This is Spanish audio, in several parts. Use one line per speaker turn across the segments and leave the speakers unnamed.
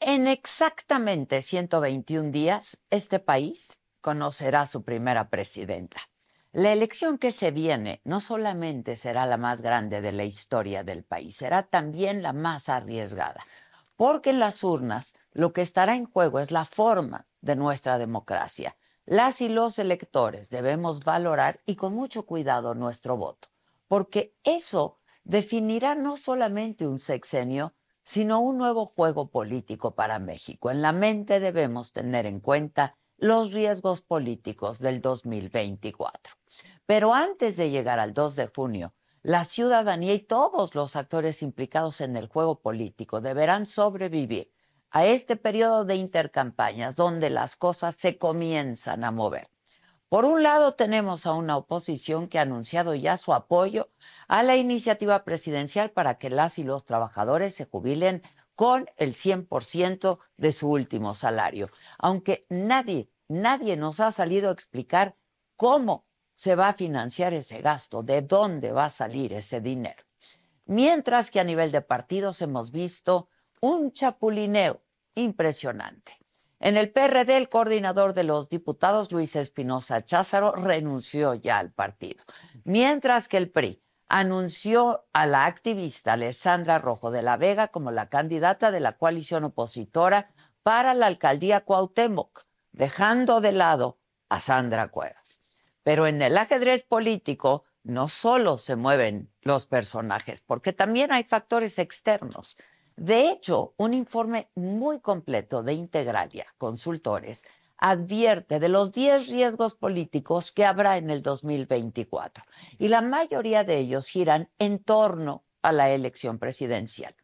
En exactamente 121 días, este país conocerá su primera presidenta. La elección que se viene no solamente será la más grande de la historia del país, será también la más arriesgada, porque en las urnas lo que estará en juego es la forma de nuestra democracia. Las y los electores debemos valorar y con mucho cuidado nuestro voto, porque eso definirá no solamente un sexenio, sino un nuevo juego político para México. En la mente debemos tener en cuenta los riesgos políticos del 2024. Pero antes de llegar al 2 de junio, la ciudadanía y todos los actores implicados en el juego político deberán sobrevivir a este periodo de intercampañas donde las cosas se comienzan a mover. Por un lado, tenemos a una oposición que ha anunciado ya su apoyo a la iniciativa presidencial para que las y los trabajadores se jubilen con el 100% de su último salario, aunque nadie, nadie nos ha salido a explicar cómo se va a financiar ese gasto, de dónde va a salir ese dinero. Mientras que a nivel de partidos hemos visto un chapulineo impresionante. En el PRD, el coordinador de los diputados, Luis Espinosa Cházaro, renunció ya al partido, mientras que el PRI anunció a la activista Alessandra Rojo de la Vega como la candidata de la coalición opositora para la alcaldía Cuauhtémoc, dejando de lado a Sandra Cuevas. Pero en el ajedrez político no solo se mueven los personajes, porque también hay factores externos. De hecho, un informe muy completo de Integralia Consultores advierte de los 10 riesgos políticos que habrá en el 2024 y la mayoría de ellos giran en torno a la elección presidencial.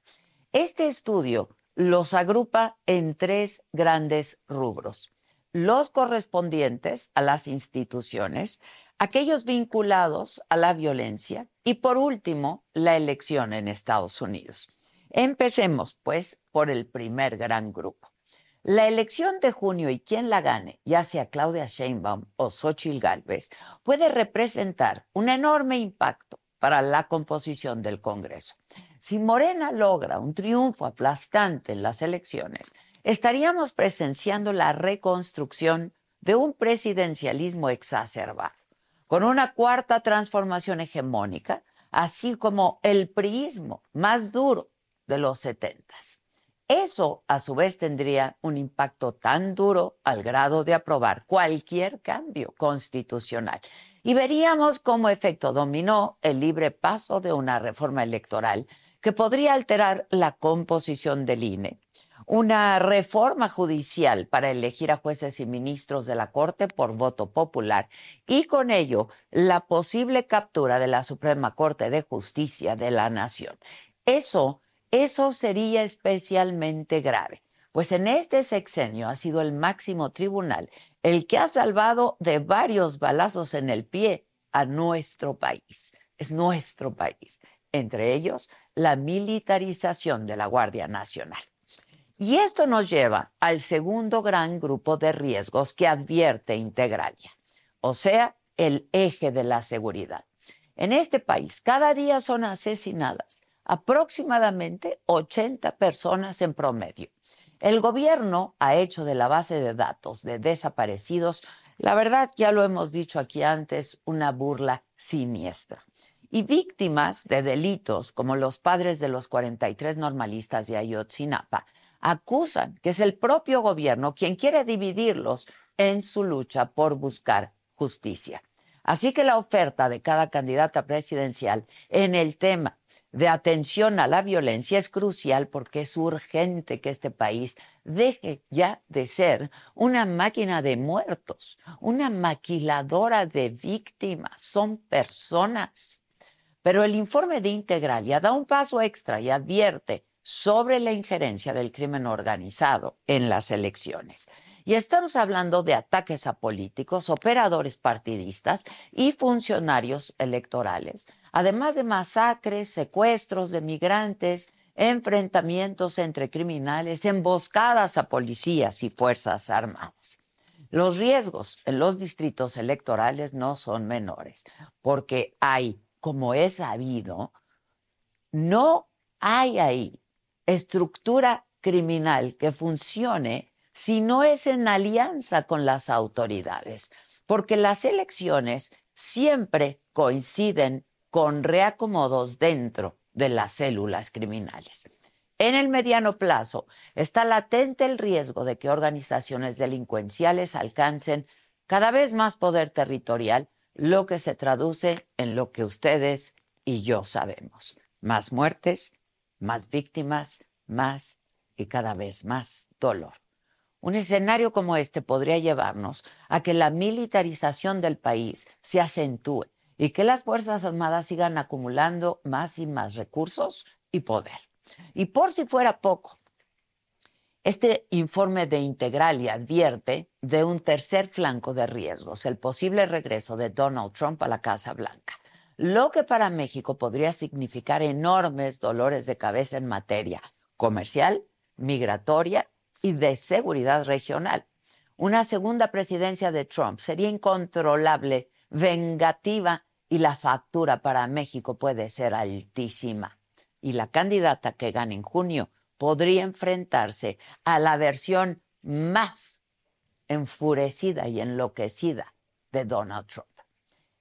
Este estudio los agrupa en tres grandes rubros. Los correspondientes a las instituciones, aquellos vinculados a la violencia y por último, la elección en Estados Unidos. Empecemos, pues, por el primer gran grupo. La elección de junio y quien la gane, ya sea Claudia Sheinbaum o Xochitl Gálvez, puede representar un enorme impacto para la composición del Congreso. Si Morena logra un triunfo aplastante en las elecciones, estaríamos presenciando la reconstrucción de un presidencialismo exacerbado, con una cuarta transformación hegemónica, así como el priismo más duro de los setentas. Eso, a su vez, tendría un impacto tan duro al grado de aprobar cualquier cambio constitucional. Y veríamos como efecto dominó el libre paso de una reforma electoral que podría alterar la composición del INE, una reforma judicial para elegir a jueces y ministros de la Corte por voto popular y con ello la posible captura de la Suprema Corte de Justicia de la Nación. Eso eso sería especialmente grave, pues en este sexenio ha sido el máximo tribunal el que ha salvado de varios balazos en el pie a nuestro país. Es nuestro país. Entre ellos, la militarización de la Guardia Nacional. Y esto nos lleva al segundo gran grupo de riesgos que advierte Integralia, o sea, el eje de la seguridad. En este país, cada día son asesinadas aproximadamente 80 personas en promedio. El gobierno ha hecho de la base de datos de desaparecidos, la verdad ya lo hemos dicho aquí antes, una burla siniestra. Y víctimas de delitos como los padres de los 43 normalistas de Ayotzinapa acusan que es el propio gobierno quien quiere dividirlos en su lucha por buscar justicia. Así que la oferta de cada candidata presidencial en el tema de atención a la violencia es crucial porque es urgente que este país deje ya de ser una máquina de muertos, una maquiladora de víctimas, son personas. Pero el informe de Integralia da un paso extra y advierte sobre la injerencia del crimen organizado en las elecciones. Y estamos hablando de ataques a políticos, operadores partidistas y funcionarios electorales, además de masacres, secuestros de migrantes, enfrentamientos entre criminales, emboscadas a policías y fuerzas armadas. Los riesgos en los distritos electorales no son menores, porque hay, como es sabido, no hay ahí estructura criminal que funcione si no es en alianza con las autoridades, porque las elecciones siempre coinciden con reacomodos dentro de las células criminales. En el mediano plazo está latente el riesgo de que organizaciones delincuenciales alcancen cada vez más poder territorial, lo que se traduce en lo que ustedes y yo sabemos. Más muertes, más víctimas, más y cada vez más dolor. Un escenario como este podría llevarnos a que la militarización del país se acentúe y que las Fuerzas Armadas sigan acumulando más y más recursos y poder. Y por si fuera poco, este informe de Integralia advierte de un tercer flanco de riesgos, el posible regreso de Donald Trump a la Casa Blanca, lo que para México podría significar enormes dolores de cabeza en materia comercial, migratoria y de seguridad regional. Una segunda presidencia de Trump sería incontrolable, vengativa y la factura para México puede ser altísima. Y la candidata que gane en junio podría enfrentarse a la versión más enfurecida y enloquecida de Donald Trump.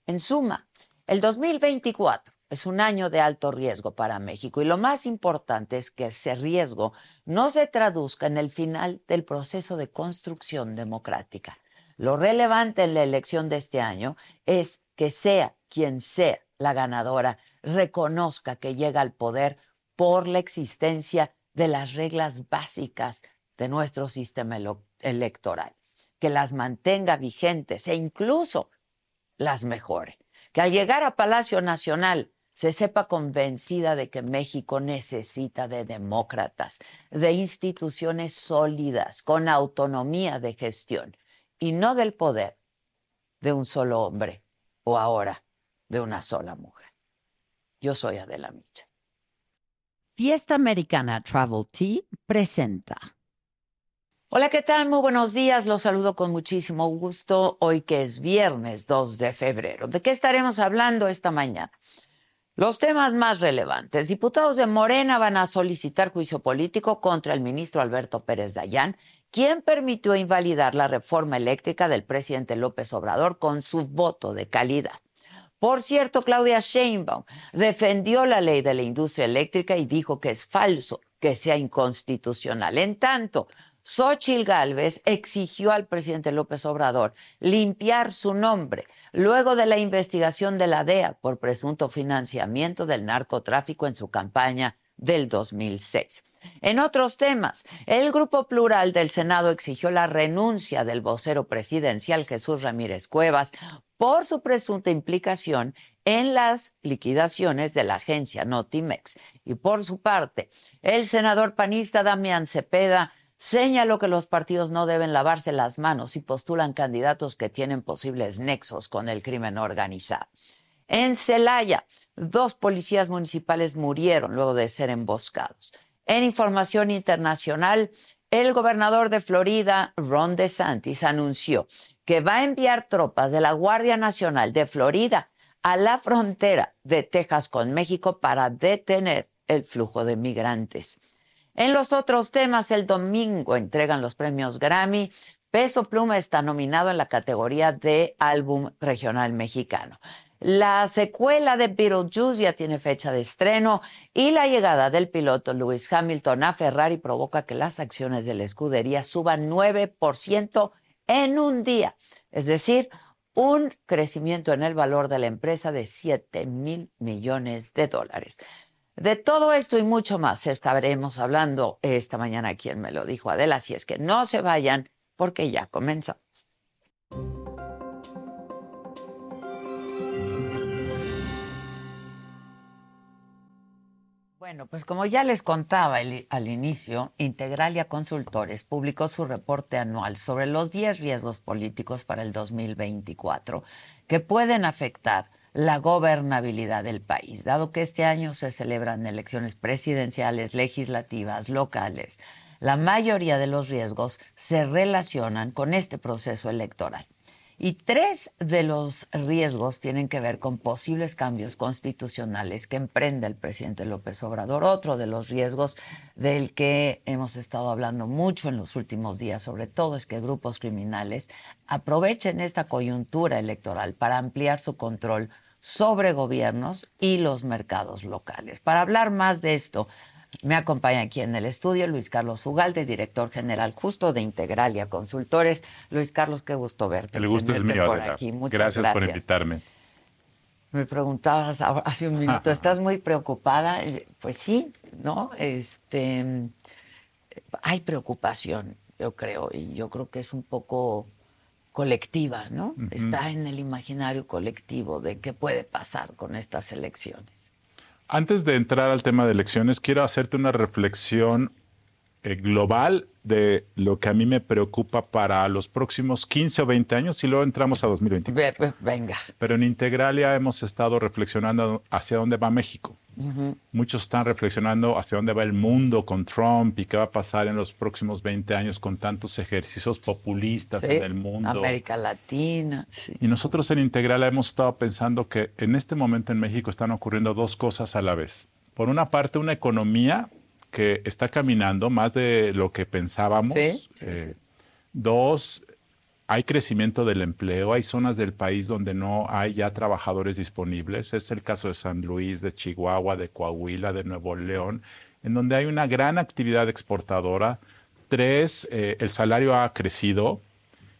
En suma, el 2024 es un año de alto riesgo para México y lo más importante es que ese riesgo no se traduzca en el final del proceso de construcción democrática. Lo relevante en la elección de este año es que sea quien sea la ganadora, reconozca que llega al poder por la existencia de las reglas básicas de nuestro sistema electoral, que las mantenga vigentes e incluso las mejore. Que al llegar a Palacio Nacional se sepa convencida de que México necesita de demócratas, de instituciones sólidas, con autonomía de gestión, y no del poder de un solo hombre o ahora de una sola mujer. Yo soy Adela Micha.
Fiesta Americana Travel Tea presenta.
Hola, ¿qué tal? Muy buenos días. Los saludo con muchísimo gusto hoy que es viernes 2 de febrero. ¿De qué estaremos hablando esta mañana? Los temas más relevantes. Diputados de Morena van a solicitar juicio político contra el ministro Alberto Pérez Dayán ¿Quién permitió invalidar la reforma eléctrica del presidente López Obrador con su voto de calidad. Por cierto, Claudia Sheinbaum defendió la ley de la industria eléctrica y dijo que es falso que sea inconstitucional. En tanto, Xochitl Gálvez exigió al presidente López Obrador limpiar su nombre luego de la investigación de la DEA por presunto financiamiento del narcotráfico en su campaña del 2006. En otros temas, el Grupo Plural del Senado exigió la renuncia del vocero presidencial Jesús Ramírez Cuevas por su presunta implicación en las liquidaciones de la agencia Notimex. Y por su parte, el senador panista Damián Cepeda señaló que los partidos no deben lavarse las manos y postulan candidatos que tienen posibles nexos con el crimen organizado. En Celaya, dos policías municipales murieron luego de ser emboscados. En información internacional, el gobernador de Florida, Ron DeSantis, anunció que va a enviar tropas de la Guardia Nacional de Florida a la frontera de Texas con México para detener el flujo de migrantes. En los otros temas, el domingo entregan los premios Grammy. Peso Pluma está nominado en la categoría de álbum regional mexicano. La secuela de Beetlejuice ya tiene fecha de estreno y la llegada del piloto Lewis Hamilton a Ferrari provoca que las acciones de la escudería suban 9% en un día, es decir, un crecimiento en el valor de la empresa de 7 mil millones de dólares. De todo esto y mucho más estaremos hablando esta mañana, quien me lo dijo Adela, así es que no se vayan porque ya comenzamos. Bueno, pues como ya les contaba al inicio, Integralia Consultores publicó su reporte anual sobre los 10 riesgos políticos para el 2024 que pueden afectar la gobernabilidad del país, dado que este año se celebran elecciones presidenciales, legislativas, locales. La mayoría de los riesgos se relacionan con este proceso electoral. Y tres de los riesgos tienen que ver con posibles cambios constitucionales que emprende el presidente López Obrador. Otro de los riesgos del que hemos estado hablando mucho en los últimos días, sobre todo, es que grupos criminales aprovechen esta coyuntura electoral para ampliar su control sobre gobiernos y los mercados locales. Para hablar más de esto, me acompaña aquí en el estudio Luis Carlos Ugalde, director general justo de Integralia Consultores. Luis Carlos, qué gusto verte.
El gusto es mío, por aquí. gracias, por invitarme.
Me preguntabas hace un minuto, ¿estás muy preocupada? Pues sí, ¿no? Este, hay preocupación, yo creo, y yo creo que es un poco colectiva, ¿no? Está en el imaginario colectivo de qué puede pasar con estas elecciones.
Antes de entrar al tema de elecciones, quiero hacerte una reflexión global de lo que a mí me preocupa para los próximos 15 o 20 años y luego entramos a 2020.
Pues, venga.
Pero en Integralia hemos estado reflexionando hacia dónde va México. Muchos están reflexionando hacia dónde va el mundo con Trump y qué va a pasar en los próximos 20 años con tantos ejercicios populistas en el mundo.
América Latina.
Y nosotros en Integralia hemos estado pensando que en este momento en México están ocurriendo dos cosas a la vez. Por una parte, una economía que está caminando más de lo que pensábamos.
Eh,
dos, hay crecimiento del empleo, hay zonas del país donde no hay ya trabajadores disponibles. Es el caso de San Luis, de Chihuahua, de Coahuila, de Nuevo León, en donde hay una gran actividad exportadora. Tres, eh, el salario ha crecido.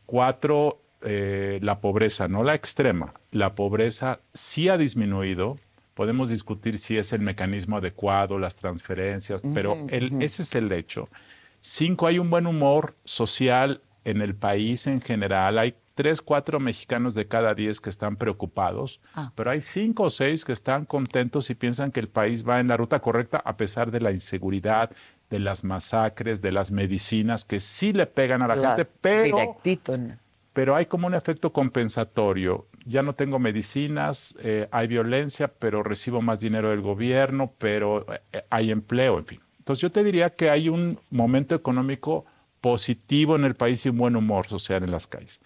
Cuatro, eh, la pobreza, no la extrema, la pobreza sí ha disminuido Podemos discutir si es el mecanismo adecuado, las transferencias, pero ese es el hecho. Cinco, hay un buen humor social en el país en general. Hay tres, cuatro mexicanos de cada diez que están preocupados, ah. pero hay cinco o seis que están contentos y piensan que el país va en la ruta correcta a pesar de la inseguridad, de las masacres, de las medicinas que sí le pegan a la gente, pero...
Directito.
Pero hay como un efecto compensatorio ya no tengo medicinas, eh, hay violencia, pero recibo más dinero del gobierno, pero eh, hay empleo, en fin. Entonces yo te diría que hay un momento económico positivo en el país y un buen humor social en las calles.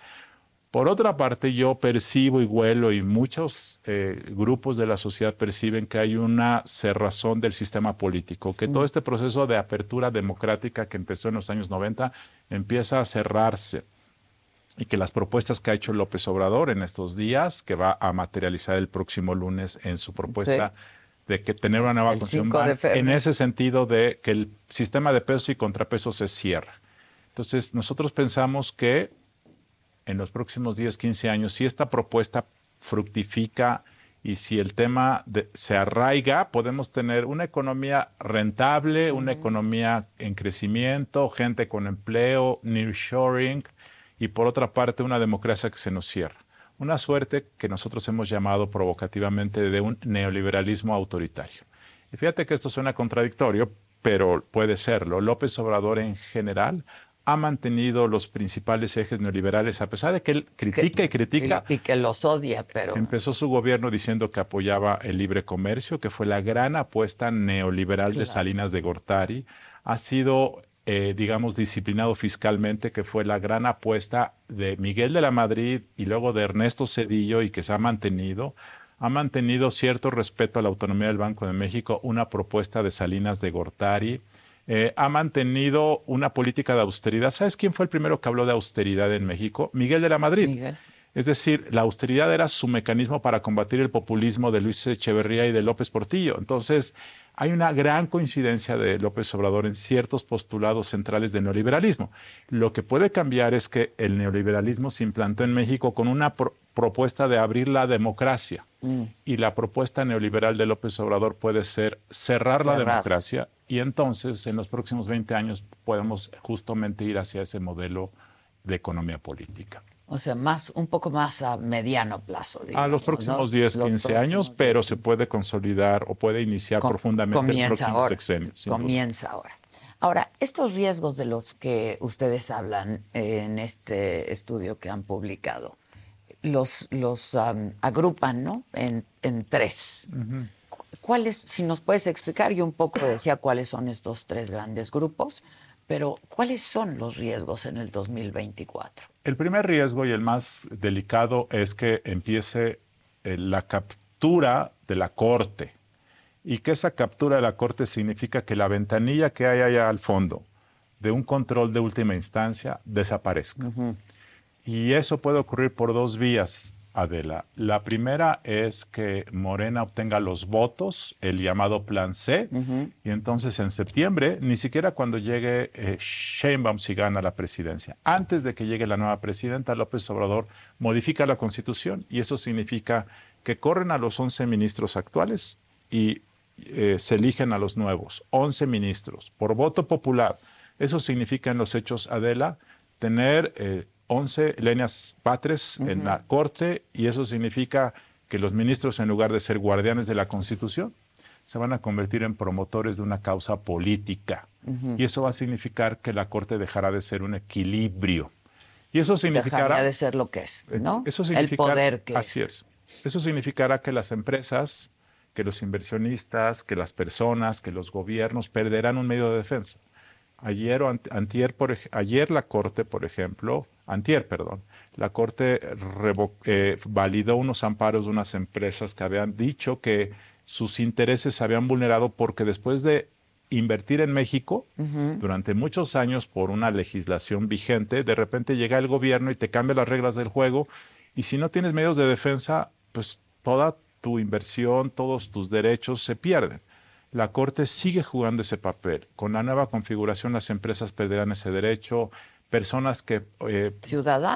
Por otra parte, yo percibo y huelo y muchos eh, grupos de la sociedad perciben que hay una cerrazón del sistema político, que todo mm. este proceso de apertura democrática que empezó en los años 90 empieza a cerrarse y que las propuestas que ha hecho López Obrador en estos días, que va a materializar el próximo lunes en su propuesta de que tener una nueva constitución, en ese sentido de que el sistema de pesos y contrapesos se cierra. Entonces, nosotros pensamos que en los próximos 10, 15 años, si esta propuesta fructifica y si el tema se arraiga, podemos tener una economía rentable, una economía en crecimiento, gente con empleo, nearshoring, y por otra parte una democracia que se nos cierra. Una suerte que nosotros hemos llamado provocativamente de un neoliberalismo autoritario. Y fíjate que esto suena contradictorio, pero puede serlo. López Obrador en general ha mantenido los principales ejes neoliberales, a pesar de que él critica y critica.
Y, que los odia, pero.
Empezó su gobierno diciendo que apoyaba el libre comercio, que fue la gran apuesta neoliberal de Salinas de Gortari. Ha sido eh, digamos, disciplinado fiscalmente, que fue la gran apuesta de Miguel de la Madrid y luego de Ernesto Cedillo y que se ha mantenido, ha mantenido cierto respeto a la autonomía del Banco de México, una propuesta de Salinas de Gortari, eh, ha mantenido una política de austeridad. ¿Sabes quién fue el primero que habló de austeridad en México? Miguel de la Madrid. Es decir, la austeridad era su mecanismo para combatir el populismo de Luis Echeverría y de López Portillo. Entonces, hay una gran coincidencia de López Obrador en ciertos postulados centrales del neoliberalismo. Lo que puede cambiar es que el neoliberalismo se implantó en México con una propuesta de abrir la democracia. Mm. Y la propuesta neoliberal de López Obrador puede ser cerrar, la democracia y entonces en los próximos 20 años podemos justamente ir hacia ese modelo de economía política.
O sea, más, un poco más a mediano plazo.
a los próximos 10, 15 años, pero se puede consolidar o puede iniciar profundamente
comienza el ahora, Comienza ahora. Ahora, estos riesgos de los que ustedes hablan en este estudio que han publicado, los, los agrupan ¿no? en, en tres. ¿Cuáles, si nos puedes explicar, yo un poco decía cuáles son estos tres grandes grupos, Pero, ¿cuáles son los riesgos en el 2024?
El primer riesgo y el más delicado es que empiece eh, la captura de la Corte. Y que esa captura de la Corte significa que la ventanilla que hay allá al fondo de un control de última instancia desaparezca. Y eso puede ocurrir por dos vías, Adela. La primera es que Morena obtenga los votos, el llamado Plan C, y entonces en septiembre, ni siquiera cuando llegue eh, Sheinbaum si gana la presidencia, antes de que llegue la nueva presidenta, López Obrador modifica la Constitución y eso significa que corren a los 11 ministros actuales y eh, se eligen a los nuevos, 11 ministros, por voto popular. Eso significa en los hechos, Adela, tener 11 eh, leñas patres en la Corte y eso significa que los ministros, en lugar de ser guardianes de la Constitución, se van a convertir en promotores de una causa política. Y eso va a significar que la Corte dejará de ser un equilibrio. Y eso significará...
Dejará de ser lo que es,
eh,
¿no?
Eso
El poder que
así es. Eso significará que las empresas que los inversionistas, que las personas, que los gobiernos perderán un medio de defensa. Ayer, o antier, por, ayer la Corte, por ejemplo, antier, perdón, la Corte eh, validó unos amparos de unas empresas que habían dicho que sus intereses se habían vulnerado porque después de invertir en México durante muchos años por una legislación vigente, de repente llega el gobierno y te cambia las reglas del juego y si no tienes medios de defensa, pues toda tu inversión, todos tus derechos se pierden. La Corte sigue jugando ese papel. Con la nueva configuración las empresas perderán ese derecho, personas que
eh,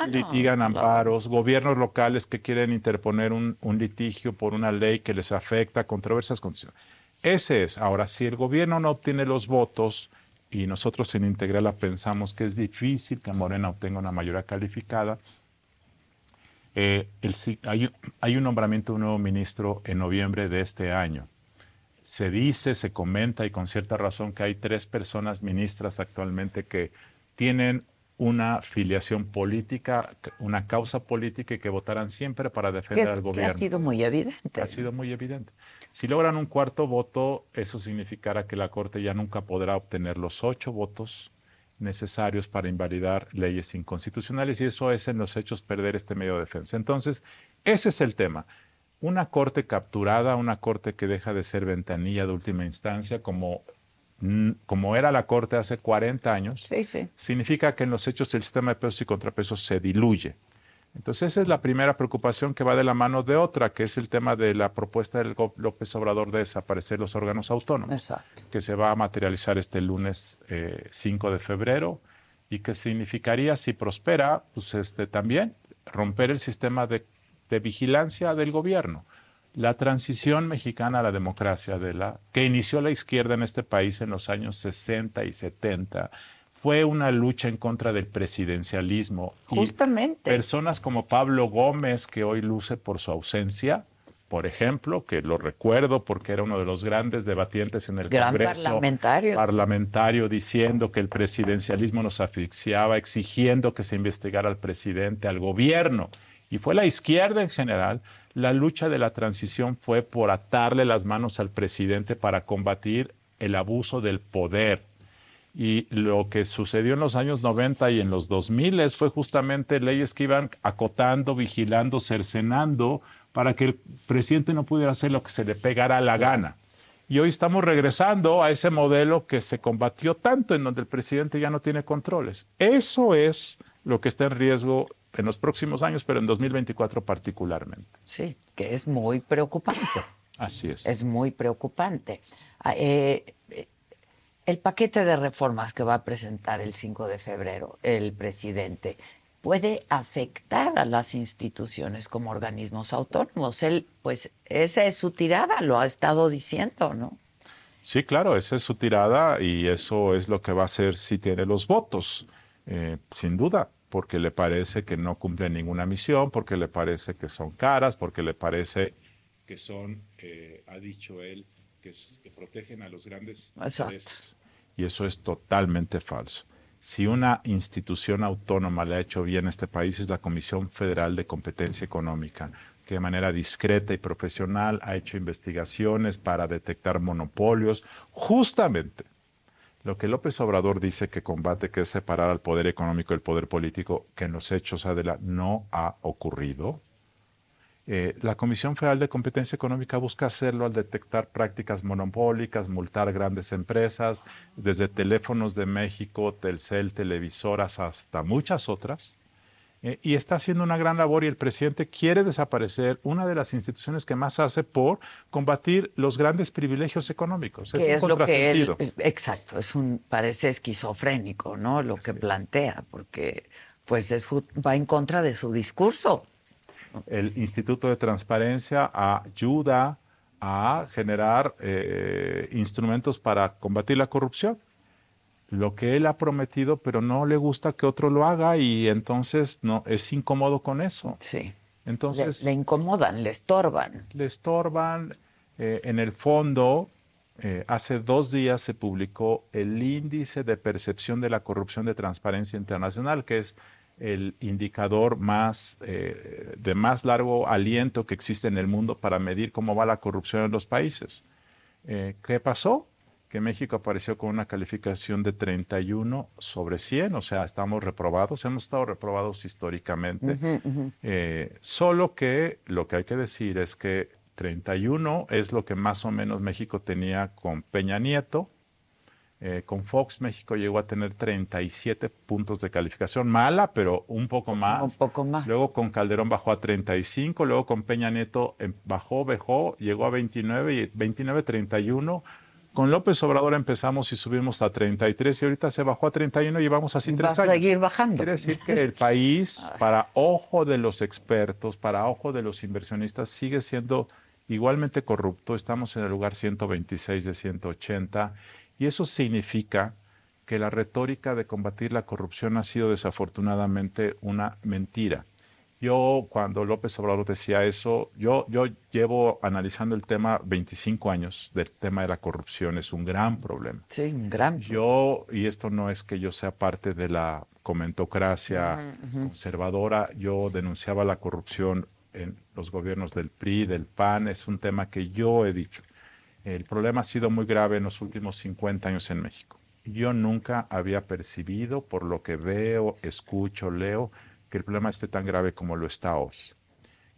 litigan amparos, gobiernos locales que quieren interponer un, litigio por una ley que les afecta, controversias constitucionales. Ese es. Ahora, si el gobierno no obtiene los votos y nosotros en Integrala pensamos que es difícil que Morena obtenga una mayoría calificada, eh, hay, un nombramiento de un nuevo ministro en noviembre de este año. Se dice, se comenta y con cierta razón que hay tres personas ministras actualmente que tienen una filiación política, una causa política y que votarán siempre para defender al gobierno.
ha sido muy evidente.
Ha sido muy evidente. Si logran un cuarto voto, eso significará que la Corte ya nunca podrá obtener los ocho votos necesarios para invalidar leyes inconstitucionales y eso es en los hechos perder este medio de defensa. Entonces, ese es el tema. Una corte capturada, una corte que deja de ser ventanilla de última instancia, como, como era la corte hace 40 años, significa que en los hechos el sistema de pesos y contrapesos se diluye. Entonces esa es la primera preocupación que va de la mano de otra, que es el tema de la propuesta del López Obrador de desaparecer los órganos autónomos, que se va a materializar este lunes 5 eh, de febrero y que significaría, si prospera, pues este, también romper el sistema de, de vigilancia del gobierno. La transición mexicana a la democracia, de la, que inició la izquierda en este país en los años 60 y 70, fue una lucha en contra del presidencialismo.
Justamente.
personas como Pablo Gómez, que hoy luce por su ausencia, por ejemplo, que lo recuerdo porque era uno de los grandes debatientes en el
Gran
Congreso
parlamentario.
parlamentario, diciendo que el presidencialismo nos asfixiaba, exigiendo que se investigara al presidente, al gobierno. Y fue la izquierda en general. La lucha de la transición fue por atarle las manos al presidente para combatir el abuso del poder y lo que sucedió en los años 90 y en los 2000 fue justamente leyes que iban acotando, vigilando, cercenando para que el presidente no pudiera hacer lo que se le pegara la gana. Y hoy estamos regresando a ese modelo que se combatió tanto en donde el presidente ya no tiene controles. Eso es lo que está en riesgo en los próximos años, pero en 2024 particularmente.
Sí, que es muy preocupante.
Así es.
Es muy preocupante. Ah, eh, el paquete de reformas que va a presentar el 5 de febrero el presidente puede afectar a las instituciones como organismos autónomos. Él, pues, esa es su tirada, lo ha estado diciendo, ¿no?
Sí, claro, esa es su tirada y eso es lo que va a hacer si tiene los votos, eh, sin duda, porque le parece que no cumplen ninguna misión, porque le parece que son caras, porque le parece que son, eh, ha dicho él, que, protegen a los grandes intereses. Y eso es totalmente falso. Si una institución autónoma le ha hecho bien a este país es la Comisión Federal de Competencia Económica, que de manera discreta y profesional ha hecho investigaciones para detectar monopolios. Justamente Lo que López Obrador dice que combate, que es separar al poder económico del poder político, que en los hechos, Adela, no ha ocurrido. Eh, la Comisión Federal de Competencia Económica busca hacerlo al detectar prácticas monopólicas, multar grandes empresas, desde teléfonos de México, Telcel, televisoras, hasta muchas otras. Eh, y está haciendo una gran labor y el presidente quiere desaparecer una de las instituciones que más hace por combatir los grandes privilegios económicos.
es, lo que él, exacto, es un parece esquizofrénico, ¿no? Lo que plantea, porque pues va en contra de su discurso.
El Instituto de Transparencia ayuda a generar eh, instrumentos para combatir la corrupción. Lo que él ha prometido, pero no le gusta que otro lo haga y entonces no es incómodo con eso.
Sí.
Entonces
le, incomodan, le estorban.
Le estorban. Eh, en el fondo, eh, hace dos días se publicó el índice de percepción de la corrupción de Transparencia Internacional, que es el indicador más, eh, de más largo aliento que existe en el mundo para medir cómo va la corrupción en los países. ¿Qué pasó? Que México apareció con una calificación de 31 sobre 100, o sea, estamos reprobados, hemos estado reprobados históricamente, eh, solo que lo que hay que decir es que 31 es lo que más o menos México tenía con Peña Nieto, eh, con Fox México llegó a tener 37 puntos de calificación, mala, pero un poco más.
Un poco más.
Luego con Calderón bajó a 35, luego con Peña Nieto em, bajó, bajó, llegó a 29 y 29, 31. Con López Obrador empezamos y subimos a 33 y ahorita se bajó a 31 y vamos así tres
años. a seguir bajando.
Quiere decir que el país, para ojo de los expertos, para ojo de los inversionistas, sigue siendo igualmente corrupto. Estamos en el lugar 126 de 180 y eso significa que la retórica de combatir la corrupción ha sido desafortunadamente una mentira. Yo, cuando López Obrador decía eso, yo, yo llevo analizando el tema 25 años del tema de la corrupción, es un gran problema.
Sí, un gran
Yo, y esto no es que yo sea parte de la comentocracia conservadora, yo denunciaba la corrupción en los gobiernos del PRI, del PAN, es un tema que yo he dicho. El problema ha sido muy grave en los últimos 50 años en México. Yo nunca había percibido, por lo que veo, escucho, leo, que el problema esté tan grave como lo está hoy.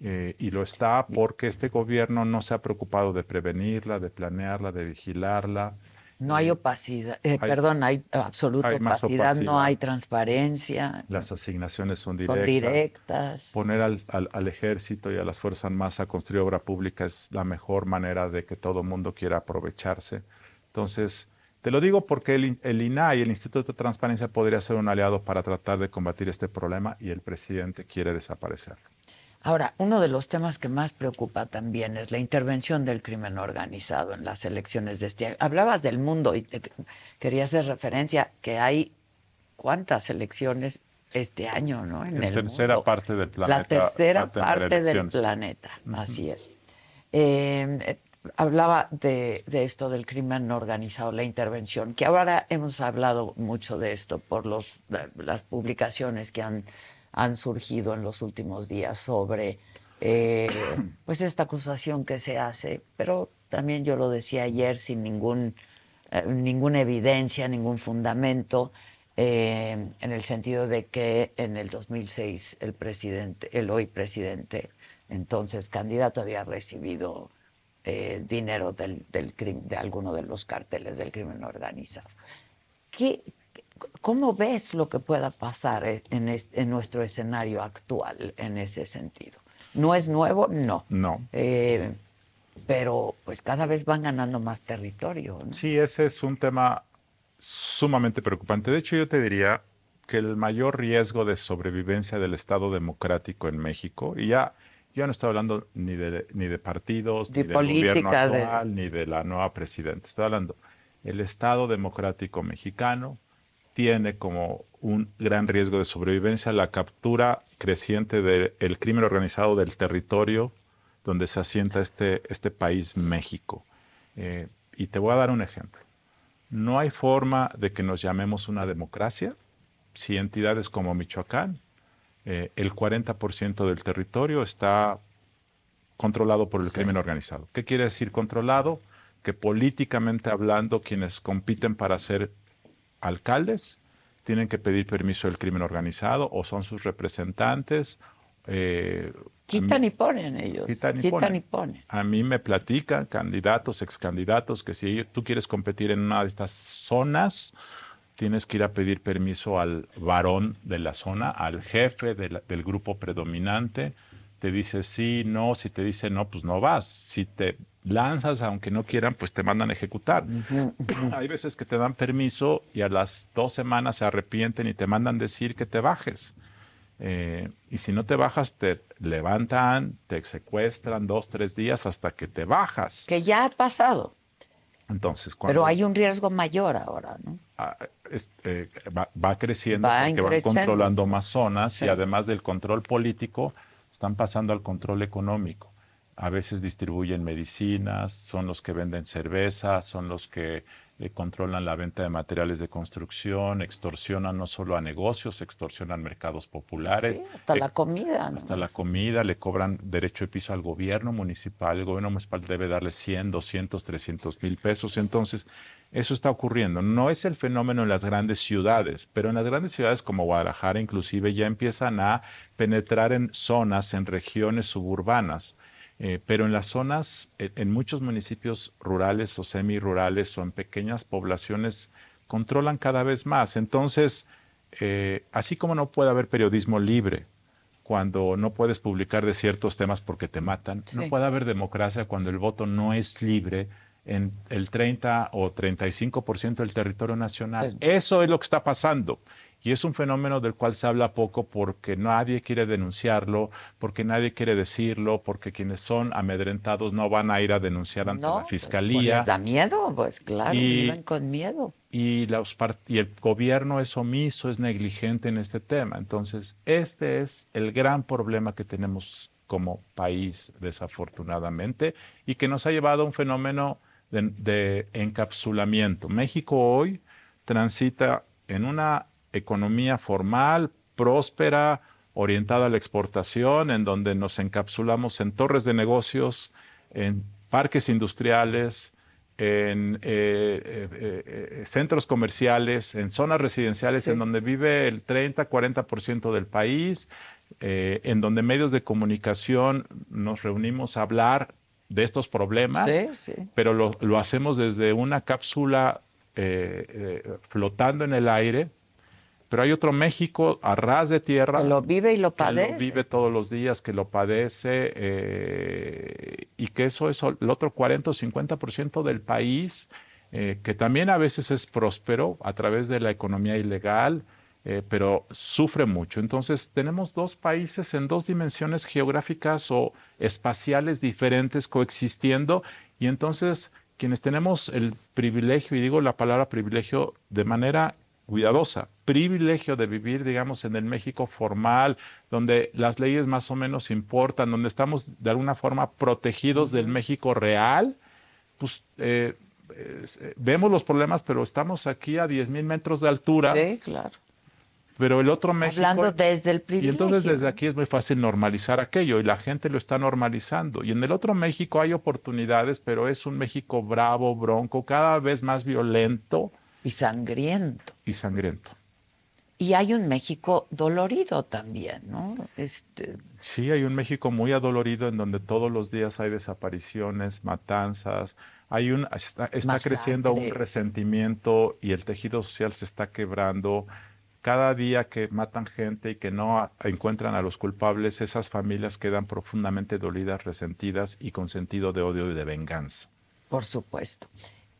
Eh, y lo está porque este gobierno no se ha preocupado de prevenirla, de planearla, de vigilarla,
no hay opacidad, eh, perdón, hay absoluta opacidad, no hay transparencia.
Las asignaciones son directas.
Son directas.
Poner al, al, ejército y a las fuerzas más a construir obra pública es la mejor manera de que todo mundo quiera aprovecharse. Entonces, te lo digo porque el, el INAI, el Instituto de Transparencia, podría ser un aliado para tratar de combatir este problema y el presidente quiere desaparecerlo.
Ahora, uno de los temas que más preocupa también es la intervención del crimen organizado en las elecciones de este año. Hablabas del mundo y quería hacer referencia que hay cuántas elecciones este año, ¿no?
En la tercera parte del planeta.
La tercera parte del planeta, así es. Em, eh, hablaba de, esto del crimen organizado, la intervención, que ahora hemos hablado mucho de esto por los, las publicaciones que han han surgido en los últimos días sobre eh, pues esta acusación que se hace, pero también yo lo decía ayer sin ningún, eh, ninguna evidencia, ningún fundamento, eh, en el sentido de que en el 2006 el presidente, el hoy presidente, entonces candidato, había recibido dinero del, del, de alguno de los carteles del crimen organizado. ¿Qué, ¿Cómo ves lo que pueda pasar eh, en, nuestro escenario actual en ese sentido? ¿No es nuevo? No.
No.
Eh, pero pues cada vez van ganando más territorio.
Sí, ese es un tema sumamente preocupante. De hecho, yo te diría que el mayor riesgo de sobrevivencia del Estado democrático en México, y ya, ya no estoy hablando ni de, ni de partidos, ni del gobierno actual, ni de la nueva presidenta, estoy hablando el Estado democrático mexicano, tiene como un gran riesgo de sobrevivencia la captura creciente del crimen organizado del territorio donde se asienta este, este país México. Eh, y te voy a dar un ejemplo. No hay forma de que nos llamemos una democracia si entidades como Michoacán, eh, el 40% del territorio está controlado por el crimen organizado. ¿Qué quiere decir controlado? Que políticamente hablando, quienes compiten para ser alcaldes tienen que pedir permiso del crimen organizado o son sus representantes.
Eh, quitan y ponen ellos. Quitan, y, ponen.
A mí me platican candidatos, ex candidatos, que si tú quieres competir en una de estas zonas, tienes que ir a pedir permiso al varón de la zona, al jefe del grupo predominante. Te dice sí, no, si te dice no, pues no vas. Si te lanzas, aunque no quieran, pues te mandan a ejecutar. Hay veces que te dan permiso y a las dos semanas se arrepienten y te mandan decir que te bajes. Eh, y si no te bajas, te levantan, te secuestran dos, tres días hasta que te bajas.
Que ya ha pasado.
Entonces,
Pero hay un riesgo mayor ahora, ¿no?
Ah, eh, va, creciendo porque van controlando más zonas y además del control político, están pasando al control económico. A veces distribuyen medicinas, son los que venden cerveza, son los que eh, controlan la venta de materiales de construcción, extorsionan no solo a negocios, extorsionan mercados populares.
hasta la comida.
Hasta la comida, le cobran derecho de piso al gobierno municipal. El gobierno municipal debe darle 100, 200, 300 mil pesos. Entonces, eso está ocurriendo. No es el fenómeno en las grandes ciudades, pero en las grandes ciudades como Guadalajara inclusive ya empiezan a penetrar en zonas, en regiones suburbanas. Eh, pero en las zonas, en muchos municipios rurales o semirurales o en pequeñas poblaciones, controlan cada vez más. Entonces, eh, así como no puede haber periodismo libre cuando no puedes publicar de ciertos temas porque te matan, no puede haber democracia cuando el voto no es libre en el 30 o 35% del territorio nacional. Eso es lo que está pasando. Y es un fenómeno del cual se habla poco porque nadie quiere denunciarlo, porque nadie quiere decirlo, porque quienes son amedrentados no van a ir a denunciar ante la pues, fiscalía.
les da miedo, pues claro, y, viven con miedo.
Y, y el gobierno es omiso, es negligente en este tema. Entonces, este es el gran problema que tenemos como país, desafortunadamente, y que nos ha llevado a un fenómeno de encapsulamiento. México hoy transita en una economía formal, próspera, orientada a la exportación, en donde nos encapsulamos en torres de negocios, en parques industriales, en eh, eh, eh, centros comerciales, en zonas residenciales, en donde vive el 30-40% del país, en donde medios de comunicación nos reunimos a hablar de estos problemas, pero lo, lo, hacemos desde una cápsula flotando en el aire, pero hay otro México a ras de tierra.
Que lo vive y lo padece.
Que lo vive todos los días, que lo padece, eh, y que eso es el otro 40 o 50% del país, eh, que también a veces es próspero a través de la economía ilegal, eh, pero sufre mucho. Entonces, tenemos dos países en dos dimensiones geográficas o espaciales diferentes coexistiendo, y entonces quienes tenemos el privilegio, y digo la palabra privilegio de manera cuidadosa, privilegio de vivir, digamos, en el México formal, donde las leyes más o menos importan, donde estamos de alguna forma protegidos del México real, pues eh, eh, vemos los problemas, pero estamos aquí a 10 mil metros de altura.
Sí, claro.
Pero el otro México...
Hablando desde el privilegio.
Y entonces desde aquí es muy fácil normalizar aquello y la gente lo está normalizando. Y en el otro México hay oportunidades, pero es un México bravo, bronco, cada vez más violento
y sangriento.
Y sangriento.
Y hay un México dolorido también, ¿no? Este...
Sí, hay un México muy adolorido en donde todos los días hay desapariciones, matanzas, hay un, está, creciendo un resentimiento y el tejido social se está quebrando. Cada día que matan gente y que no encuentran a los culpables, esas familias quedan profundamente dolidas, resentidas y con sentido de odio y de venganza.
Por supuesto.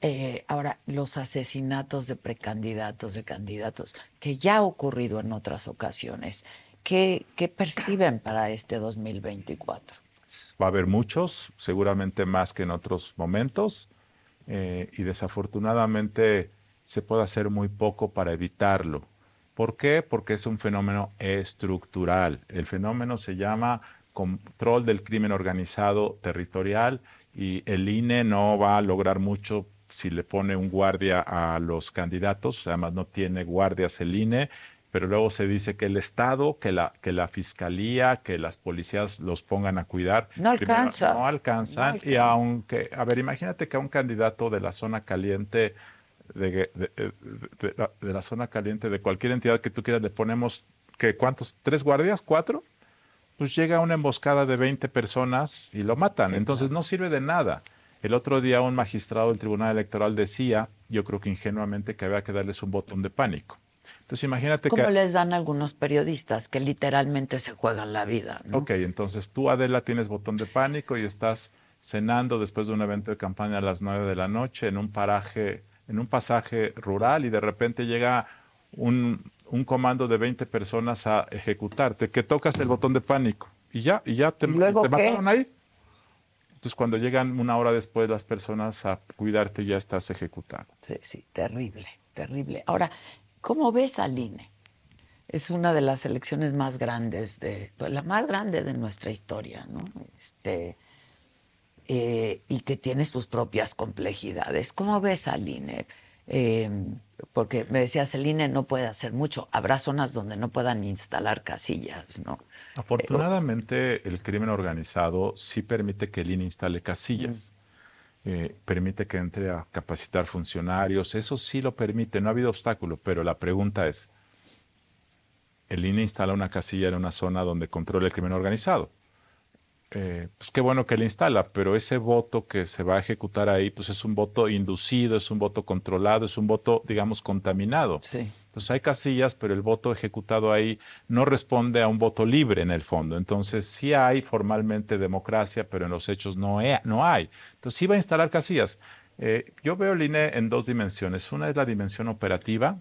Eh, ahora, los asesinatos de precandidatos, de candidatos, que ya ha ocurrido en otras ocasiones, ¿qué, perciben para este 2024?
Va a haber muchos, seguramente más que en otros momentos, eh, y desafortunadamente se puede hacer muy poco para evitarlo. ¿Por qué? Porque es un fenómeno estructural. El fenómeno se llama control del crimen organizado territorial y el INE no va a lograr mucho si le pone un guardia a los candidatos, además no tiene guardias el INE, pero luego se dice que el Estado, que la, que la Fiscalía, que las policías los pongan a cuidar.
No alcanza.
no alcanzan. Y aunque, a ver, imagínate que a un candidato de la zona caliente de, la, zona caliente, de cualquier entidad que tú quieras, le ponemos, que ¿cuántos? ¿Tres guardias? ¿Cuatro? Pues llega una emboscada de 20 personas y lo matan. Entonces no sirve de nada. El otro día un magistrado del Tribunal Electoral decía, yo creo que ingenuamente, que había que darles un botón de pánico. Entonces imagínate
que... Como les dan algunos periodistas que literalmente se juegan la vida.
Ok, entonces tú, Adela, tienes botón de pánico y estás cenando después de un evento de campaña a las 9 de la noche en un paraje, en un pasaje rural y de repente llega un, comando de 20 personas a ejecutarte, que tocas el botón de pánico y ya, y ya te, te mataron ahí. Entonces, cuando llegan una hora después las personas a cuidarte, ya estás ejecutado.
Sí, sí, terrible, terrible. Ahora, ¿cómo ves al INE? Es una de las elecciones más grandes, de, pues, la más grande de nuestra historia, ¿no? Este, eh, y que tiene sus propias complejidades. ¿Cómo ves al INE? Em, porque me decías, el INE no puede hacer mucho. Habrá zonas donde no puedan instalar casillas, ¿no?
Afortunadamente, el crimen organizado sí permite que el INE instale casillas. Eh, permite que entre a capacitar funcionarios. Eso sí lo permite, no ha habido obstáculo, pero la pregunta es, el INE instala una casilla en una zona donde controla el crimen organizado. Eh, pues qué bueno que le instala, pero ese voto que se va a ejecutar ahí, pues es un voto inducido, es un voto controlado, es un voto, digamos, contaminado.
Sí.
Entonces hay casillas, pero el voto ejecutado ahí no responde a un voto libre en el fondo. Entonces sí hay formalmente democracia, pero en los hechos no, no hay. Entonces sí va a instalar casillas. Eh, yo veo el INE en dos dimensiones. Una es la dimensión operativa,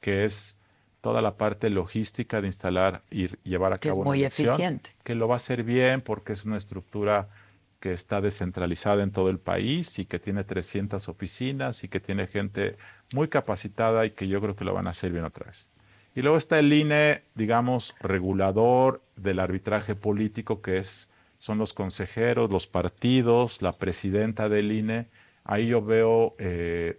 que es toda la parte logística de instalar y llevar a cabo
es muy eficiente.
Que lo va a hacer bien porque es una estructura que está descentralizada en todo el país y que tiene 300 oficinas y que tiene gente muy capacitada y que yo creo que lo van a hacer bien otra vez. Y luego está el INE, digamos, regulador del arbitraje político, que es, son los consejeros, los partidos, la presidenta del INE. Ahí yo veo, eh,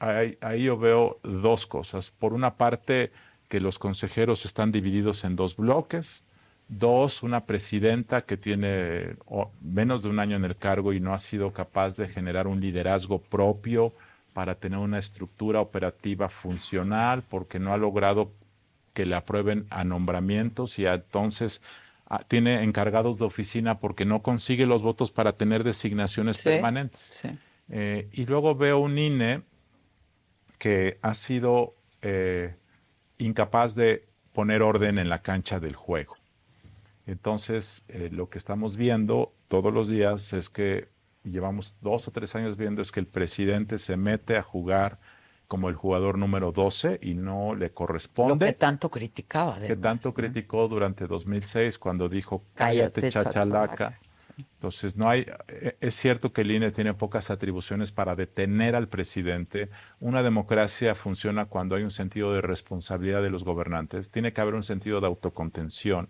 ahí yo veo dos cosas. Por una parte, que los consejeros están divididos en dos bloques. Dos, una presidenta que tiene menos de un año en el cargo y no ha sido capaz de generar un liderazgo propio para tener una estructura operativa funcional, porque no ha logrado que le aprueben a nombramientos y entonces tiene encargados de oficina porque no consigue los votos para tener designaciones permanentes. Eh, y luego veo un INE que ha sido eh, incapaz de poner orden en la cancha del juego. Entonces, eh, lo que estamos viendo todos los días es que llevamos dos o tres años viendo es que el presidente se mete a jugar como el jugador número 12 y no le corresponde.
Lo que tanto criticaba.
que tanto criticó durante 2006 cuando dijo, cállate, chachalaca. Entonces, no hay, e, es cierto que el INE tiene pocas atribuciones para detener al presidente. Una democracia funciona cuando hay un sentido de responsabilidad de los gobernantes. Tiene que haber un sentido de autocontención.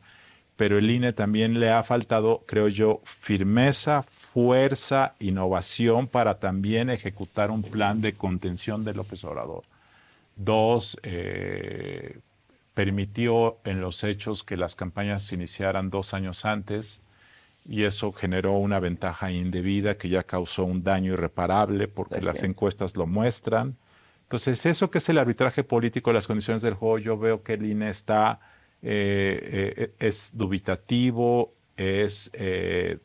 Pero el INE también le ha faltado, creo yo, firmeza, fuerza, innovación para también ejecutar un plan de contención de López Obrador. Dos, eh, permitió en los hechos que las campañas se iniciaran dos años antes y eso generó una ventaja indebida que ya causó un daño irreparable porque las encuestas lo muestran. Entonces, eso que es el arbitraje político, las condiciones del juego, yo veo que el INE está, eh, eh, es dubitativo, es eh,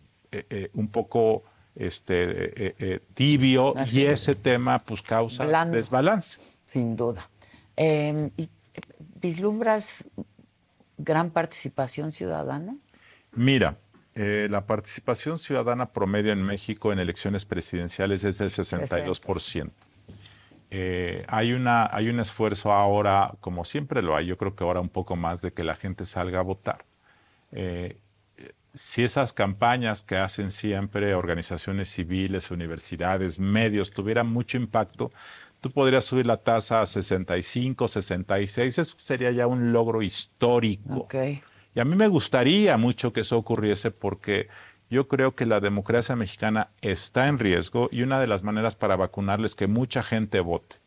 un poco este, tibio y ese tema pues causa desbalance.
Sin duda. Em, ¿y ¿Vislumbras gran participación ciudadana?
Mira, eh, la participación ciudadana promedio en México en elecciones presidenciales es del 62%. Eh, hay, una, hay un esfuerzo ahora, como siempre lo hay, yo creo que ahora un poco más de que la gente salga a votar. Eh, si esas campañas que hacen siempre organizaciones civiles, universidades, medios, tuvieran mucho impacto, tú podrías subir la tasa a 65, 66, eso sería ya un logro histórico.
Okay.
Y a mí me gustaría mucho que eso ocurriese porque yo creo que la democracia mexicana está en riesgo y una de las maneras para vacunarles es que mucha gente vote.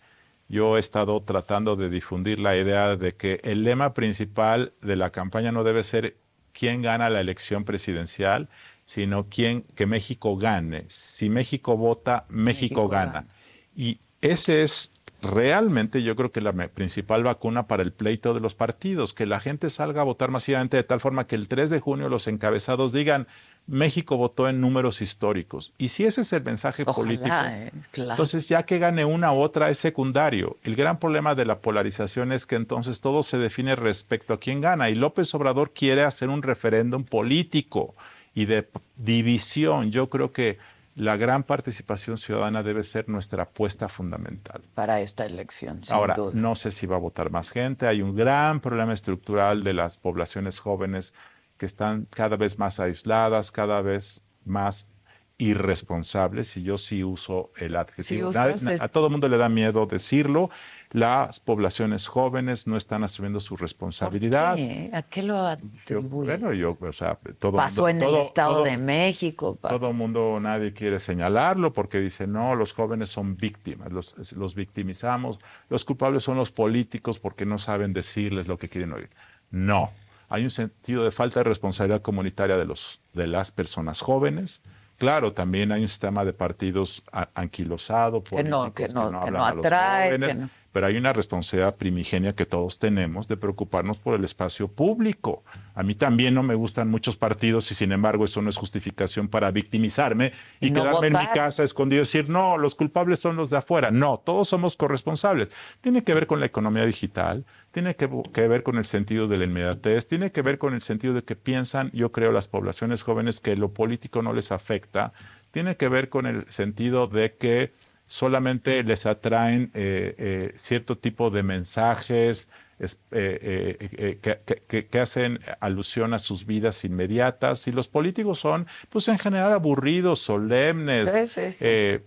Yo he estado tratando de difundir la idea de que el lema principal de la campaña no debe ser quién gana la elección presidencial, sino quién que México gane. Si México vota, México, gana. Y ese es realmente yo creo que la principal vacuna para el pleito de los partidos, que la gente salga a votar masivamente de tal forma que el 3 de junio los encabezados digan, México votó en números históricos. Y si ese es el mensaje político,
eh,
entonces ya que gane una u otra es secundario. El gran problema de la polarización es que entonces todo se define respecto a quién gana. Y López Obrador quiere hacer un referéndum político y de división. Yo creo que la gran participación ciudadana debe ser nuestra apuesta fundamental.
Para esta elección. Sin
Ahora,
duda.
no sé si va a votar más gente. Hay un gran problema estructural de las poblaciones jóvenes que están cada vez más aisladas, cada vez más irresponsables, y yo sí uso el adjetivo.
Usas
a todo el mundo le da miedo decirlo. Las poblaciones jóvenes no están asumiendo su responsabilidad.
¿Por qué? ¿A qué lo
Yo,
atribuye?
bueno, yo, o sea, todo
Pasó
mundo-
en el Estado
todo-
de México. pa-
todo el mundo, nadie quiere señalarlo porque dice, no, los jóvenes son víctimas, los, los victimizamos, los culpables son los políticos porque no saben decirles lo que quieren oír. No, hay un sentido de falta de responsabilidad comunitaria de, los, de las personas jóvenes. Claro, también hay un sistema de partidos anquilosado,
Que no- que
políticos
no- que no
a los
atrae,
jóvenes,
que no-
pero hay una responsabilidad primigenia que todos tenemos de preocuparnos por el espacio público. A mí también no me gustan muchos partidos y sin embargo eso no es justificación para victimizarme y,
no
quedarme en mi casa escondido y decir, no, los culpables son los de afuera. No, todos somos corresponsables. Tiene que ver con la economía digital, tiene que, que ver con el sentido de la inmediatez, tiene que ver con el sentido de que piensan, yo creo, las poblaciones jóvenes que lo político no les afecta, tiene que ver con el sentido de que solamente les atraen eh, eh, cierto tipo de mensajes es- eh, que, que- que- que hacen alusión a sus vidas inmediatas y los políticos son, pues en general, aburridos, solemnes.
Sí, sí, sí.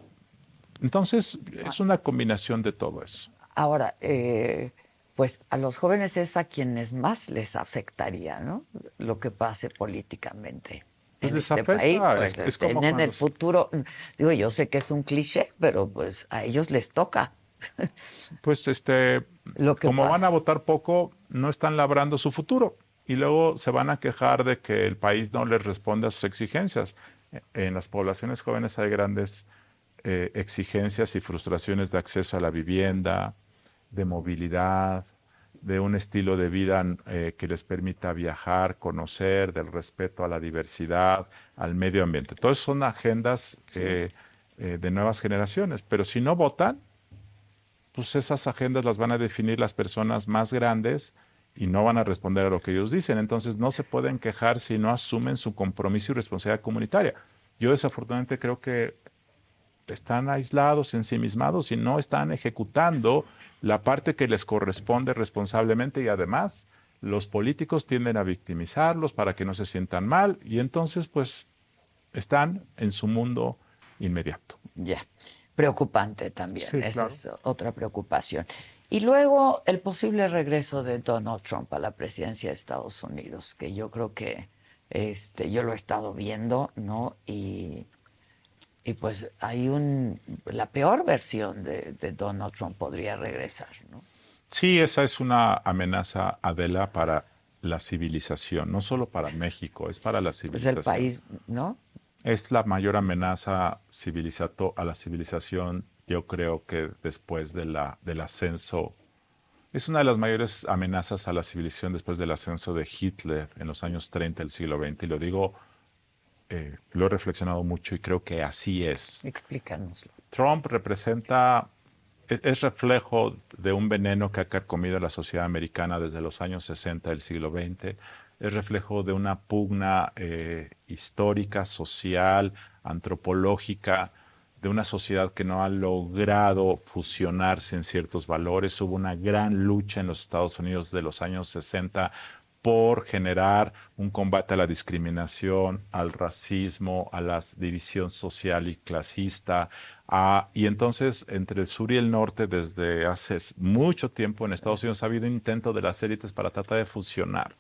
Entonces, es una combinación de todo eso.
Ahora, eh, pues a los jóvenes es a quienes más les afectaría, ¿no? Lo que pase políticamente.
Pues
en
les
este
afecta,
país, pues,
es- es como
en el futuro, digo, yo sé que es un cliché, pero pues a ellos les toca.
Pues este,
Lo que
como van a votar poco, no están labrando su futuro y luego se van a quejar de que el país no les responde a sus exigencias. En las poblaciones jóvenes hay grandes eh, exigencias y frustraciones de acceso a la vivienda, de movilidad, de un estilo de vida eh, que les permita viajar, conocer, del respeto a la diversidad, al medio ambiente. Todas son agendas eh, eh, de nuevas generaciones, pero si no votan, pues esas agendas las van a definir las personas más grandes y no van a responder a lo que ellos dicen. Entonces no se pueden quejar si no asumen su compromiso y responsabilidad comunitaria. Yo desafortunadamente creo que están aislados, ensimismados y no están ejecutando la parte que les corresponde responsablemente y además los políticos tienden a victimizarlos para que no se sientan mal y entonces pues están en su mundo inmediato.
Ya, preocupante también,
Sí,
esa
claro.
es otra preocupación. Y luego el posible regreso de Donald Trump a la presidencia de Estados Unidos, que yo creo que este, yo lo he estado viendo, ¿no? Y, y pues hay un, la peor versión de, de Donald Trump podría regresar, ¿no?
Sí, esa es una amenaza, Adela, para la civilización, no solo para México, es para la
Es
civilización.
el país, ¿no?
Es la mayor amenaza civilizato a la civilización, yo creo que después de la, del ascenso. Es una de las mayores amenazas a la civilización después del ascenso de Hitler en los años 30 del siglo XX. Y lo digo, eh, lo he reflexionado mucho y creo que así es.
Explícanoslo.
Trump representa, es, es reflejo de un veneno que ha carcomido la sociedad americana desde los años 60 del siglo XX. Es reflejo de una pugna eh, histórica, social, antropológica, de una sociedad que no ha logrado fusionarse en ciertos valores. Hubo una gran lucha en los Estados Unidos de los años 60 por generar un combate a la discriminación, al racismo, a la división social y clasista. a- y entonces, entre el sur y el norte, desde hace mucho tiempo en Estados Unidos ha habido intento de las élites para tratar de fusionar.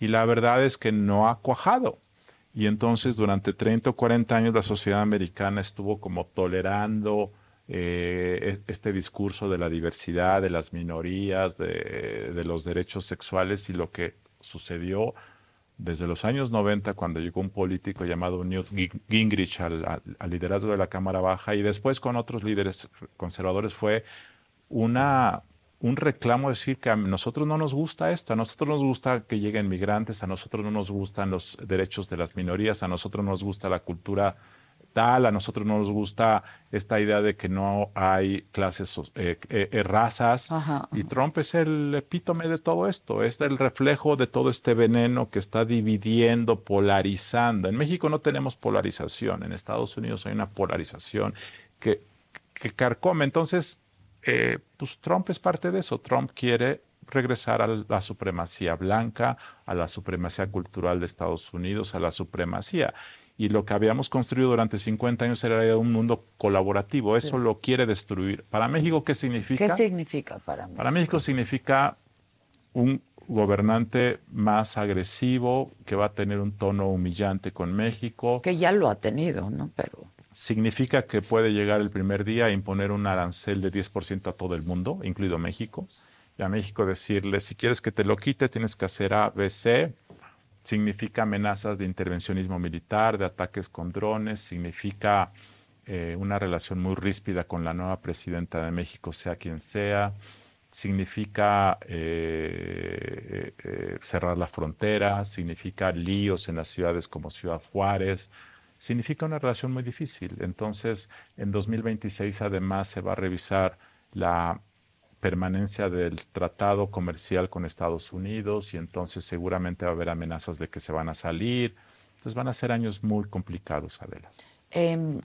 Y la verdad es que no ha cuajado. Y entonces, durante 30 o 40 años, la sociedad americana estuvo como tolerando eh, es- este discurso de la diversidad, de las minorías, de, de los derechos sexuales y lo que sucedió desde los años 90, cuando llegó un político llamado Newt Gingrich al, liderazgo de la Cámara Baja, y después con otros líderes conservadores, fue una, un reclamo decir que a nosotros no nos gusta esto, a nosotros nos gusta que lleguen migrantes, a nosotros no nos gustan los derechos de las minorías, a nosotros nos gusta la cultura tal, a nosotros no nos gusta esta idea de que no hay clases, eh, eh, eh, razas, y Trump es el epítome de todo esto, es el reflejo de todo este veneno que está dividiendo, polarizando. En México no tenemos polarización, en Estados Unidos hay una polarización que, que carcome. Entonces, pues Trump es parte de eso, Trump quiere regresar a la supremacía blanca, a la supremacía cultural de Estados Unidos, a la supremacía y lo que habíamos construido durante 50 años era un mundo colaborativo. Eso lo quiere destruir. ¿Para México qué significa?
¿Qué significa para México?
Para México significa un gobernante más agresivo que va a tener un tono humillante con México.
Que ya lo ha tenido, ¿no? Pero
significa que puede llegar el primer día a imponer un arancel de 10% a todo el mundo, incluido México. Y a México decirle, si quieres que te lo quite, tienes que hacer A, B, C significa amenazas de intervencionismo militar, de ataques con drones, significa eh, una relación muy ríspida con la nueva presidenta de México, sea quien sea, significa eh, eh, cerrar la frontera, significa líos en las ciudades como Ciudad Juárez, significa una relación muy difícil. Entonces, en 2026 además se va a revisar la permanencia del tratado comercial con Estados Unidos y entonces seguramente va a haber amenazas de que se van a salir. Entonces van a ser años muy complicados, Adela.
Em,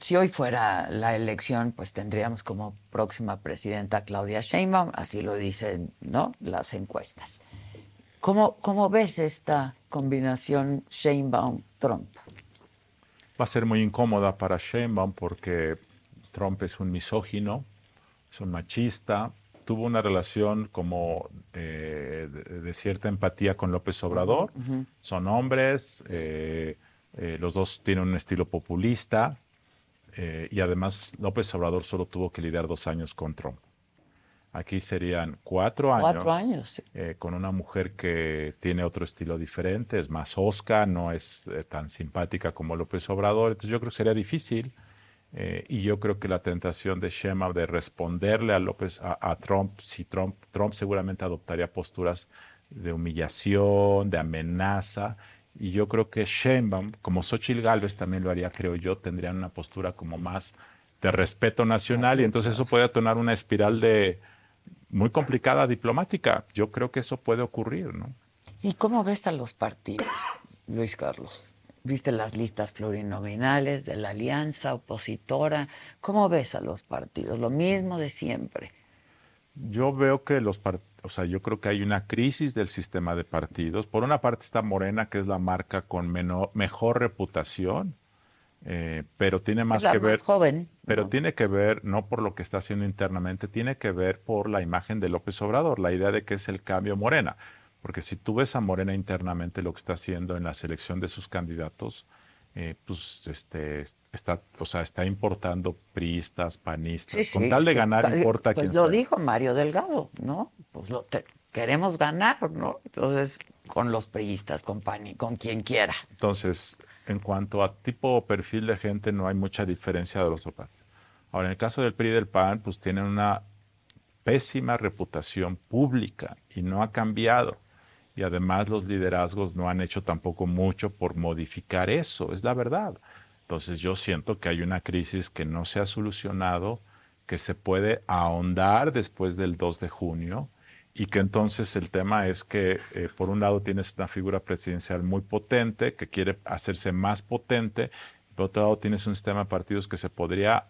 si hoy fuera la elección, pues tendríamos como próxima presidenta Claudia Sheinbaum, así lo dicen ¿no? las encuestas. ¿Cómo, ¿Cómo ves esta combinación Sheinbaum-Trump?
Va a ser muy incómoda para Sheinbaum porque Trump es un misógino, machista, tuvo una relación como eh, de, cierta empatía con López Obrador. Son hombres, eh, eh, los dos tienen un estilo populista y además López Obrador solo tuvo que lidiar dos años con Trump. Aquí serían cuatro años.
Cuatro años.
con una mujer que tiene otro estilo diferente, es más osca, no es tan simpática como López Obrador. Entonces yo creo que sería difícil eh, y yo creo que la tentación de Shema de responderle a López, a, Trump, si Trump, Trump seguramente adoptaría posturas de humillación, de amenaza. Y yo creo que Sheinbaum, como Xochitl Galvez también lo haría, creo yo, tendrían una postura como más de respeto nacional y entonces eso puede atonar una espiral de muy complicada diplomática. Yo creo que eso puede ocurrir, ¿no?
¿Y cómo ves a los partidos, Luis Carlos? Viste las listas plurinominales de la alianza opositora. ¿Cómo ves a los partidos? Lo mismo de siempre.
Yo veo que los partidos, o sea, yo creo que hay una crisis del sistema de partidos. Por una parte está Morena, que es la marca con mejor reputación, eh, pero tiene más que ver.
joven.
Pero tiene que ver, no por lo que está haciendo internamente, tiene que ver por la imagen de López Obrador, la idea de que es el cambio Morena. Porque si tú ves a Morena internamente lo que está haciendo en la selección de sus candidatos, eh, pues este, está, o sea, está importando priistas, panistas. Con tal de ganar, importa
pues lo dijo Mario Delgado, ¿no? Pues lo queremos ganar, ¿no? Entonces, con los priistas, con PAN con quien quiera.
Entonces, en cuanto a tipo o perfil de gente, no hay mucha diferencia de los dos partidos. Ahora, en el caso del PRI y del PAN, pues tienen una pésima reputación pública y no ha cambiado y además los liderazgos no han hecho tampoco mucho por modificar eso, es la verdad. Entonces yo siento que hay una crisis que no se ha solucionado, que se puede ahondar después del 2 de junio y que entonces el tema es que eh, por un lado tienes una figura presidencial muy potente que quiere hacerse más potente, por otro lado tienes un sistema de partidos que se podría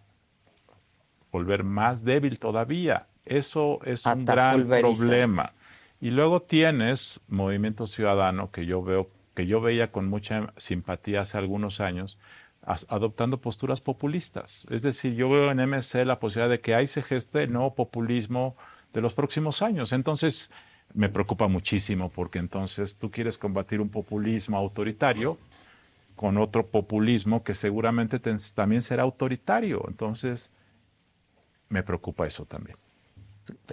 volver más débil todavía. Eso es un gran problema. Y luego tienes Movimiento Ciudadano, que yo veo, que yo veía con mucha simpatía hace algunos años, adoptando posturas populistas. Es decir, yo veo en MC la posibilidad de que ahí se geste el nuevo populismo de los próximos años. Entonces, me preocupa muchísimo porque entonces tú quieres combatir un populismo autoritario con otro populismo que seguramente también será autoritario. Entonces, me preocupa eso también.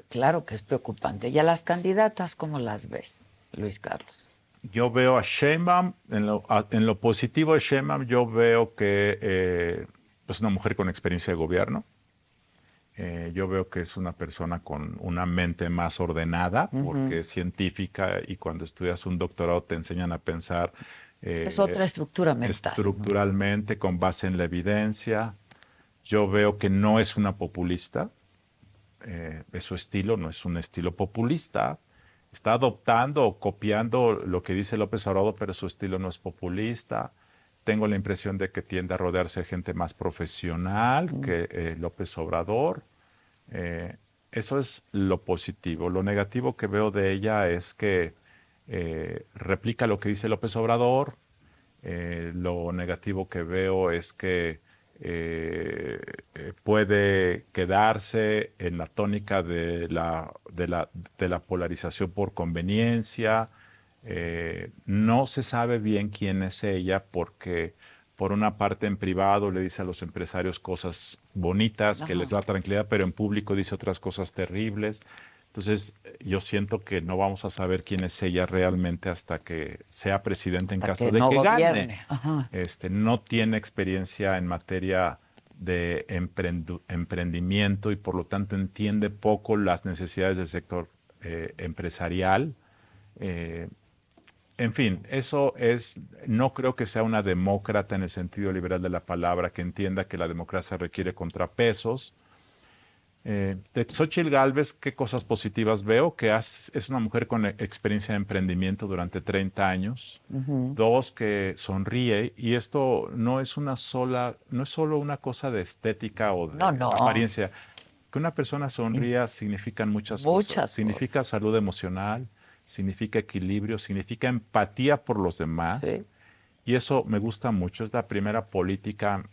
Claro que es preocupante. ¿Y a las candidatas cómo las ves, Luis Carlos?
yo veo a Sheinbaum, en lo, en lo positivo de Sheinbaum, yo veo que eh, es una mujer con experiencia de gobierno. Eh, yo veo que es una persona con una mente más ordenada, porque es científica y cuando estudias un doctorado te enseñan a pensar.
Eh, es otra estructura mental.
Estructuralmente, con base en la evidencia. Yo veo que no es una populista. Es su estilo, no es un estilo populista está adoptando o copiando lo que dice López Obrador, pero su estilo no es populista. Tengo la impresión de que tiende a rodearse de gente más profesional que eh, López Obrador. Eh, eso es lo positivo. Lo negativo que veo de ella es que eh, replica lo que dice López Obrador. lo negativo que veo es que eh, puede quedarse en la tónica de la, de la, de la polarización por conveniencia. Eh, no se sabe bien quién es ella porque por una parte en privado le dice a los empresarios cosas bonitas que les da tranquilidad, pero en público dice otras cosas terribles. Entonces, yo siento que no vamos a saber quién es ella realmente hasta que sea presidente en caso de que gane. Este, no tiene experiencia en materia de emprendimiento y por lo tanto entiende poco las necesidades del sector eh, empresarial. Eh, en fin, eso es, no creo que sea una demócrata en el sentido liberal de la palabra, que entienda que la democracia requiere contrapesos eh, de Xochitl Galvez, ¿qué cosas positivas veo? Que es una mujer con experiencia de emprendimiento durante 30 años. Dos, que sonríe. Y esto no es una sola, no es solo una cosa de estética o de apariencia. Que una persona sonría significan muchas, cosas. Significa salud emocional, significa equilibrio, significa empatía por los demás. Y eso me gusta mucho. Es la primera política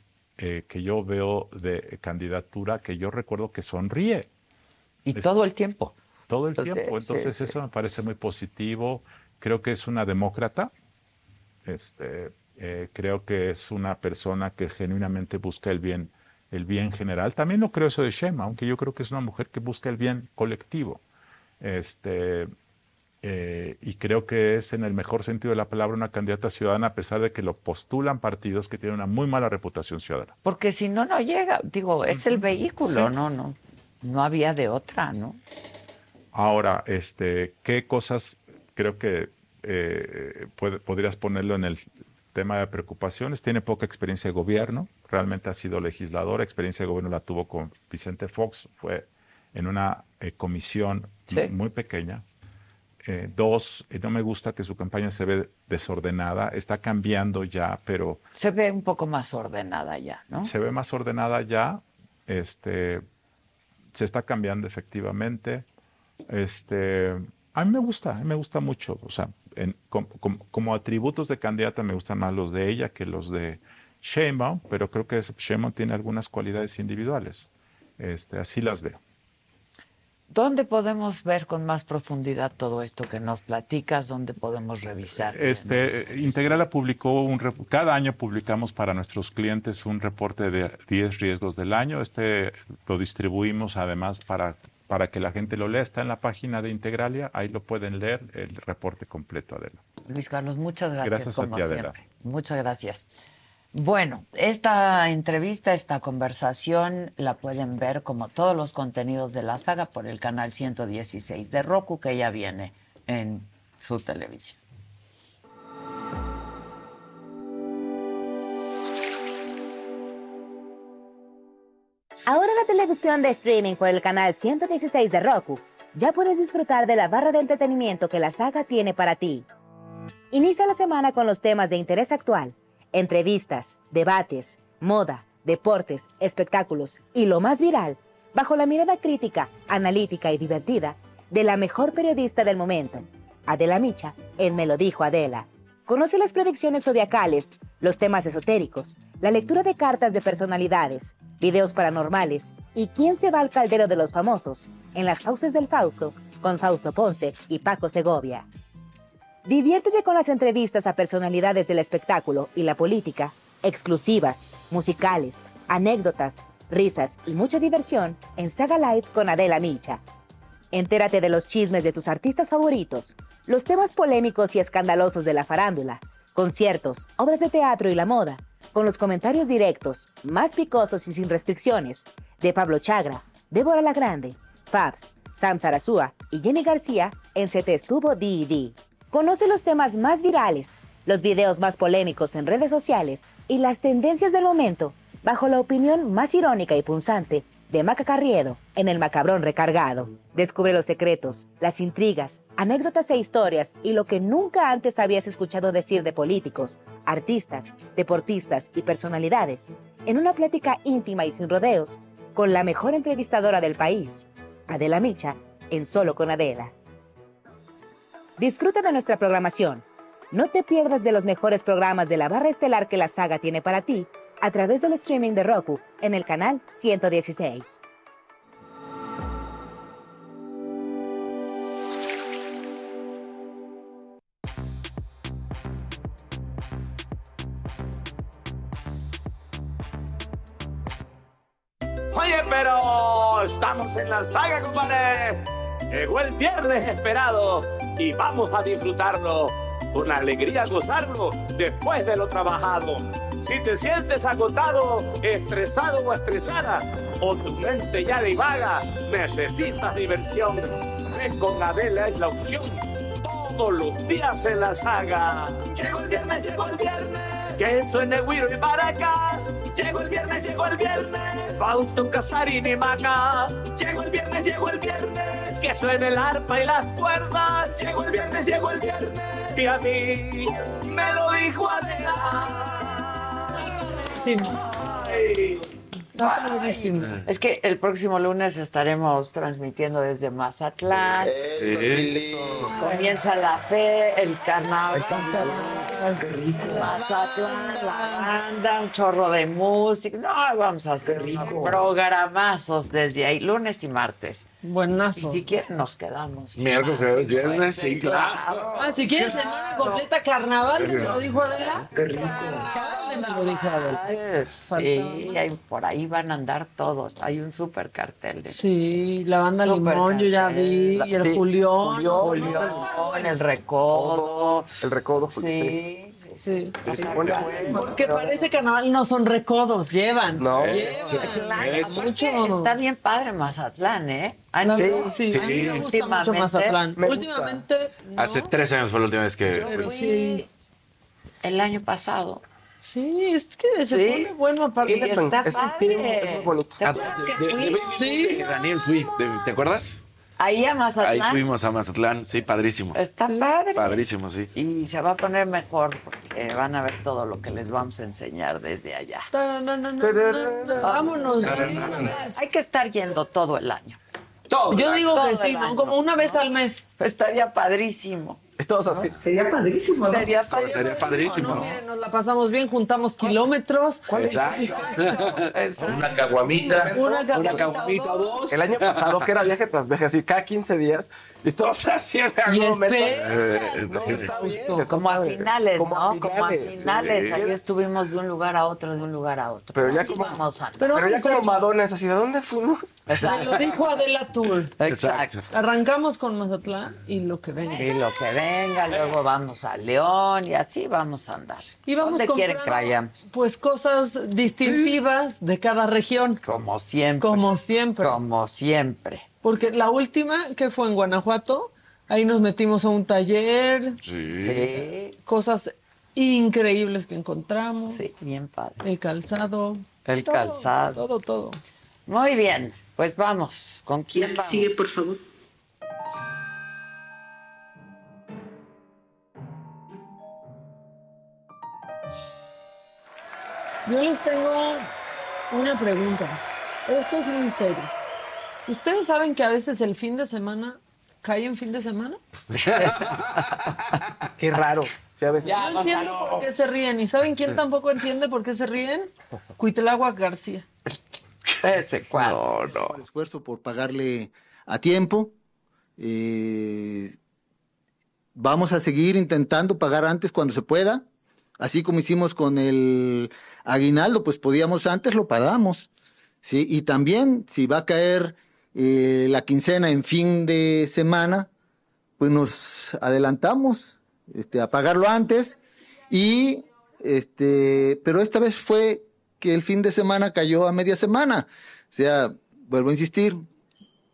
eh, que yo veo de candidatura que yo recuerdo que sonríe.
Y todo el tiempo.
Todo el tiempo. Entonces eso me parece muy positivo. Creo que es una demócrata. Este, eh, creo que es una persona que genuinamente busca el bien, el bien general. También no creo eso de Shema, aunque yo creo que es una mujer que busca el bien colectivo. Este, eh, y creo que es en el mejor sentido de la palabra una candidata ciudadana a pesar de que lo postulan partidos que tienen una muy mala reputación ciudadana.
Porque si no, no llega, digo, es el vehículo, no, no, no había de otra, ¿no?
Ahora, este, ¿qué cosas creo que eh, podrías ponerlo en el tema de preocupaciones? Tiene poca experiencia de gobierno, realmente ha sido legislador, experiencia de gobierno la tuvo con Vicente Fox, fue en una eh, comisión muy pequeña, eh, dos, eh, no me gusta que su campaña se ve desordenada. Está cambiando ya, pero...
Se ve un poco más ordenada ya, ¿no?
Se ve más ordenada ya. Este, se está cambiando efectivamente. Este, a mí me gusta, a mí me gusta mucho. O sea, como, atributos de candidata me gustan más los de ella que los de Sheinbaum, pero creo que Sheinbaum tiene algunas cualidades individuales. Este, así las veo.
¿Dónde podemos ver con más profundidad todo esto que nos platicas? ¿Dónde podemos revisar?
Este, Integrala publicó un cada año publicamos para nuestros clientes un reporte de 10 riesgos del año. Este lo distribuimos además para para que la gente lo lea. Está en la página de Integralia, ahí lo pueden leer el reporte completo, Adela.
Luis Carlos, muchas gracias. Gracias a ti, Adela. Muchas gracias. Bueno, esta entrevista, esta conversación la pueden ver como todos los contenidos de la saga por el canal 116 de Roku que ya viene en su televisión.
Ahora la televisión de streaming por el canal 116 de Roku ya puedes disfrutar de la barra de entretenimiento que la saga tiene para ti. Inicia la semana con los temas de interés actual Entrevistas, debates, moda, deportes, espectáculos y lo más viral, bajo la mirada crítica, analítica y divertida de la mejor periodista del momento, Adela Micha, en Me lo dijo Adela. Conoce las predicciones zodiacales, los temas esotéricos, la lectura de cartas de personalidades, videos paranormales y quién se va al caldero de los famosos en las fauces del Fausto con Fausto Ponce y Paco Segovia. Diviértete con las entrevistas a personalidades del espectáculo y la política, exclusivas, musicales, anécdotas, risas y mucha diversión en Saga Live con Adela Micha. Entérate de los chismes de tus artistas favoritos, los temas polémicos y escandalosos de la farándula, conciertos, obras de teatro y la moda, con los comentarios directos, más picosos y sin restricciones, de Pablo Chagra, Débora La Grande, Fabs, Sam Sarasúa y Jenny García en Se Te Estuvo D&D. Conoce los temas más virales, los videos más polémicos en redes sociales y las tendencias del momento bajo la opinión más irónica y punzante de Maca Carriedo en El Macabrón Recargado. Descubre los secretos, las intrigas, anécdotas e historias y lo que nunca antes habías escuchado decir de políticos, artistas, deportistas y personalidades en una plática íntima y sin rodeos con la mejor entrevistadora del país, Adela Micha, en Solo con Adela. Disfruta de nuestra programación. No te pierdas de los mejores programas de la barra estelar que la saga tiene para ti a través del streaming de Roku en el canal 116.
Oye, pero estamos en la saga, compadre. Llegó el viernes esperado y vamos a disfrutarlo con alegría, gozarlo después de lo trabajado. Si te sientes agotado, estresado o estresada, o tu mente ya divaga, necesitas diversión. Ven con Adela es la opción. Todos los días en la saga. Llegó el viernes, llegó el viernes. Que suene Wiro y Maraca. Llegó el viernes, llegó el viernes. Fausto Casarini Maca. Llegó el viernes, llegó el viernes. Que suene el arpa y las cuerdas. Llegó el viernes, llegó el viernes. Y a mí me lo dijo Adela. Ay.
Es que el próximo lunes estaremos transmitiendo desde Mazatlán. Comienza la fe, el carnaval. Mazatlán, la banda, un chorro de música. No, vamos a hacer unos programazos desde ahí, lunes y martes.
Buenazo.
Y si quieren, nos quedamos.
Miércoles, jueves, viernes, sí, claro.
Ah, si quieres semana completa carnaval, me lo dijo Adela. Carnaval, me lo dijo Adela.
Sí, ahí- por ahí van a andar todos. Hay un super cartel de
Sí, la banda
Súper
Limón, yo ya vi,
cartel.
y el
Sí,
Julión.
Julión,
en el recodo.
El recodo.
Sí, sí,
Sí.
Sí, sí, bueno.
Porque parece carnaval no son recodos, llevan.
No.
Llevan. Mucho.
Está bien padre Mazatlán, ¿eh?
La
ido-
verdad, sí,
sí.
a mí me gusta mucho Mazatlán.
me gusta.
Últimamente, no.
Hace tres años fue la última vez que
Pero
fui.
sí.
el año pasado.
Sí, es que se
Sí.
pone bueno aparte.
Es- es- muy bonito.
¿Te acuerdas que
De- de-
fuimos?
Sí.
Daniel fui, de- ¿te acuerdas?
Ahí a Mazatlán.
Ahí fuimos a Mazatlán, sí, padrísimo.
Está padre.
Padrísimo, sí.
Y se va a poner mejor porque van a ver todo lo que les vamos a enseñar desde allá.
No, no, no, no, no, no, Vámonos.
Hay que estar yendo todo el año.
Yo digo
Todo
que sí,
año.
¿no? Como una vez al mes.
Estaría padrísimo.
Todos así.
Sería padrísimo. Sería
Sería
padrísimo.
padrísimo.
No, miren, nos la pasamos bien, juntamos kilómetros.
Exacto.
Una caguamita.
Una
Una caguamita o dos. El año pasado que era viaje tras viaje, así cada 15 días, y todos
Y
algún momento. Eh,
No, bien,
Como a finales,
Como a
¿no? Como a
finales, sí.
Ahí estuvimos de un lugar a otro, de un lugar a otro.
Pero ya
Así
como-
vamos a
Pero
Pero ya como Madonna es así, ¿de dónde fuimos?
Me lo dijo Adela Tour.
Exacto.
Arrancamos con Mazatlán y lo que venga.
Y lo que venga, luego vamos a León y así vamos a andar.
Y vamos
¿Dónde quieren que vayamos?
Pues cosas distintivas de cada región.
Como siempre.
Como siempre.
Como siempre.
Porque la última, que fue en Guanajuato, ahí nos metimos a un taller,
Sí.
Sí,
cosas increíbles que encontramos.
sí, bien padre.
El calzado.
El
todo,
calzado.
Todo, todo.
Muy bien, pues vamos. ¿Con quién vamos?
Sigue, por favor.
Yo les tengo una pregunta. Esto es muy serio. ¿Ustedes saben que a veces el fin de semana cae en fin de semana?
Qué raro. Sí, a veces.
No entiendo por qué se ríen. ¿Y saben quién tampoco entiende por qué se ríen? Cuitlagua García.
Ese cuadro.
No, no.
el esfuerzo por pagarle a tiempo. Eh, vamos a seguir intentando pagar antes cuando se pueda. Así como hicimos con el aguinaldo, pues podíamos antes, lo pagamos. ¿sí? Y también, si va a caer eh, la quincena en fin de semana, pues nos adelantamos este, a pagarlo antes y este, pero esta vez fue que el fin de semana cayó a media semana. O sea, vuelvo a insistir.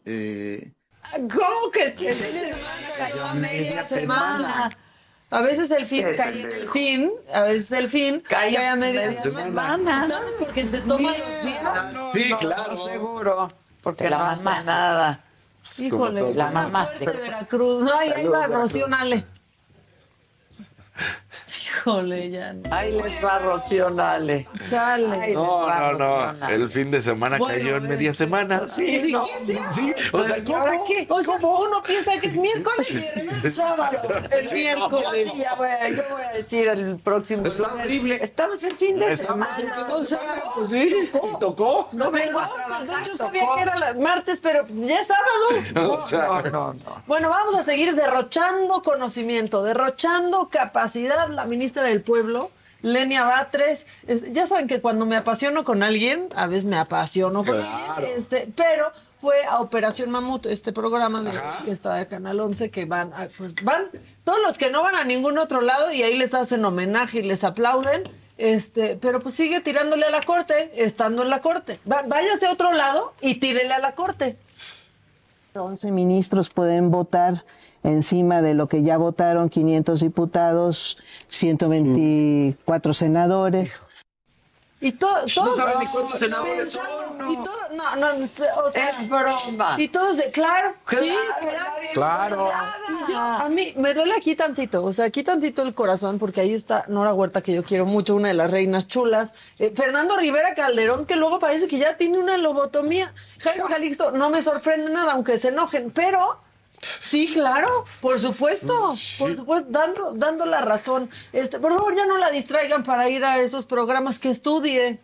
eh,
¿Cómo que el fin de semana cayó a media semana? A veces el fin cae en el fin, a veces el fin cae, a media semana. ¿Sabes? Porque se toman los días.
Sí, claro.
Seguro. Porque la mamá nada.
Híjole,
La
suerte de Veracruz. No, ahí ahí va Rocío Nale. Híjole, ya no.
Ahí les va Rocío Nale.
Chale.
No,
va
no, no. El fin de semana
Bueno,
cayó en media
este,
semana.
Sí, sí,
no.
¿qué es eso?
O sea,
¿Y ahora qué?
O sea, uno piensa que es miércoles y de sábado. Es miércoles.
Sí, ya voy, a- yo voy a decir el próximo.
Está
lunes,
horrible.
Estamos en fin de
Estamos en
semana.
O sea,
Pues sí, y tocó.
no, perdón, perdón, yo sabía
tocó.
que era la- martes, pero ya es sábado.
O sea,
No, no, no.
Bueno, vamos a seguir derrochando conocimiento, derrochando capacidad. La ministra del Pueblo, Lenia Batres, es- ya saben que cuando me apasiono con alguien, a veces me apasiono con alguien, este, pero fue a Operación Mamut, este programa de, que está de Canal 11, que van, a- pues van, todos los que no van a ningún otro lado y ahí les hacen homenaje y les aplauden. Este, pero pues sigue tirándole a la corte, estando en la corte. Va- váyase a otro lado y tírele a la corte.
11 ministros pueden votar encima de lo que ya votaron 500 diputados, 124 senadores.
Y to- todos
saben ni cuántos senadores
pensando- Y todo, no, no, o sea,
Es broma.
y todos de, claro, sí,
Claro,
Claro.
Y yo, a mí me duele aquí tantito, o sea, aquí tantito el corazón, porque ahí está Nora Huerta, que yo quiero mucho, una de las reinas chulas. Eh, Fernando Rivera Calderón, que luego parece que ya tiene una lobotomía. Jaime Calixto, no me sorprende nada, aunque se enojen, pero sí, claro, por supuesto, por supuesto, dando, dando la razón. Este, por favor, ya no la distraigan para ir a esos programas que estudie.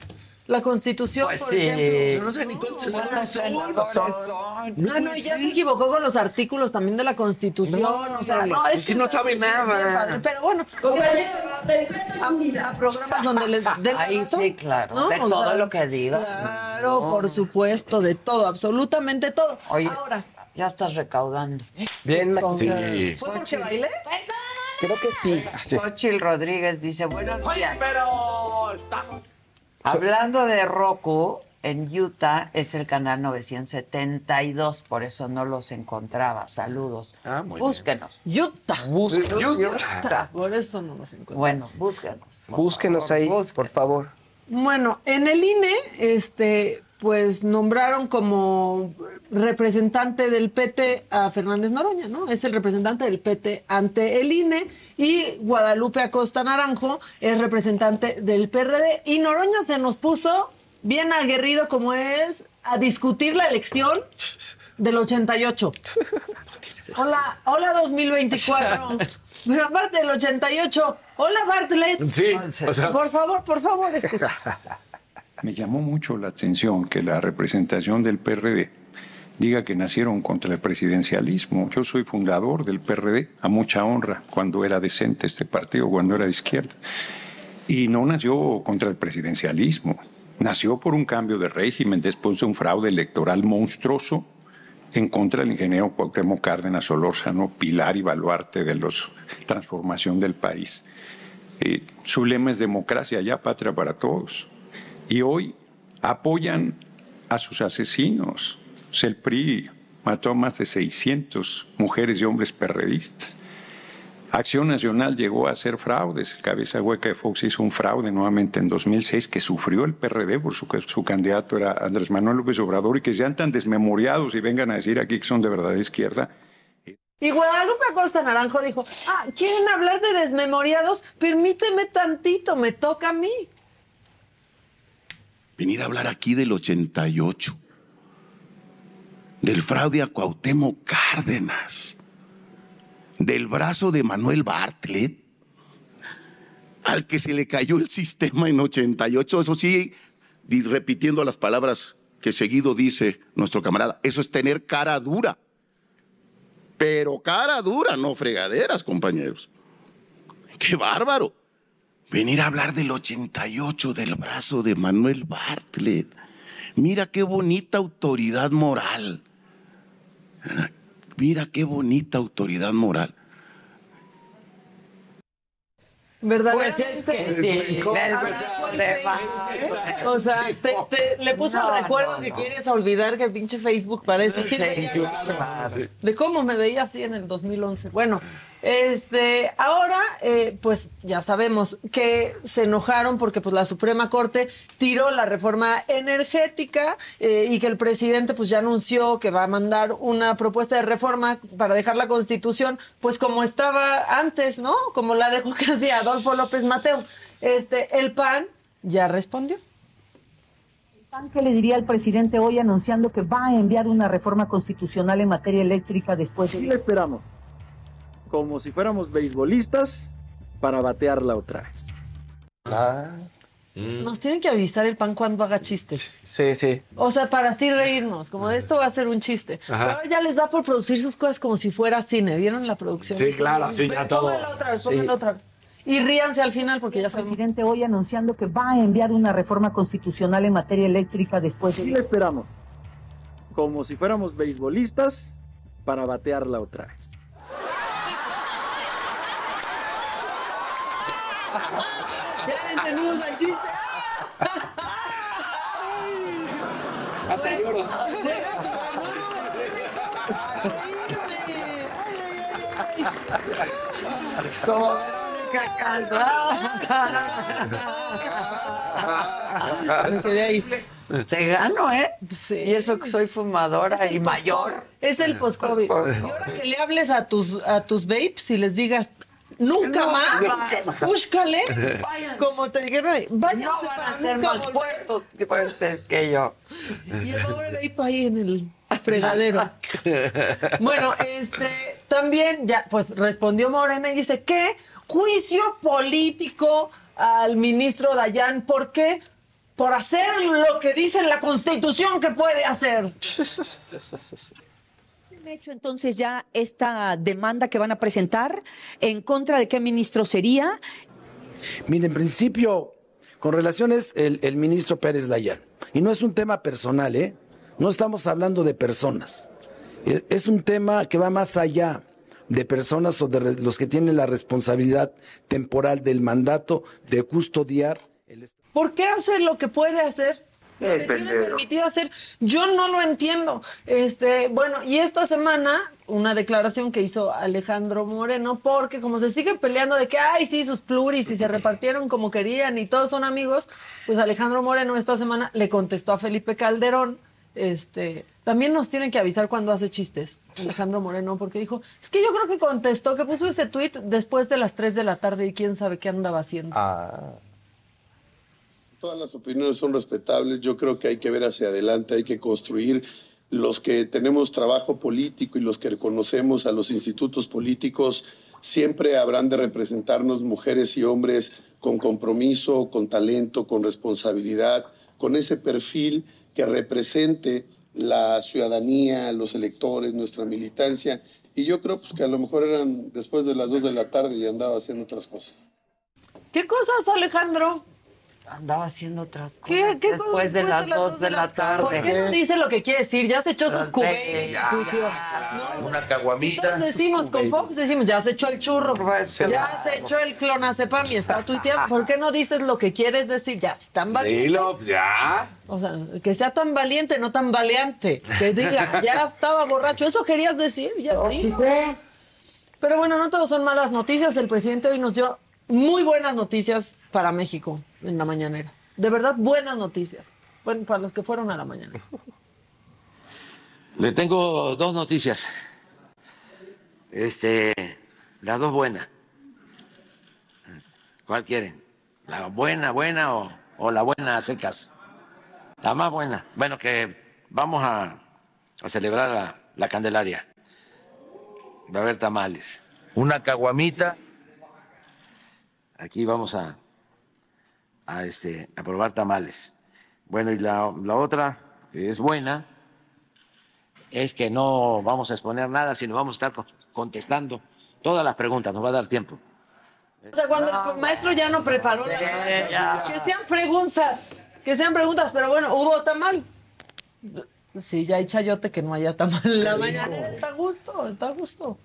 La Constitución,
Pues
por
sí.
ejemplo.
Yo no sé ni cuántos
¿Cuántos
senadores
senadores
son.
son?
No, y ya se equivocó con los artículos también de la Constitución.
No,
o sea,
no,
no,
pues
es
si
que
no sabe nada.
bien padre, Pero bueno, a, a programas donde les den
Ahí
razón,
sí, claro.
¿no?
De
O
todo
sea,
lo que diga.
Claro, por supuesto, de todo, absolutamente todo.
Oye,
Ahora,
ya estás recaudando.
Bien, Max.
Sí.
¿fue porque bailé?
Creo que sí. Sí.
Xochitl Rodríguez dice, buenos
Oye,
días.
pero estamos.
Hablando de Roku, en Utah es el canal 972, por eso no los encontraba. Saludos.
Ah, muy bien.
búsquenos.
Utah.
Utah.
Por eso no los encuentro.
Bueno, búsquenos.
Búsquenos
favor,
ahí,
búsquenos.
por favor.
Bueno, en el INE, este, pues nombraron como representante del PT a Fernández Noroña, ¿no? Es el representante del PT ante el INE y Guadalupe Acosta Naranjo es representante del PRD y Noroña se nos puso bien aguerrido como es a discutir la elección del 88. Hola, hola 2024. Pero aparte del 88, hola Bartlett.
Sí, o sea,
Por favor, por favor, escucha.
Me llamó mucho la atención que la representación del PRD diga que nacieron contra el presidencialismo. Yo soy fundador del PRD, a mucha honra, cuando era decente este partido, cuando era de izquierda. Y no nació contra el presidencialismo, nació por un cambio de régimen después de un fraude electoral monstruoso en contra del ingeniero Cuauhtémoc Cárdenas Solórzano, pilar y baluarte de la transformación del país. Eh, su lema es democracia, ya patria para todos. Y hoy apoyan a sus asesinos. El PRI mató a más de 600 mujeres y hombres perredistas. Acción Nacional llegó a hacer fraudes. Cabeza Hueca de Fox hizo un fraude nuevamente en 2006 que sufrió el PRD por su, su candidato era Andrés Manuel López Obrador y que sean tan desmemoriados y vengan a decir aquí que son de verdad izquierda.
Y Guadalupe Acosta Naranjo dijo, ah, ¿quieren hablar de desmemoriados? Permíteme tantito, me toca a mí.
Venir a hablar aquí del 88, del fraude a Cuauhtémoc Cárdenas, del brazo de Manuel Bartlett, al que se le cayó el sistema en 88, eso sí, repitiendo las palabras que seguido dice nuestro camarada, eso es tener cara dura, pero cara dura, no fregaderas, compañeros. ¡Qué bárbaro! Venir a hablar del 88, del brazo de Manuel Bartlett. Mira qué bonita autoridad moral. mira qué bonita autoridad moral.
Verdaderamente.
Pues es que sí,
¿eh? O sea, te, te- le puso
No,
el recuerdo
no,
que
no.
quieres olvidar que pinche Facebook para eso
Sí,
hablamos De cómo me veía así en el 2011. Bueno, este, ahora, eh, pues ya sabemos que se enojaron porque pues la Suprema Corte tiró la reforma energética eh, y que el presidente pues ya anunció que va a mandar una propuesta de reforma para dejar la Constitución pues como estaba antes, ¿no? Como la dejó casi Adolfo López Mateos. Este, el PAN ya respondió.
¿Qué le diría al presidente hoy anunciando que va a enviar una reforma constitucional en materia eléctrica después de...
Sí le esperamos, como si fuéramos beisbolistas para batearla otra vez.
Nos tienen que avisar el PAN cuando haga chistes.
Sí, sí.
O sea, para así reírnos, como de esto va a ser un chiste.
Ajá.
Pero ahora ya les da por producir sus cosas como si fuera cine. ¿Vieron la producción?
Sí, claro, sí, ya todo.
Pónganla otra vez,
Sí.
pónganla otra vez. Y ríanse al final porque ya
El
saben.
presidente hoy anunciando que va a enviar una reforma constitucional en materia eléctrica después
Sí
de...
le esperamos, como si fuéramos beisbolistas para batearla otra vez.
Ya le entendimos al chiste.
Hasta lloro.
Como Verónica.
Me quedé ahí.
Te gano, ¿eh?
Sí.
Y eso que soy fumadora y mayor.
Es el post-COVID. Y ahora que le hables a tus, a tus vapes y les digas, nunca más, búscale, como te dijeron, váyanse
No van a
para
ser
nunca
más puertos fuertes que yo.
Y el pobre vape ahí en el fregadero. Bueno, este, también ya, pues respondió Morena y dice, ¿qué? Juicio político al ministro Dayan. ¿Por qué? Por hacer lo que dice la Constitución que puede hacer.
¿Han hecho entonces ya esta demanda que van a presentar? ¿En contra de qué ministro sería?
Mire, en principio, con relaciones el, el ministro Pérez Dayán, y no es un tema personal, ¿eh? No estamos hablando de personas. Es, es un tema que va más allá de personas o de los que tienen la responsabilidad temporal del mandato de custodiar el Estado.
¿Por qué hace lo que puede hacer? Lo que tiene permitido hacer. Yo no lo entiendo. Este, bueno, y esta semana, una declaración que hizo Alejandro Moreno, porque como se sigue peleando de que, ay, sí, sus pluris y se repartieron como querían y todos son amigos, pues Alejandro Moreno esta semana le contestó a Felipe Calderón. Este, también nos tienen que avisar cuando hace chistes, Alejandro Moreno, porque dijo, es que yo creo que contestó, que puso ese tweet después de las 3 de la tarde y quién sabe qué andaba haciendo.
Todas las opiniones son respetables. Yo creo que hay que ver hacia adelante, hay que construir. Los que tenemos trabajo político y los que reconocemos a los institutos políticos, siempre habrán de representarnos mujeres y hombres con compromiso, con talento, con responsabilidad, con ese perfil que represente la ciudadanía, los electores, nuestra militancia. Y yo creo pues, que a lo mejor eran después de las dos de la tarde y andaba haciendo otras cosas.
¿Qué cosas, Alejandro?
Andaba haciendo otras cosas
¿Qué, qué
después
cosas
de las 2 de la tarde.
¿Por qué no dice lo que quiere decir? Ya se echó sus
Sí,
cubabies y tuiteó.
Una
Si
caguamita.
todos decimos con Fox, decimos, ya se echó el churro, ya se echó el clonazepam y está tuiteando. ¿Por qué no dices lo que quieres decir? Ya, si tan valiente.
Dilo, pues ya.
O sea, que sea tan valiente, no tan valiente. Que diga, ya estaba borracho. ¿Eso querías decir? Ya dilo. Pero bueno, no todo son malas noticias. El presidente hoy nos dio muy buenas noticias para México en la mañanera. De verdad, buenas noticias. Bueno, para los que fueron a la mañana.
Le tengo dos noticias. Este, las dos buenas. ¿Cuál quieren? ¿La buena, buena o, o la buena a secas? La más buena. Bueno, que vamos a, a celebrar la, la Candelaria. Va a haber tamales. Una caguamita. Aquí vamos a, a, este, a probar tamales. Bueno, y la, la otra, que es buena, es que no vamos a exponer nada, sino vamos a estar co- contestando todas las preguntas, nos va a dar tiempo.
O sea, cuando el maestro ya no preparó la clase,
ya.
que sean preguntas, que sean preguntas, pero bueno, hubo tamal. Sí, ya hay chayote que no haya tamal en la mañana. Está a gusto, está a gusto.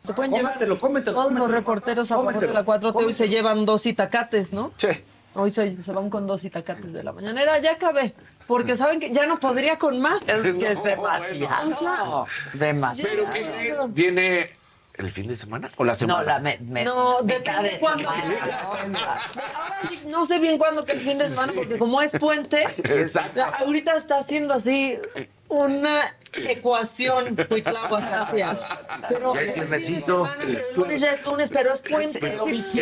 Se pueden llevar
Cómetelo, cómetelo,
todos los
cómetelo.
reporteros a favor de
Cómetelo,
la 4T hoy se llevan dos itacates, ¿no?
Sí.
Hoy se, se van con dos itacates de la mañanera. Ya acabé, porque saben que ya no podría con más.
Es que es
No,
demasiado.
O sea,
demasiado.
¿Pero qué crees? ¿Viene el fin de semana o la semana?
No, la me, me-
No, depende
de
cuándo. Ahora sí, no sé bien cuándo que el fin de semana, porque como es puente,
Exacto.
ahorita está haciendo así una ecuación Cuitlagua García. Pero
Ya es
es fin de semana, pero el lunes ya es lunes, pero es puente. Sí, sí,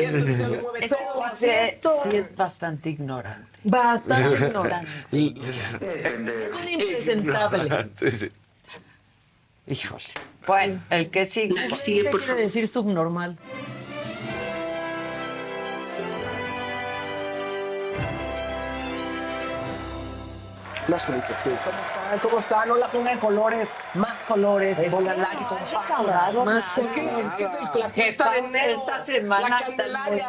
se
sí.
es bastante ignorante.
Bastante ignorante.
Es
Es un impresentable.
Sí, sí.
Híjoles. Bueno, el que sigue.
¿Qué quiere decir subnormal?
Bonitos, sí. ¿Cómo están? ¿Cómo están? No la pongan colores, más colores. Pongan like,
recaudado,
Más
más.
Es que es, que es el
Que
platista de
esta, semana
La
está
Candelaria.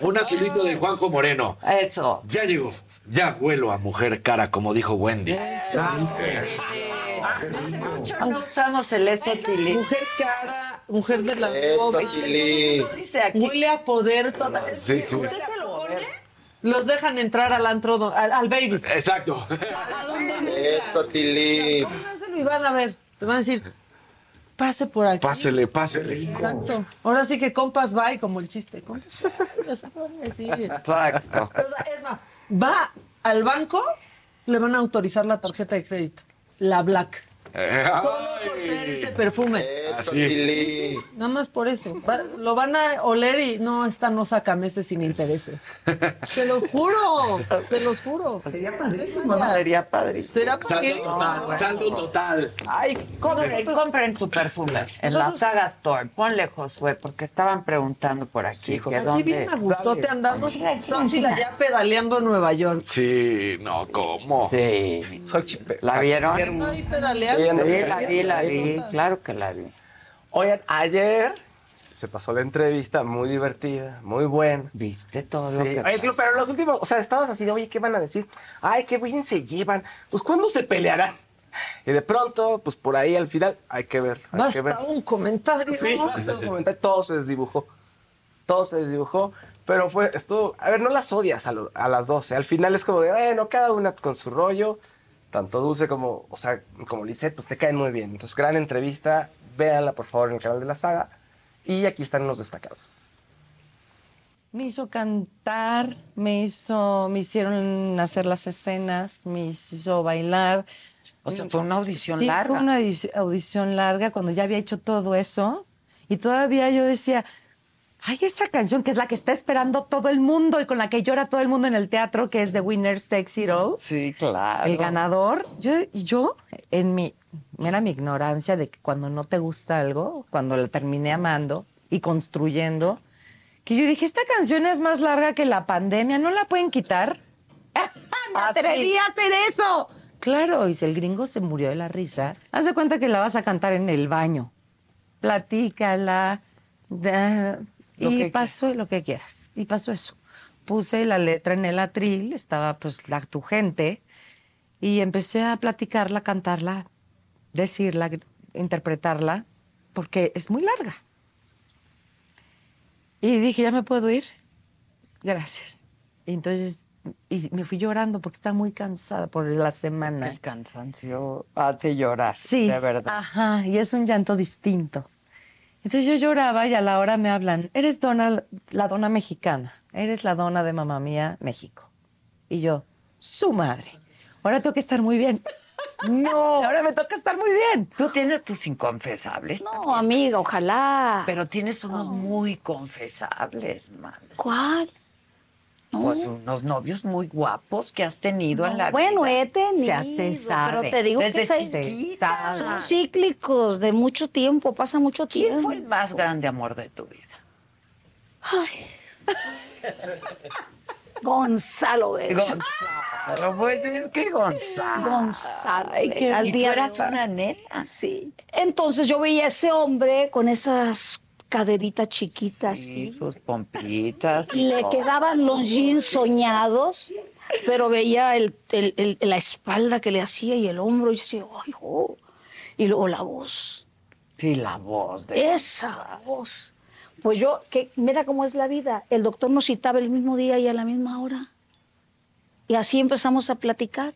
Un azulito de Juanjo Moreno.
Eso.
Ya llegó. Ya huelo a mujer cara, como dijo Wendy.
Mucho no usamos el eso, Tili.
Mujer cara, mujer de la
Eso,
COVID.
Tili. Dice aquí.
Huele a poder total.
Sí, sí.
¿Usted se lo? Los dejan entrar al antro, do- al, al baby.
Exacto.
¿A dónde
Eso,
y van a ver. Te van a decir, pase por aquí.
Pásele, pásele.
Exacto. Ahora sí que compas bye, como el chiste. Compas, ya se van a decir.
Exacto.
O sea, es más, va al banco, le van a autorizar la tarjeta de crédito. La Black. Solo por traer ese perfume.
Así.
Nada más por eso. Va- lo van a oler y no, esta no saca meses sin intereses. Se los juro. Se los juro. Sería padrísimo.
Sería padre.
Será
Saldo
padrísimo.
total. Saldo total.
Ay,
Compren, compren su perfume en la
Nosotros-
Saga Store. Ponle Josué, porque estaban preguntando por aquí. que
Aquí
dónde-
bien a gustote andamos. Xochitl allá pedaleando en Nueva York.
Sí, no, ¿cómo?
Sí.
Soy chipe.
¿La vieron?
Ando ahí pedaleando.
Sí, la vi, la vi. Claro que la vi.
Oigan, ayer se pasó la entrevista, muy divertida, muy buena.
¿Viste todo lo que
Oye,
pasó?
pero los últimos, o sea, estabas así de, oye, ¿qué van a decir? Ay, qué bien se llevan. Pues, ¿cuándo se pelearán? Y de pronto, pues por ahí al final, hay que ver. Hay que ver.
Basta un comentario.
Sí, basta un comentario, todo se desdibujó. Todo se desdibujó. Pero fue, estuvo, a ver, no las odias a, lo- a las 12. Al final es como de, bueno, cada una con su rollo. Tanto Dulce como, o sea, como Lisette, pues te caen muy bien. Entonces, gran entrevista. Véanla, por favor, en el canal de la saga. Y aquí están los destacados.
Me hizo cantar, me hizo, me hicieron hacer las escenas, me hizo bailar.
O sea, fue una audición
sí,
larga.
fue una audi- audición larga cuando ya había hecho todo eso. Y todavía yo decía, ay, esa canción que es la que está esperando todo el mundo y con la que llora todo el mundo en el teatro, que es The Winner's Takes It All.
Sí, claro.
El ganador. Yo, yo, en mi, era mi ignorancia de que cuando no te gusta algo, cuando la terminé amando y construyendo, que yo dije, esta canción es más larga que la pandemia, ¿no la pueden quitar? ¡Me atreví a hacer eso! Claro, y si el gringo se murió de la risa, haz de cuenta que la vas a cantar en el baño. Platícala. da-
Lo
y
que
pasó lo que quieras. Y pasó eso. Puse la letra en el atril, estaba pues la, tu gente, y empecé a platicarla, cantarla, decirla, interpretarla, porque es muy larga. Y dije, ¿ya me puedo ir? Gracias. Y entonces y me fui llorando porque estaba muy cansada por la semana.
El cansancio hace llorar.
Sí.
De verdad.
Ajá, y es un llanto distinto. Entonces yo lloraba y a la hora me hablan, eres dona, la dona mexicana, eres la dona de mamá mía, México. Y yo, su madre. Ahora tengo que estar muy bien.
No.
Ahora me toca estar muy bien.
Tú tienes tus inconfesables.
No, amiga, ojalá.
Pero tienes unos muy confesables, man.
¿Cuál?
Pues unos novios muy guapos que has tenido en la
bueno,
vida.
he tenido.
Se sabe.
Pero te digo
Desde
que se- son cíclicos de mucho tiempo, pasa mucho tiempo.
¿Quién fue el más grande amor de tu vida?
Ay. Gonzalo Vega.
Gonzalo, pues es que Gonzalo.
Gonzalo.
Ay, qué-
al día
eras una nena.
Sí. Entonces yo veía a ese hombre con esas caderitas chiquitas,
Sí,
¿sí?
sus pompitas.
Y le
todo.
quedaban los jeans soñados. pero veía el, el- el- la espalda que le hacía y el hombro, y yo decía, ay, oh. Y luego la voz.
Sí, la voz. de-
Esa voz. Pues yo, que mira cómo es la vida. El doctor nos citaba el mismo día y a la misma hora. Y así empezamos a platicar.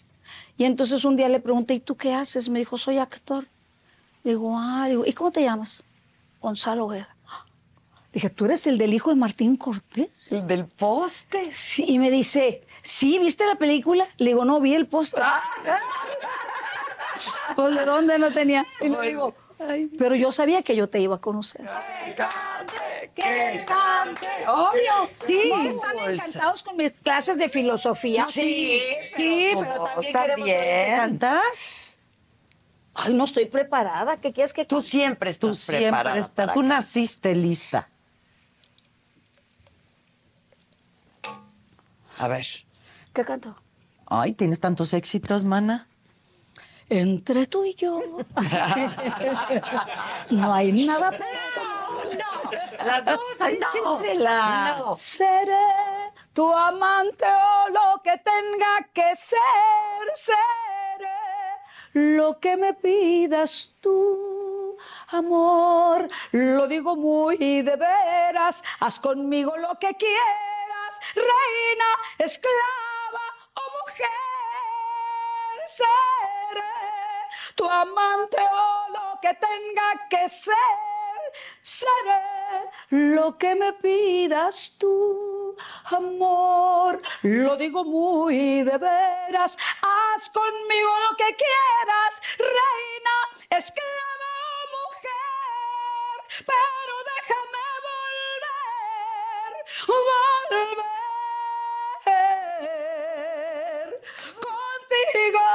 Y entonces un día le pregunté, ¿y tú qué haces? Me dijo, soy actor. Le digo, ah, le digo, ¿y cómo te llamas? Gonzalo Vega. Dije, ¿tú eres el del hijo de Martín Cortés?
El del poste.
Sí, y me dice, ¿sí viste la película? Le digo, no, vi el póster. pues de dónde no tenía. Y le digo, pero yo sabía que yo te iba a conocer.
¡Que cante!
Obvio, sí. Están
bolsa.
encantados con mis clases de filosofía.
Sí, sí, pero también queremos
cantar. Ay, no estoy preparada. ¿Qué quieres que
Tú siempre estás
Tú siempre
preparada
estás,
para
tú naciste lista.
A ver.
¿Qué canto?
Ay, tienes tantos éxitos, mana.
Entre tú y yo. no hay nada peor.
Las dos, no.
échensela.
No.
Seré tu amante o lo que tenga que ser. Seré lo que me pidas tú. Amor, lo digo muy de veras. Haz conmigo lo que quieras. Reina, esclava o mujer. Seré tu amante o lo que tenga que ser. Seré lo que me pidas tú, amor. Lo digo muy de veras. Haz conmigo lo que quieras, reina, esclava o mujer. Pero volver, contigo.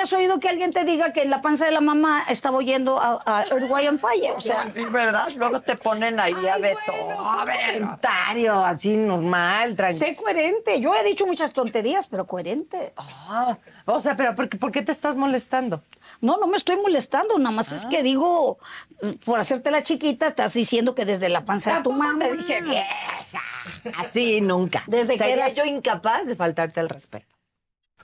¿Dónde has oído que alguien te diga que en la panza de la mamá estaba oyendo a, a Uruguay on Fire? O sea,
sí, ¿verdad? Luego te ponen ahí a ver todo. A ver.
Comentario así normal,
sé
tranquilo.
coherente. Yo he dicho muchas tonterías, pero coherente.
Ah, o sea, pero ¿por qué, por qué te estás molestando?
No, no me estoy molestando, nada más es que digo, eh, por hacerte la chiquita, estás diciendo que desde la panza de tu mamá.
te dije vieja? Así nunca.
Desde que eras-
yo incapaz de faltarte al respeto.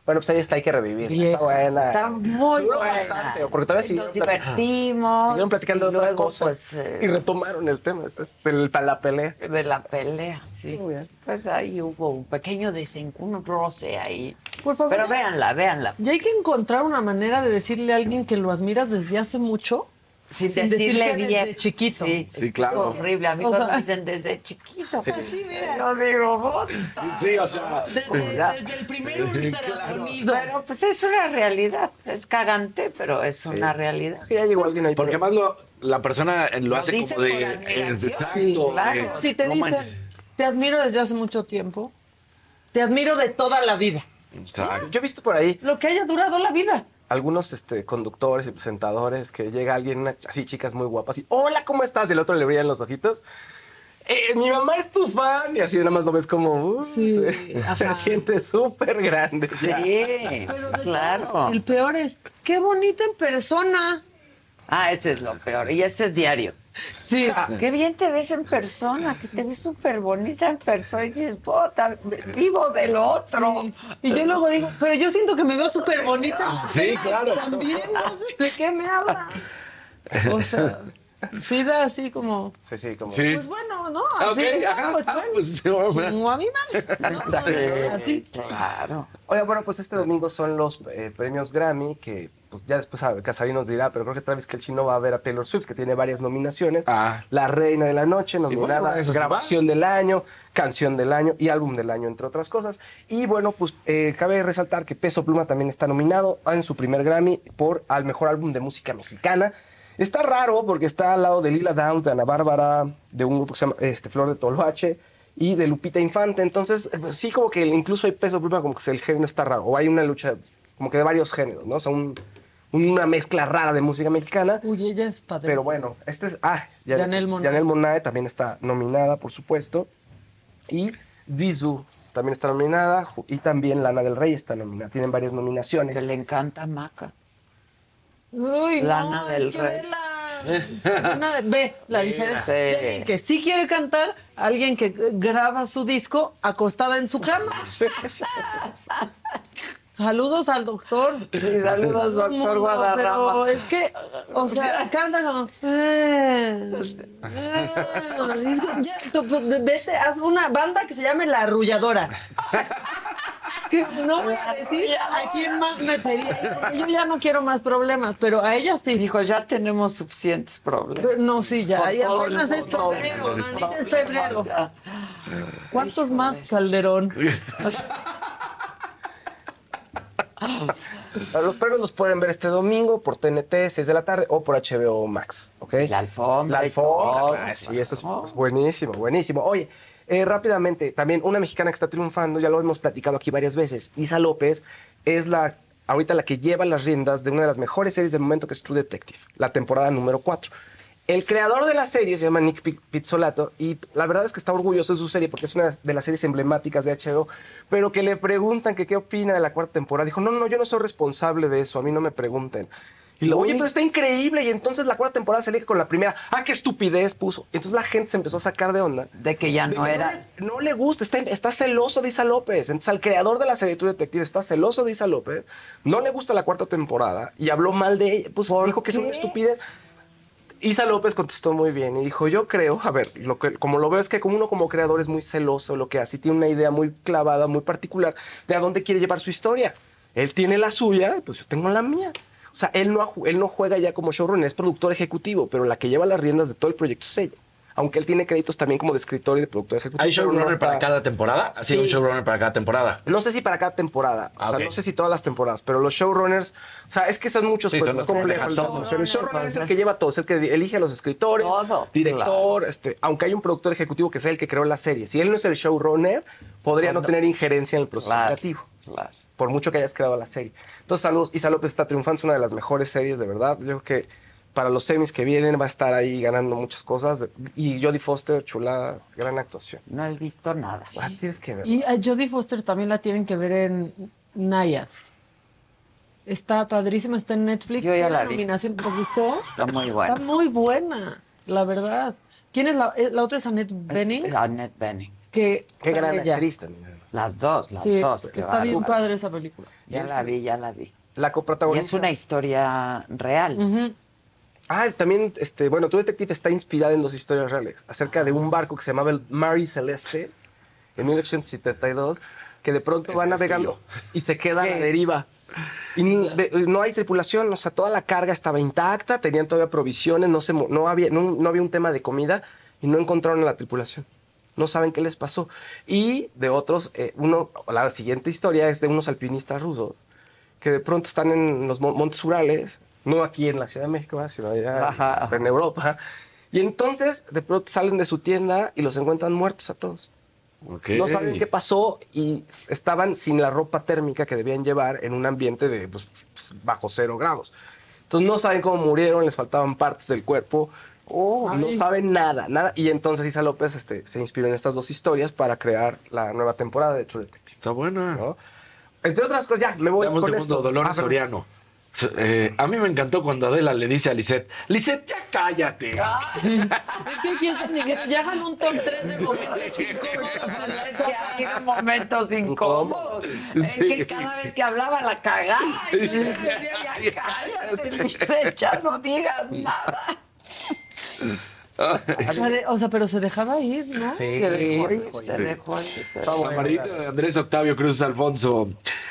Bueno, pues ahí está, hay que revivir. Está buena.
Está muy
Duró
buena.
bastante, porque todavía siguieron,
Nos divertimos.
siguieron platicando
y
de otra cosa.
pues, eh,
y retomaron el tema después de la pelea.
de la pelea, sí.
Muy bien.
Pues ahí hubo un pequeño desencuentro, un roce ahí.
Por favor.
Pero véanla, véanla.
Ya hay que encontrar una manera de decirle a alguien que lo admiras desde hace mucho.
Sin,
Sin
decirle
decir que
bien.
desde chiquito.
Sí,
Sí, claro.
Es horrible. A mí
O
cuando
sea-
me dicen desde chiquito.
Así, mira.
Yo digo, puta.
Sí, o sea.
Desde,
Ya.
desde el primer ultrasonido.
Pero pues es una realidad. Es cagante, pero es una realidad.
Ya llegó alguien ahí.
Porque más lo, la persona lo, hace
dice
como de. es de exacto.
Sí,
claro.
de-
Si te
no
dicen,
manches.
te admiro desde hace mucho tiempo, te admiro de toda la vida.
Exacto.
Yo he visto por ahí
Lo que haya durado la vida.
Algunos este, conductores y presentadores que llega alguien, una- así chicas muy guapas, y hola, ¿cómo estás? Y el otro le brillan los ojitos. "Eh, mi mamá es tu fan. Y así nada más lo ves como. uh,
Sí,
se, siente súper grande.
Sí.
Pero
claro.
todos, el peor es, qué bonita en persona.
Ah, ese es lo peor. Y ese es diario.
Sí.
Qué bien te ves en persona, que te ves súper bonita en persona. Y dices, puta, vivo del otro.
Y yo luego digo, pero yo siento que me veo súper bonita.
Sí, claro.
También no sé de qué me habla. O sea, sí da así como,
Sí, sí, como.
Sí.
pues bueno, ¿no?
Ah,
Así,
ok,
¿no?
ajá,
pues
ah,
bueno.
pues, sí, bueno.
Chingo a mi madre. ¿no? Así.
Claro.
Oiga, bueno, pues este domingo son los eh, premios Grammy, que pues ya después Casarín nos dirá, pero creo que Travis Kelce no va a ver a Taylor Swift, que tiene varias nominaciones.
Ah.
La Reina de la Noche, nominada,
bueno, eso sí
Grabación del Año, Canción del Año y Álbum del Año, entre otras cosas. Y bueno, pues eh, cabe resaltar que Peso Pluma también está nominado en su primer Grammy por al Mejor Álbum de Música Mexicana. Está raro porque está al lado de Lila Downs, de Ana Bárbara, de un grupo que se llama este, Flor de Toloache y de Lupita Infante. Entonces, pues, sí, como que incluso hay peso pluma, como que el género está raro. O hay una lucha como que de varios géneros, ¿no? O sea, un- una mezcla rara de música mexicana.
Uy, ella es padre.
Pero bueno, este es. Ah, Yan-
Yanel Monáe.
Yanel Monáe también está nominada, por supuesto. Y Zizou también está nominada. Y también Lana del Rey está nominada. Tienen varias nominaciones.
Que le encanta Maca.
Uy,
Lana
no,
del
es que
Rey.
vela. Una- ve la diferencia. de alguien que sí quiere cantar, a alguien que graba su disco acostada en su cama. Saludos al doctor.
Sí, saludos, doctor
mundo,
Guadarrama.
Pero es que, o sea, canta como. eh, eh, es que ya, tú, pues, vete, haz una banda que se llame La Arrulladora. Que no voy a decir a quién más metería porque yo ya no quiero más problemas, pero a ella sí.
Dijo, ya tenemos suficientes problemas.
No, sí, ya. Y apenas es febrero, manita, es febrero. ¿Cuántos más, Calderón?
Los perros los pueden ver este domingo por TNT, 6 de la tarde, o por HBO Max, ¿ok?
La alfombra.
La alfombra. Ah, sí, eso es pues, buenísimo, buenísimo. Oye, eh, rápidamente, también una mexicana que está triunfando, ya lo hemos platicado aquí varias veces, Isa López es la ahorita la que lleva las riendas de una de las mejores series del momento que es True Detective, la temporada número 4. El creador de la serie se llama Nick Pi- Pizzolato y la verdad es que está orgulloso de su serie porque es una de las series emblemáticas de HBO, pero que le preguntan que qué opina de la cuarta temporada. Dijo, no, no, yo no soy responsable de eso, a mí no me pregunten. Y lo, oye, pero está increíble. Y entonces la cuarta temporada se elige con la primera. Ah, qué estupidez puso. Entonces la gente se empezó a sacar de onda.
De que ya no
que
era.
le- No le, gusta, está, está celoso de Isa López. Entonces al creador de la serie True Detective está celoso de Isa López. No le gusta la cuarta temporada y habló mal de ella. Pues dijo que es una estupidez. Isa López contestó muy bien y dijo, yo creo, a ver, lo que, como lo veo es que como uno como creador es muy celoso lo que hace tiene una idea muy clavada, muy particular de a dónde quiere llevar su historia. Él tiene la suya, pues yo tengo la mía. O sea, él no, él no juega ya como showrunner, es productor ejecutivo, pero la que lleva las riendas de todo el proyecto es ella. Aunque él tiene créditos también como de escritor y de productor ejecutivo.
¿Hay
no
showrunner
está-
para cada temporada? Así,
Sí.
un showrunner para cada temporada.
no sé si para cada temporada, o
Ah,
sea, no sé si todas las temporadas, pero los showrunners, o sea, es que son muchos,
Sí,
pues
son
es
los
complejo el showrunner es el que lleva todo, es el que elige a los escritores, director, este, aunque hay un productor ejecutivo que es el que creó la serie. Si él no es el showrunner, podría
Pues
no,
no.
tener injerencia en el proceso
Claro,
creativo. Por mucho que hayas creado la serie. Entonces, saludos. Isa López está triunfando, es una de las mejores series, de verdad. Yo creo que para los semis que vienen va a estar ahí ganando muchas cosas. Y Jodie Foster, chulada, gran actuación.
No he visto nada.
Ah, tienes que ver.
Y a Jodie Foster también la tienen que ver en Nayad. Está padrísima, está en Netflix.
Yo ya la vi.
nominación. ¿Te gustó?
Está muy buena.
Está muy buena, la verdad. ¿Quién es la, eh, la otra? Es Annette Bening.
Annette Bening.
Que,
Qué gran
ella.
actriz también.
Las dos, las
Sí,
dos.
está bien padre esa película.
Ya la vi, ya la vi.
La
Y
coprotagonista.
es una historia real.
Ah, también, este, bueno, tu detective está inspirada en dos historias reales acerca de un barco que se llamaba el Mary Celeste en 1872, que de pronto va navegando y se queda a la deriva. Y de- no hay tripulación, o sea, toda la carga estaba intacta, tenían todavía provisiones, no, se, no, había, no, no había un tema de comida y no encontraron a la tripulación. No saben qué les pasó. Y de otros, eh, uno, la siguiente historia es de unos alpinistas rusos que de pronto están en los mon- montes Urales, no aquí en la Ciudad de México, sino allá
Ajá.
en Europa. Y entonces de pronto salen de su tienda y los encuentran muertos a todos. No saben qué pasó y estaban sin la ropa térmica que debían llevar en un ambiente de pues, pues, bajo cero grados. Entonces no saben cómo murieron, les faltaban partes del cuerpo. no saben nada, nada. Y entonces Isa López este, se inspiró en estas dos historias para crear la nueva temporada de True Detective.
Está buena.
Entre otras cosas, ya, me voy
Dame un
con
segundo,
esto.
Dolores
Ah.
Soriano. Eh, a mí me encantó cuando Adela le dice a Lisette, Lisette, ya cállate.
Es que aquí están diciendo, ya hagan un top 3 de momentos incómodos
Es que ha habido momentos incómodos.
Sí.
En que cada vez que hablaba la cagaba. Y decía, ya cállate, Lisette, ya no digas nada.
O sea, pero se dejaba ir, ¿no?
se dejó ir, se dejó ir. se dejó ir.
Amarillito de Andrés Octavio Cruz Alfonso.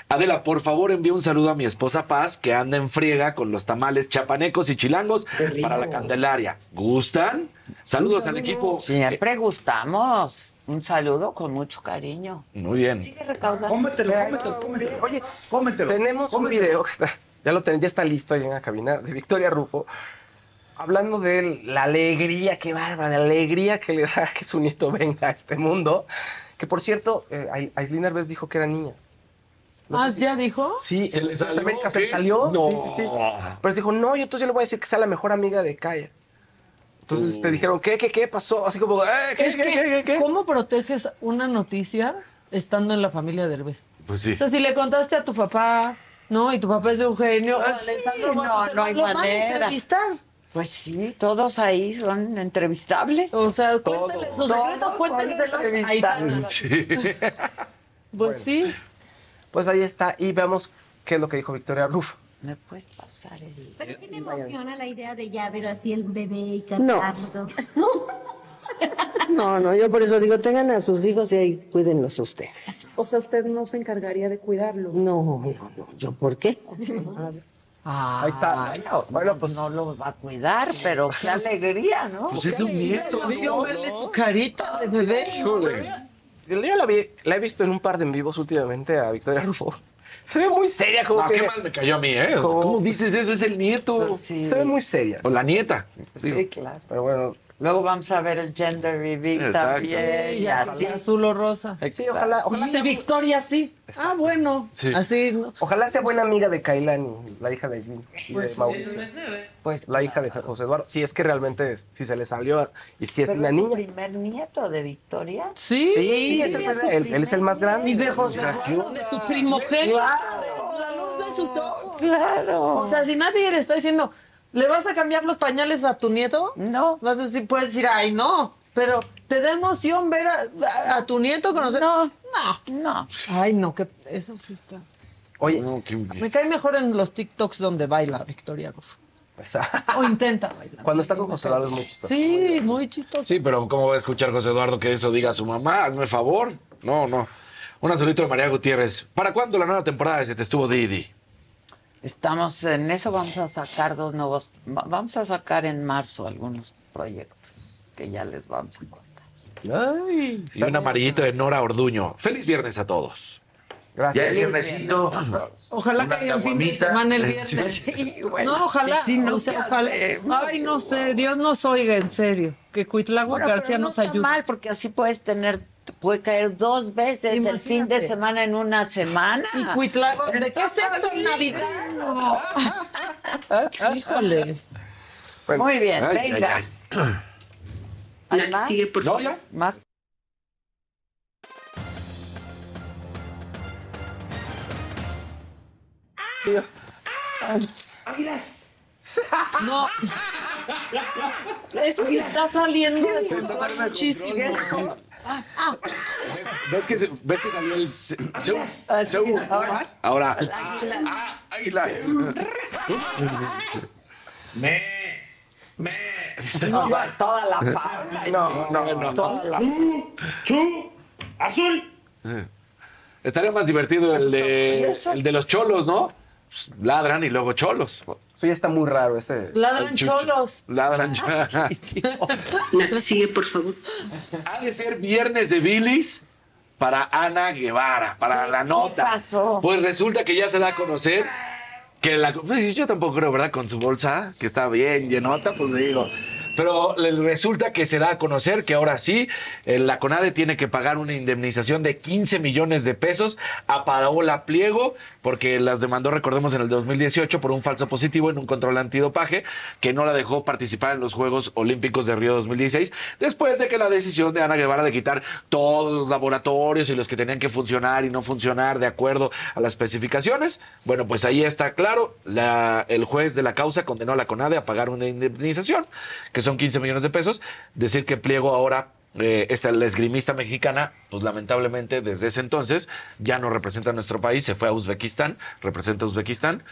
Adela, por favor, envía un saludo a mi esposa Paz, que anda en friega con los tamales chapanecos y chilangos para la Candelaria. ¿Gustan? Saludos al equipo.
Siempre gustamos. Un saludo con mucho cariño.
Muy bien.
Sigue recaudando.
Cómetelo, cómetelo, cómetelo. Oye, tenemos un video, ya lo ten- ya está listo ahí en la cabina, de Victoria Rufo, hablando de la alegría, qué bárbara, de la alegría que le da que su nieto venga a este mundo. Que por cierto, eh, Ai- Aislinn Herbes dijo que era niña. No
Ah,
si-
¿ya dijo?
Sí,
¿Se
en
le salió?
América se le salió.
No.
Sí, sí, sí. Pero dijo, no, yo entonces yo le voy a decir que sea la mejor amiga de Kaya. Entonces te dijeron, ¿qué, qué, qué pasó? Así como, "Eh, ¿qué,
Es
qué,
que,
qué, qué, qué?".
¿cómo proteges una noticia estando en la familia de Herbes?
Pues sí.
O sea, si le contaste a tu papá, ¿no? Y tu papá es de Eugenio, o
Ah, sí, no, no hay
los van a
manera.
entrevistar.
Pues sí, todos ahí son entrevistables.
O sea, cuéntale sus secretos, cuéntenselos a Aitana.
Sí.
Pues sí.
Pues ahí está. Y veamos qué es lo que dijo Victoria Rufo.
¿Me puedes pasar el...?
Pero sí me emociona la idea de ya ver así el bebé y
No.
cantarlo.
No, no, yo por eso digo, tengan a sus hijos y ahí cuídenlos ustedes.
O sea, usted no se encargaría de cuidarlo.
No, no, no, ¿yo por qué?
Ahí está.
Bueno, pues no lo va a cuidar, pero qué alegría, ¿no?
Pues es un nieto,
emoción verle su carita de bebé.
Yo la, vi- la he visto en un par de en vivos últimamente a Victoria Rufo. Se ve muy seria, como
No,
que.
qué mal me cayó a mí, ¿eh? ¿Cómo dices eso? Es el nieto.
Se ve muy seria.
O la nieta.
Sí, claro.
Pero bueno.
Luego vamos a ver el gender reveal
Exacto.
también.
Sí,
y así.
azul o rosa.
Sí, ojalá, ojalá
Y
sea,
Victoria sí. Ah, bueno.
Sí.
Así. ¿no?
ojalá sea buena amiga de Kailani, la hija de Jim y
Pues,
de Mauricio.
Pues
la hija de José Eduardo. Si es que realmente es, si se le salió y si es una
es su
niña.
primer nieto de Victoria.
Sí,
Sí, es el primer- él- él es el más grande.
Y de José. Eduardo, de su primogénito,
Claro.
la luz de sus ojos.
Claro.
O sea, si nadie le está diciendo, ¿le vas a cambiar los pañales a tu nieto?
No.
Vas a decir, puedes decir, ay, no. Pero te da emoción ver a, a- a tu nieto conocer.
No.
No.
No.
Ay, no, que eso sí está.
Oye,
Me cae mejor en los TikToks donde baila Victoria Rufo. O intenta bailar.
cuando está con José Eduardo es muy chistoso.
Sí, muy chistoso.
Sí, pero ¿cómo va a escuchar José Eduardo que eso diga a su mamá? Hazme favor. No, no. Un azulito de María Gutiérrez. ¿Para cuándo la nueva temporada de Se te estuvo Didi?
Estamos en eso, vamos a sacar dos nuevos, va- vamos a sacar en marzo algunos proyectos que ya les vamos a contar.
Ay,
Y un amarillito de Nora Orduño. Feliz viernes a todos.
Gracias.
Ya el viernesito.
Ojalá que haya un fin de semana el viernes.
Sí, bueno,
no, ojalá.
sí, no,
o sea,
¿qué
ojalá. Ay, no sé, Dios nos oiga, en serio. Que Cuitláhuac
Bueno,
García
pero no
nos
está
ayude.
mal porque así puedes tener, puede caer dos veces el fin de
Imagínate.
semana en una semana.
Y ¿de qué es esto en Navidad? Híjole.
Muy bien,
Ay, ay,
venga.
ay.
¿Hay más?
No, ya.
Más.
No. Eso se está saliendo de control muchísimo.
¿Ves que, se- ves que salió el... se- se- se- más? Ahora... ah, águilas.
Me. Me.
No, toda la fauna.
No, no, no.
Toda la
Chu. Azul.
Estaría más divertido el
¿Y
de, el de los cholos, ¿no? Pues, ladran y luego cholos.
Eso ya está muy raro ese.
Ladran cholos.
Ladran
Sigue, por favor.
Ha de ser viernes de bilis para Ana Guevara, para la nota.
pasó?
Pues resulta que ya se da a conocer que la. Pues yo tampoco creo, ¿verdad? Con su bolsa, que está bien llenota, pues digo. Pero le resulta que se da a conocer que ahora sí, eh, la CONADE tiene que pagar una indemnización de 15 millones de pesos a Paola Pliego, porque las demandó, recordemos, en el 2018 por un falso positivo en un control antidopaje que no la dejó participar en los Juegos Olímpicos de Río 2016, después de que la decisión de Ana Guevara de quitar todos los laboratorios y los que tenían que funcionar y no funcionar de acuerdo a las especificaciones. Bueno, pues ahí está claro, la- el juez de la causa condenó a la CONADE a pagar una indemnización, que son 15 millones de pesos. Decir que Pliego ahora, eh, esta, la esgrimista mexicana, pues lamentablemente desde ese entonces ya no representa a nuestro país, se fue a Uzbekistán, representa a Uzbekistán.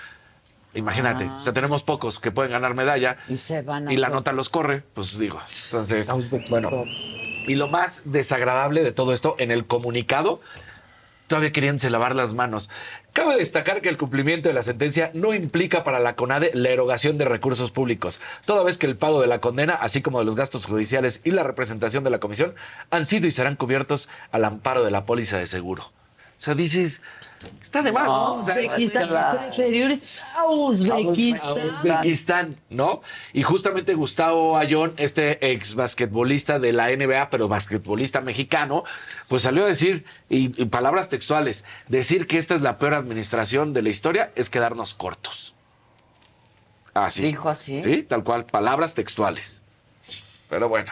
Imagínate,
Ah.
o sea, tenemos pocos que pueden ganar medalla
Y se van a
y la nota los corre, pues digo. Entonces, bueno. Y lo más desagradable de todo esto, en el comunicado, todavía queríanse lavar las manos. Cabe destacar que el cumplimiento de la sentencia no implica para la CONADE la erogación de recursos públicos, toda vez que el pago de la condena, así como de los gastos judiciales y la representación de la comisión, han sido y serán cubiertos al amparo de la póliza de seguro. O sea, dices, está de más, ¿no?
Uzbekistán.
claro.
Preferió ir a Uzbekistán.
Uzbekistán, ¿no? Y justamente Gustavo Ayón, este ex basquetbolista de la NBA, pero basquetbolista mexicano, pues salió a decir, y, y palabras textuales, decir que esta es la peor administración de la historia es quedarnos cortos. Así.
¿Dijo así?
Sí, tal cual, palabras textuales. Pero bueno.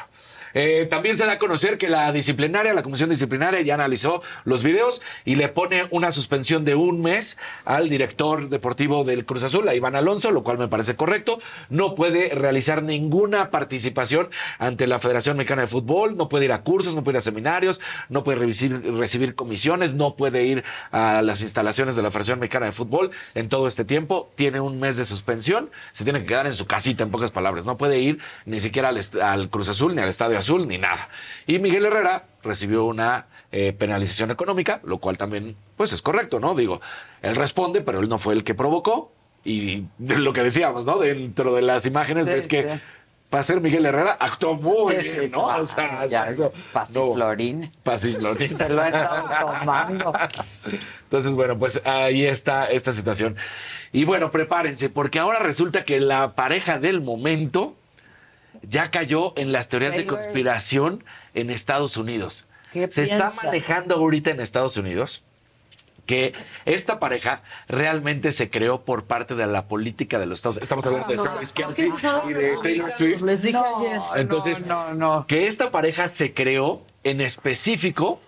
Eh, también se da a conocer que la disciplinaria, la comisión disciplinaria ya analizó los videos y le pone una suspensión de un mes al director deportivo del Cruz Azul, a Iván Alonso, lo cual me parece correcto. No puede realizar ninguna participación ante la Federación Mexicana de Fútbol, no puede ir a cursos, no puede ir a seminarios, no puede recibir, comisiones, no puede ir a las instalaciones de la Federación Mexicana de Fútbol en todo este tiempo. Tiene un mes de suspensión, se tiene que quedar en su casita, en pocas palabras. No puede ir ni siquiera al, al Cruz Azul, ni al Estadio Azul, ni nada. Y Miguel Herrera recibió una eh, penalización económica, lo cual también, pues es correcto, ¿no? Digo, él responde, pero él no fue el que provocó. Y lo que decíamos, ¿no? Dentro de las imágenes
Sí,
ves que
sí.
para ser Miguel Herrera actuó muy
Sí,
bien, ¿no?
claro,
o sea,
ya,
eso.
pasiflorín.
Pasiflorín.
Se lo ha estado tomando.
Entonces, bueno, pues ahí está esta situación. Y bueno, prepárense, porque ahora resulta que la pareja del momento ya cayó en las teorías de conspiración en Estados Unidos.
¿Qué
Se está manejando ahorita en Estados Unidos que esta pareja realmente se creó por parte de la política de los Estados Unidos. Estamos hablando de
No,
Travis
los
y de Taylor Swift.
Les dije ayer.
Entonces,
no, no.
que esta pareja se creó en específico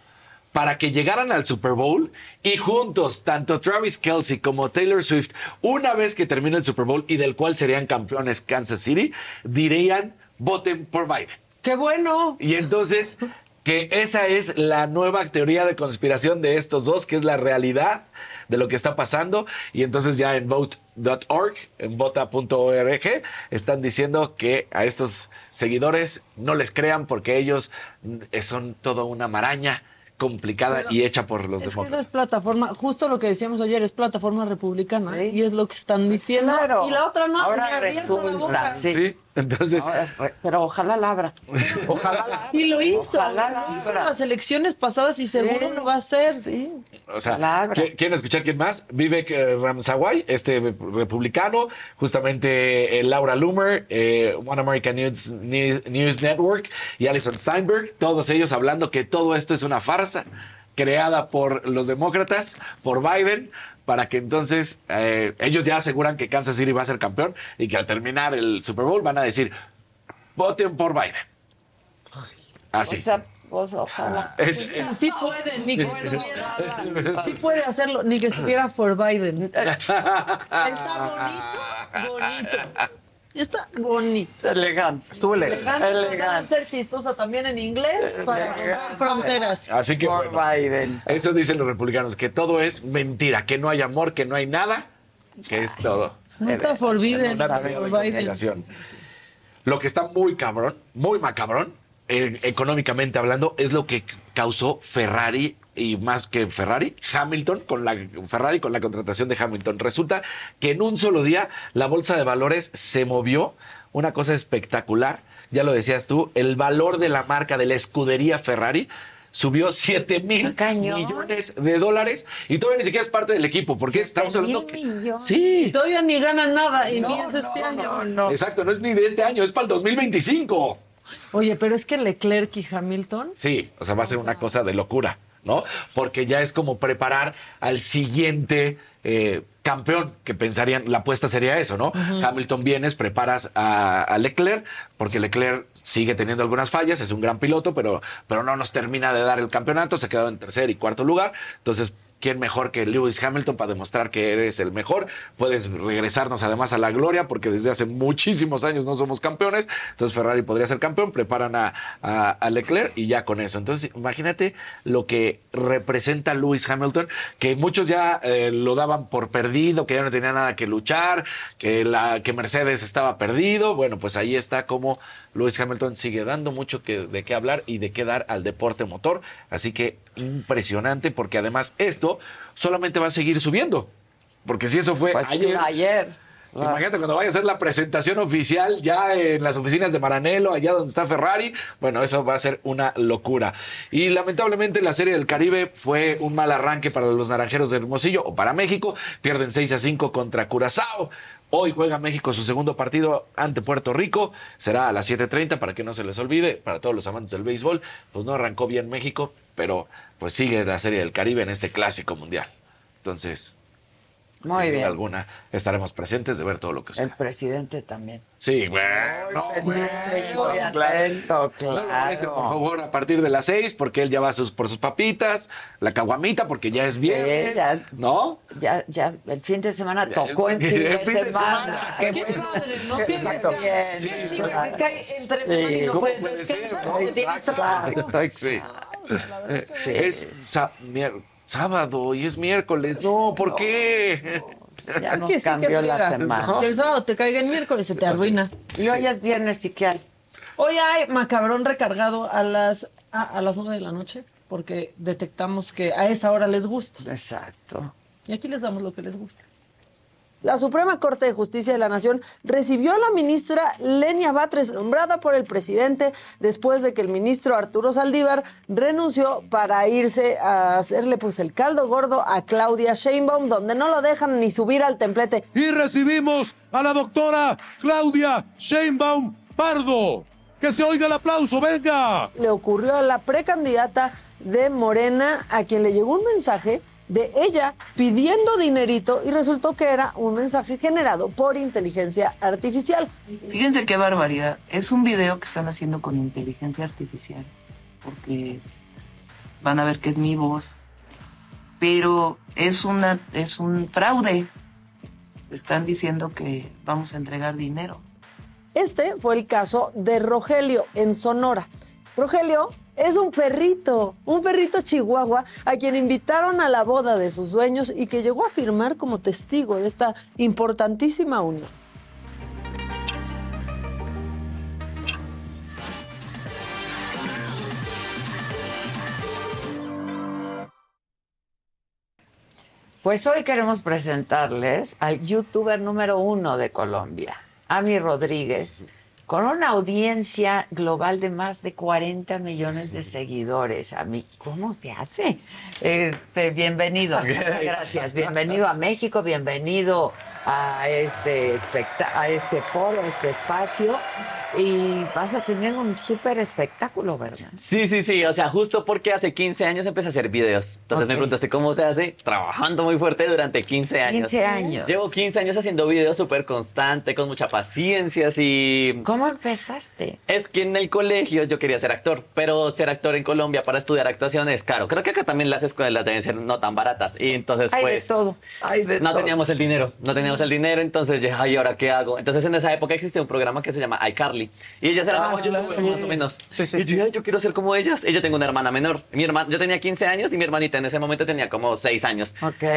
para que llegaran al Super Bowl y juntos, tanto Travis Kelsey como Taylor Swift, una vez que termine el Super Bowl y del cual serían campeones Kansas City, dirían, voten por Biden.
¡Qué bueno!
Y entonces, que esa es la nueva teoría de conspiración de estos dos, que es la realidad de lo que está pasando. Y entonces ya en vote.org, en vota.org, están diciendo que a estos seguidores no les crean porque ellos son toda una maraña complicada
Pero
y hecha por los
Es que esa es plataforma, justo lo que decíamos ayer, es plataforma republicana. Y es lo que están diciendo.
Claro.
Y la otra no,
Ahora
abierto la
resulta,
boca.
sí.
Sí, entonces,
Ahora, pero ojalá la abra.
ojalá.
Y lo hizo.
Ojalá la
lo hizo en las elecciones pasadas y seguro lo va a hacer.
Sí.
O sea,
La abra.
¿qui- ¿quieren escuchar quién más? Vivek eh, Ramsaway, este republicano, justamente eh, Laura Loomer, eh, One American News, News- News Network y Alison Steinberg, todos ellos hablando que todo esto es una farsa creada por los demócratas, por Biden, para que entonces eh, ellos ya aseguran que Kansas City va a ser campeón y que al terminar el Super Bowl van a decir, voten por Biden. Así.
O sea, pues, ojalá.
Es-
Sí puede, ni que estuviera. Sí puede hacerlo, ni que estuviera for Biden. Está bonito, bonito. Está bonito.
Elegante.
Estuvo elegante.
Elegante. Ser chistosa también en inglés para romper fronteras.
Así que
Por
bueno,
Biden.
eso dicen los republicanos, que todo es mentira, que no hay amor, que no hay nada, que es todo.
No está for Biden,
Una teoría de
for Biden.
Lo que está muy cabrón, muy macabrón, eh, económicamente hablando, es lo que causó Ferrari y más que Ferrari, Hamilton con la Ferrari con la contratación de Hamilton. Resulta que en un solo día la bolsa de valores se movió, una cosa espectacular. Ya lo decías tú, el valor de la marca de la escudería Ferrari subió 7 mil millones de dólares y todavía ni siquiera es parte del equipo, porque estamos hablando que sí,
Todavía ni ganan nada y ni es este año.
Exacto, no es ni de este año, es para el 2025.
Oye, pero es que Leclerc y Hamilton.
Sí, o sea, va a ser una cosa de locura, ¿no? Porque ya es como preparar al siguiente eh, campeón, que pensarían, la apuesta sería eso, ¿no? Hamilton vienes, preparas a, a Leclerc, porque Leclerc sigue teniendo algunas fallas, es un gran piloto, pero, pero no nos termina de dar el campeonato, se ha quedado en tercer y cuarto lugar, entonces... ¿Quién mejor que Lewis Hamilton para demostrar que eres el mejor? Puedes regresarnos además a la gloria porque desde hace muchísimos años no somos campeones. Entonces Ferrari podría ser campeón, preparan a, Leclerc y ya con eso. Entonces imagínate lo que representa Lewis Hamilton, que muchos ya eh, lo daban por perdido, que ya no tenía nada que luchar, que, Mercedes estaba perdido. Bueno, pues ahí está como Lewis Hamilton sigue dando mucho de qué hablar y de qué dar al deporte motor. Así que impresionante porque además esto solamente va a seguir subiendo. Porque si eso fue
Pues,
ayer.
ayer.
Imagínate cuando vaya a hacer la presentación oficial ya en las oficinas de Maranello, allá donde está Ferrari. Bueno, eso va a ser una locura. Y lamentablemente la Serie del Caribe fue un mal arranque para los naranjeros de Hermosillo o para México. Pierden 6 a 5 contra Curazao. Hoy juega México su segundo partido ante Puerto Rico. Será a las 7:30 para que no se les olvide. Para todos los amantes del béisbol, pues no arrancó bien México, pero pues sigue la Serie del Caribe en este clásico mundial. Entonces,
Muy
sin duda
bien.
alguna estaremos presentes de ver todo lo que
El
sucede.
presidente también.
Sí,
atento,
No moleste, por
claro.
favor, a partir de las seis, porque él ya va sus- por sus papitas, la caguamita, porque ya es viernes,
ya es-
¿no?
Ya, ya, el fin de semana tocó en fin
el
de
fin de
semana.
semana.
Qué
Qué
bueno.
padre, ¿no?
Exacto.
descanso.
Bien,
Qué chinga
claro.
que cae entre
Sí.
semana y no
¿Cómo
puedes descansar porque tienes trabajo.
Exacto,
Sí.
exacto. Sí.
Es sa- mier- sábado y es miércoles. No, ¿por qué?
Ya
Es
nos
que sí que
cambió la semana.
Que el sábado te caiga el miércoles se te arruina.
Y hoy es viernes y qué hay.
Hoy hay macabrón recargado a las a, a las 9 de la noche porque detectamos que a esa hora les gusta.
Exacto.
Y aquí les damos lo que les gusta. La Suprema Corte de Justicia de la Nación recibió a la ministra Lenia Batres, nombrada por el presidente después de que el ministro Arturo Saldívar renunció para irse a hacerle pues el caldo gordo a Claudia Sheinbaum, donde no lo dejan ni subir al templete.
Y recibimos a la doctora Claudia Sheinbaum Pardo. Que se oiga el aplauso, venga.
Le ocurrió a la precandidata de Morena, a quien le llegó un mensaje de ella pidiendo dinerito y resultó que era un mensaje generado por inteligencia artificial.
Fíjense qué barbaridad. Es un video que están haciendo con inteligencia artificial, porque van a ver que es mi voz. Pero es una es un fraude. Están diciendo que vamos a entregar dinero.
Este fue el caso de Rogelio en Sonora. Rogelio es un perrito, un perrito chihuahua a quien invitaron a la boda de sus dueños y que llegó a firmar como testigo de esta importantísima unión.
Pues hoy queremos presentarles al youtuber número uno de Colombia, Ami Rodríguez, con una audiencia global de más de 40 millones de seguidores. Ami, ¿cómo se hace? Este, bienvenido. Muchas gracias. Bienvenido a México, bienvenido a este a este foro, a este espacio. Y vas a tener un súper espectáculo, ¿verdad?
Sí, sí, sí. O sea, justo porque hace 15 años empecé a hacer videos. Entonces me preguntaste cómo se hace trabajando muy fuerte durante 15 años.
15 años.
Llevo 15 años haciendo videos súper constante, con mucha paciencia, así.
¿Cómo empezaste?
Es que en el colegio yo quería ser actor, pero ser actor en Colombia para estudiar actuación es caro. Creo que acá también las escuelas deben ser no tan baratas. Y entonces,
Hay de
pues.
todo, hay de
no
todo.
teníamos el dinero, no teníamos el dinero, entonces yo, ay, ¿ahora qué hago? Entonces en esa época existía un programa que se llama iCarly. Y ellas eran
Ah,
como
claro.
youtubers, más o menos. y yo, yo quiero ser como ellas. Yo tengo una hermana menor. Mi hermana, yo tenía 15 años y mi hermanita en ese momento tenía como 6 años.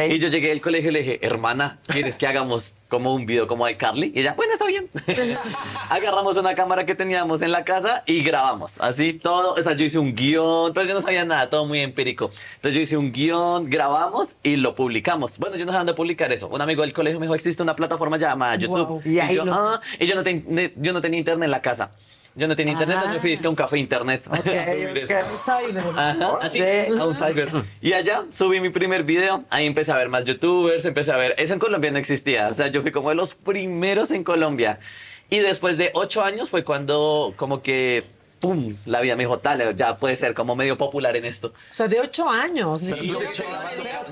Y yo llegué al colegio y le dije, hermana, ¿quieres que hagamos como un video como iCarly? Y ella, bueno, está bien. Agarramos una cámara que teníamos en la casa y grabamos. Así todo, o sea, yo hice un guion, pero yo no sabía nada, todo muy empírico. Entonces yo hice un guion, grabamos y lo publicamos. Bueno, yo no sabía dónde publicar eso. Un amigo del colegio me dijo, existe una plataforma llamada YouTube.
Wow. Y
Y,
ahí
yo,
los-
"Ah", y yo no, ten- ne- yo no tenía internet en la casa. Yo no tenía internet, entonces yo fui a un café internet. a subir eso. Ajá, así, a un cyber. Y allá subí mi primer video. Ahí empecé a ver más youtubers, empecé a ver. Eso en Colombia no existía. O sea, yo fui como de los primeros en Colombia. Y después de ocho años fue cuando, como que, ¡pum! La vida me dijo, tal, ya puede ser como medio popular en esto.
O sea, de ocho años. siquiera
de ocho.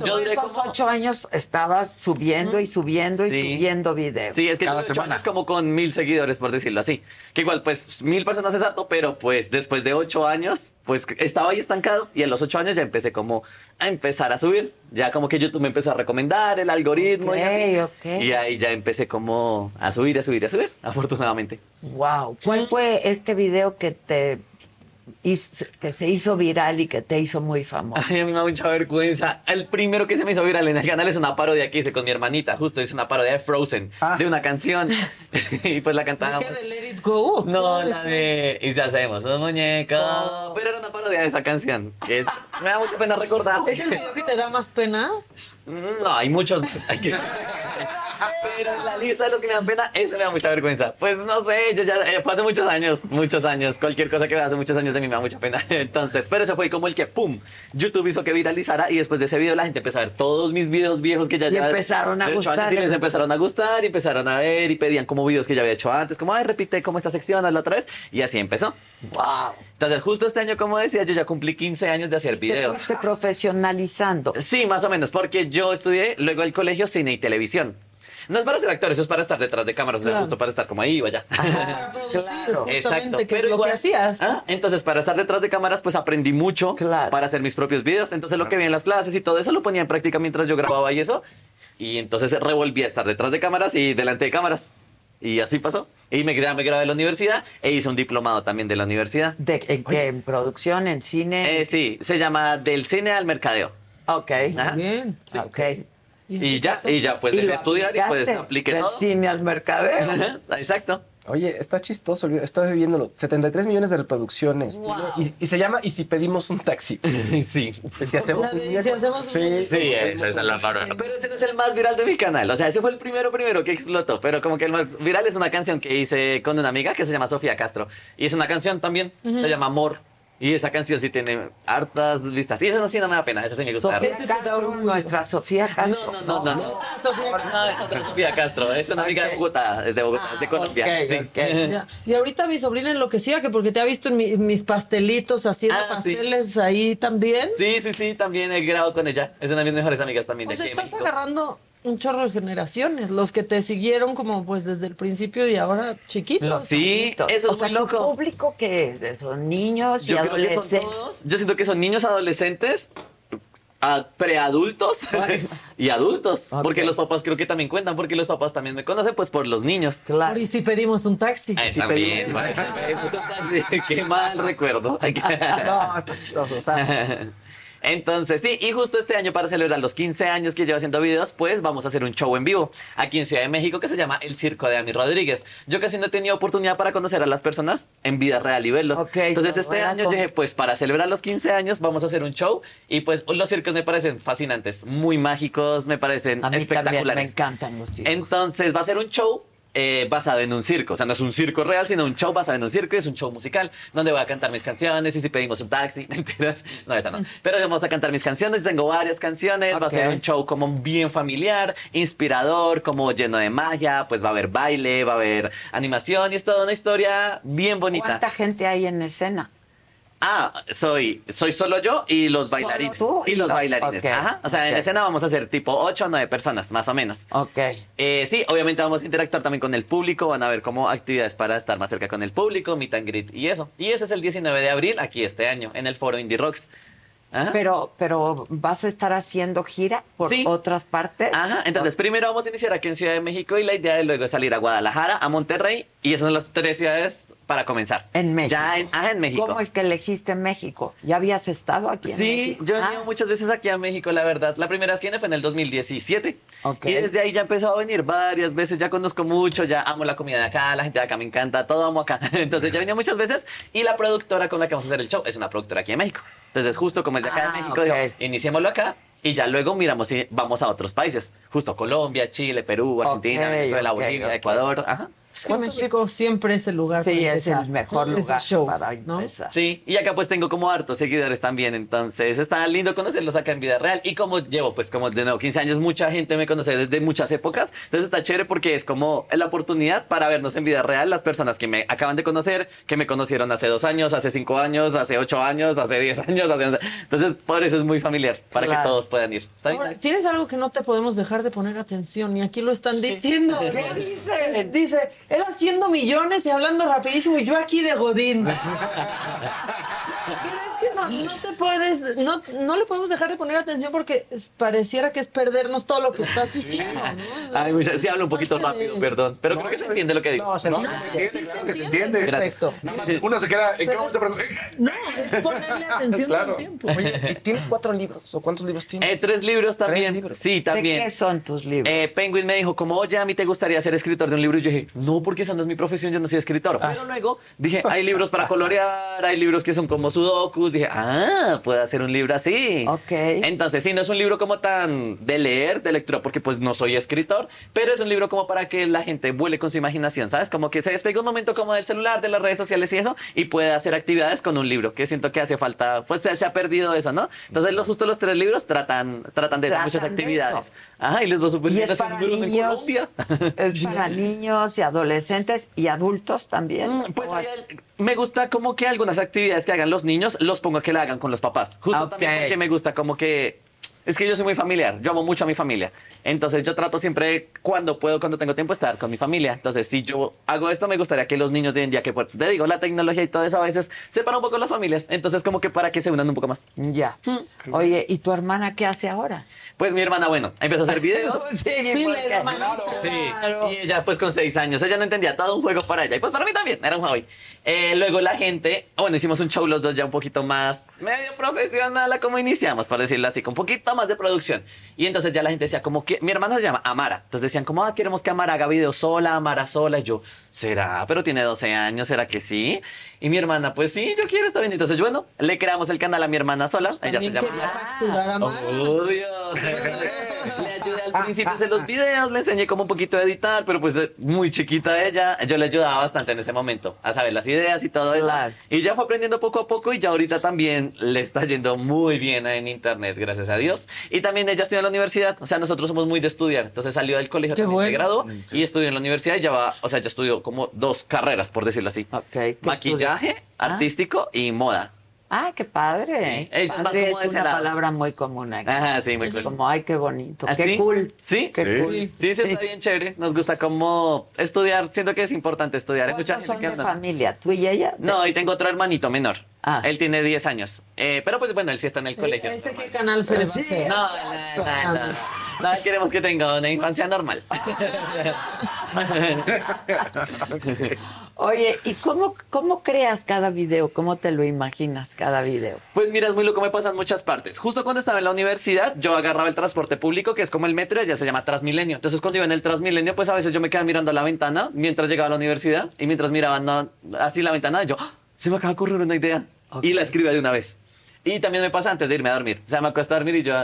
Yo
Estos ocho años estabas subiendo y subiendo y
Sí.
subiendo videos.
Sí, es que yo ocho años como con mil seguidores, por decirlo así. Que igual, pues, mil personas es harto, pero pues después de ocho años, pues estaba ahí estancado y a los ocho años ya empecé como a empezar a subir. Ya como que YouTube me empezó a recomendar el algoritmo y así.
Ok, ok.
Y ahí ya empecé como a subir, a subir, a subir, afortunadamente.
Wow. ¿Cuál fue este video que te que se hizo viral y que te hizo muy famoso?
Ay, a mí me da mucha vergüenza. El primero que se me hizo viral en el canal es una parodia que hice con mi hermanita. Justo es una parodia de Frozen, de una canción. y pues la cantaba.
¿Qué de Let It Go?
No, la de. Y si hacemos un muñeco. Pero era una parodia de esa canción. Que es- me da mucha pena recordar.
¿Es el video que te da más pena?
No, hay muchos. Hay que, Pero en la lista de los que me dan pena, eso me da mucha vergüenza. Pues no sé, yo ya eh, fue hace muchos años, muchos años. Cualquier cosa que vea hace muchos años de mí me da mucha pena. Entonces, pero ese fue como el que, ¡pum! YouTube hizo que viralizara y después de ese video la gente empezó a ver todos mis videos viejos que ya
Y
ya-
empezaron a gustar.
antes sí les empezaron a gustar y empezaron a ver y pedían como videos que ya había hecho antes, como, ay, repite como esta sección, hazla otra vez. Y así empezó.
¡Wow!
Entonces, justo este año, como decía, yo ya cumplí 15 años de hacer
Te
videos.
fuiste profesionalizando.
Sí, más o menos, porque yo estudié luego el colegio cine y televisión. No es para ser actor, eso es para estar detrás de cámaras, o sea,
Claro.
justo para estar como ahí o allá.
Para producir, justamente, que es lo que hacías.
Ah, Entonces, para estar detrás de cámaras, pues aprendí mucho para hacer mis propios videos. Entonces, lo que vi en las clases y todo eso lo ponía en práctica mientras yo grababa y eso. Y entonces revolví a estar detrás de cámaras y delante de cámaras. Y así pasó. Y me, gra- me gradué de la universidad e hice un diplomado también de la universidad.
¿De, en, qué? ¿En producción, en cine?
Eh, sí, se llama Del cine al mercadeo.
Ok.
Bien.
Sí.
Ok.
Y ya, y ya pues
lo
estudiar y pues apliqué
del
todo.
cine al mercadeo.
Exacto.
Oye, está chistoso, estás viéndolo. 73 millones de reproducciones. Y, y se llama ¿Y si pedimos un taxi?
sí.
Si hacemos un
Si hacemos un-
Sí,
Sí, esa es la palabra. Pero ese no es el más viral de mi canal. O sea, ese fue el primero, primero que explotó. Pero como que el más viral es una canción que hice con una amiga que se llama Sofía Castro. Y es una canción también, se llama Amor. Y esa canción sí tiene hartas vistas. Y eso no sí no me da pena, esa sí me gusta.
Sofía Castro, nuestra Sofía Castro.
No, no, no, no.
Sofía
No, es otra Sofía Castro. Es una amiga de Bogotá, es de Bogotá, es de Colombia.
ok.
Ya. Y ahorita mi sobrina enloquecía que porque te ha visto en mi- mis pastelitos haciendo
Ah, sí.
pasteles ahí también.
Sí, sí, sí, también he grabado con ella. Es una de mis mejores amigas también. De
estás
México.
agarrando un chorro de generaciones, los que te siguieron como pues desde el principio y ahora chiquitos.
Sí, eso es
o sea,
muy
tu
loco.
público que son niños
Yo
y
creo que son
adolescentes.
todos- yo siento que son niños adolescentes, preadultos y adultos. Porque los papás creo que también cuentan, porque los papás también me conocen, pues por los niños.
Claro.
Y si pedimos un taxi.
Ay, también. vale. Eso también, Qué mal recuerdo.
No, está chistoso. Está...
Entonces, sí, y justo este año para celebrar los 15 años que llevo haciendo videos, pues vamos a hacer un show en vivo aquí en Ciudad de México que se llama El Circo de Ami Rodríguez. Yo casi no he tenido oportunidad para conocer a las personas en vida real y verlos. Entonces,
no,
este año dije, pues para celebrar los 15 años vamos a hacer un show y pues los circos me parecen fascinantes, muy mágicos, me parecen
A mí también
espectaculares.
me encantan los circos.
Entonces va a ser un show eh, basado en un circo. O sea, no es un circo real, sino un show basado en un circo y es un show musical donde voy a cantar mis canciones y si pedimos un taxi, mentiras. No, esa no. Pero vamos a cantar mis canciones. Tengo varias canciones. Va a ser un show como bien familiar, inspirador, como lleno de magia. Pues va a haber baile, va a haber animación y es toda una historia bien bonita.
¿Cuánta gente hay en escena?
Ah, soy, soy solo yo y los
¿Solo
bailarines.
tú
y
y
los
lo-
bailarines. Ajá. O sea, en
ok.
escena vamos a hacer tipo 8 o 9 personas, más o menos.
Ok.
Eh, sí, obviamente vamos a interactuar también con el público, van a ver como actividades para estar más cerca con el público, meet and greet y eso. Y ese es el 19 de abril, aquí este año, en el foro Indie Rocks. Ajá.
Pero, pero vas a estar haciendo gira por
Sí.
otras partes.
Ajá, entonces primero vamos a iniciar aquí en Ciudad de México y la idea de luego es salir a Guadalajara, a Monterrey y esas son las tres ciudades para comenzar.
En México.
Ya en, ajá, en México.
¿Cómo es que elegiste México? ¿Ya habías estado aquí en
Sí,
México?
yo he
Ah,
venido muchas veces aquí a México, la verdad. La primera vez que vine fue en el 2017.
Ok.
Y desde ahí ya empezó a venir varias veces. Ya conozco mucho, ya amo la comida de acá, la gente de acá me encanta, todo amo acá. Entonces ya venía muchas veces. Y la productora con la que vamos a hacer el show es una productora aquí en México. Entonces, justo como es de acá
Ah,
de México,
ok.
digo, iniciémoslo acá. Y ya luego miramos si vamos a otros países. Justo Colombia, Chile, Perú, Argentina,
Ok,
Venezuela, Bolivia. Ecuador. Ajá.
Es que México siempre es el lugar.
Sí,
para
es el mejor
¿no? Es
lugar
show,
para
¿no?
empezar.
Sí, y acá pues tengo como hartos seguidores también, entonces está lindo conocerlos acá en vida real. Y como llevo pues como de nuevo 15 años, mucha gente me conoce desde muchas épocas, entonces está chévere porque es como la oportunidad para vernos en vida real las personas que me acaban de conocer, que me conocieron hace dos años, hace cinco años, hace ocho años, hace diez años, hace once. Entonces por eso es muy familiar, para
Claro.
que todos puedan ir. ¿Está bien?
Ahora, tienes algo que no te podemos dejar de poner atención y aquí lo están diciendo. ¿Qué dice? Dice, él haciendo millones y hablando rapidísimo y yo aquí de Godín. Es que no, no te puedes, no, no le podemos dejar de poner atención porque pareciera que es perdernos todo lo que estás diciendo. ¿no?
Ay, sí hablo un poquito rápido, perdón, pero creo que se entiende lo que digo.
No, se
No,
entiende.
se entiende,
sí se
que se
entiende,
entiende.
perfecto.
Nada más uno se queda. ¿En qué momento
No, es ponerle atención todo el tiempo.
Oye, ¿y ¿tienes cuatro libros? ¿O cuántos libros tienes?
Eh, tres libros también.
libros.
Sí,
¿De
también.
qué son tus libros?
Eh, Penguin me dijo, como, oye, a mí te gustaría ser escritor de un libro. Y yo dije, no, porque esa no es mi profesión, yo no soy escritor. Pero luego dije, hay libros para colorear, hay libros que son como sudokus. Dije, ah, puedo hacer un libro así.
Ok.
Entonces, sí, no es un libro como tan de leer, de lectura, porque pues no soy escritor, pero es un libro como para que la gente vuele con su imaginación, ¿sabes? Como que se despegue un momento como del celular, de las redes sociales y eso, y puede hacer actividades con un libro, que siento que hace falta, pues se, se ha perdido eso, ¿no? Entonces, los, justo los tres libros tratan, tratan de eso,
Tratan
muchas
de
actividades. Ajá, y les va súper bien
es para niños, es para niños y adolescentes y adultos también.
Pues hay me gusta como que algunas actividades que hagan los niños los pongo a que la hagan con los papás. Justo también porque me gusta como que es que yo soy muy familiar, yo amo mucho a mi familia. Entonces yo trato siempre cuando puedo, cuando tengo tiempo estar con mi familia. Entonces si yo hago esto me gustaría que los niños de hoy en día que pues, te digo, la tecnología y todo eso a veces separa un poco las familias. Entonces como que para que se unan un poco más.
Ya. Oye, ¿y tu hermana qué hace ahora?
Pues mi hermana, bueno, empezó a hacer videos.
Sí,
Sí,
porque-
Sí, y ella pues con seis años, ella no entendía todo un juego para ella. Y pues para mí también, era un hobby. Eh, luego la gente, bueno, hicimos un show los dos ya un poquito más medio profesional a como iniciamos, por decirlo así, con un poquito más de producción. Y entonces ya la gente decía como que, mi hermana se llama Amara. Entonces decían como, ah, queremos que Amara haga videos sola, Amara sola. Y yo, ¿será? Pero tiene 12 años, ¿será que sí? Y mi hermana, pues sí, yo quiero, está bien. Entonces, bueno, le creamos el canal a mi hermana sola. ella se llama...
quería facturar a Mara.
Obvio. le ayudé al principio a hacer los videos, le enseñé como un poquito a editar, pero pues eh, muy chiquita ella, yo le ayudaba bastante en ese momento a saber las ideas y todo eso. Y ya fue aprendiendo poco a poco y ya ahorita también le está yendo muy bien en internet, gracias a Dios. Y también ella estudió en la universidad, o sea, nosotros somos muy de estudiar, entonces salió del colegio, también se
bueno.
graduó y estudió en la universidad y ya va, o sea, ya estudió como dos carreras, por decirlo así. Maquillaje, artístico y moda.
Ah, qué padre.
Sí,
Padre es una
lado.
palabra muy común aquí.
Ajá, sí, muy
es
cool.
como, ay, qué bonito,
¿Ah,
qué
sí?
cool.
¿Sí?
Qué
sí.
cool.
Sí, sí, está bien chévere. Nos gusta como estudiar. Siento que es importante estudiar. Mucha
¿Cuántos
gente
son
que
de
no.
familia? ¿Tú y ella?
No, y tengo otro hermanito menor.
Ah.
Él tiene 10 años. Eh, pero pues bueno, él sí está en el colegio.
¿Ese qué canal se le va a hacer?
No, no, no, no. No, queremos que tenga una infancia normal.
Oye, ¿y cómo, cómo creas cada video? ¿Cómo te lo imaginas cada video?
Pues mira, es muy loco, me pasan muchas partes. Justo cuando estaba en la universidad, yo agarraba el transporte público, que es como el metro, ya se llama Transmilenio. Entonces, cuando iba en el Transmilenio, pues a veces yo me quedaba mirando a la ventana mientras llegaba a la universidad y mientras miraba no, así la ventana, yo, ¡ah! se me acaba de ocurrir una idea. Y la escribía de una vez. Y también me pasa antes de irme a dormir. O sea, me acuesto a dormir y yo,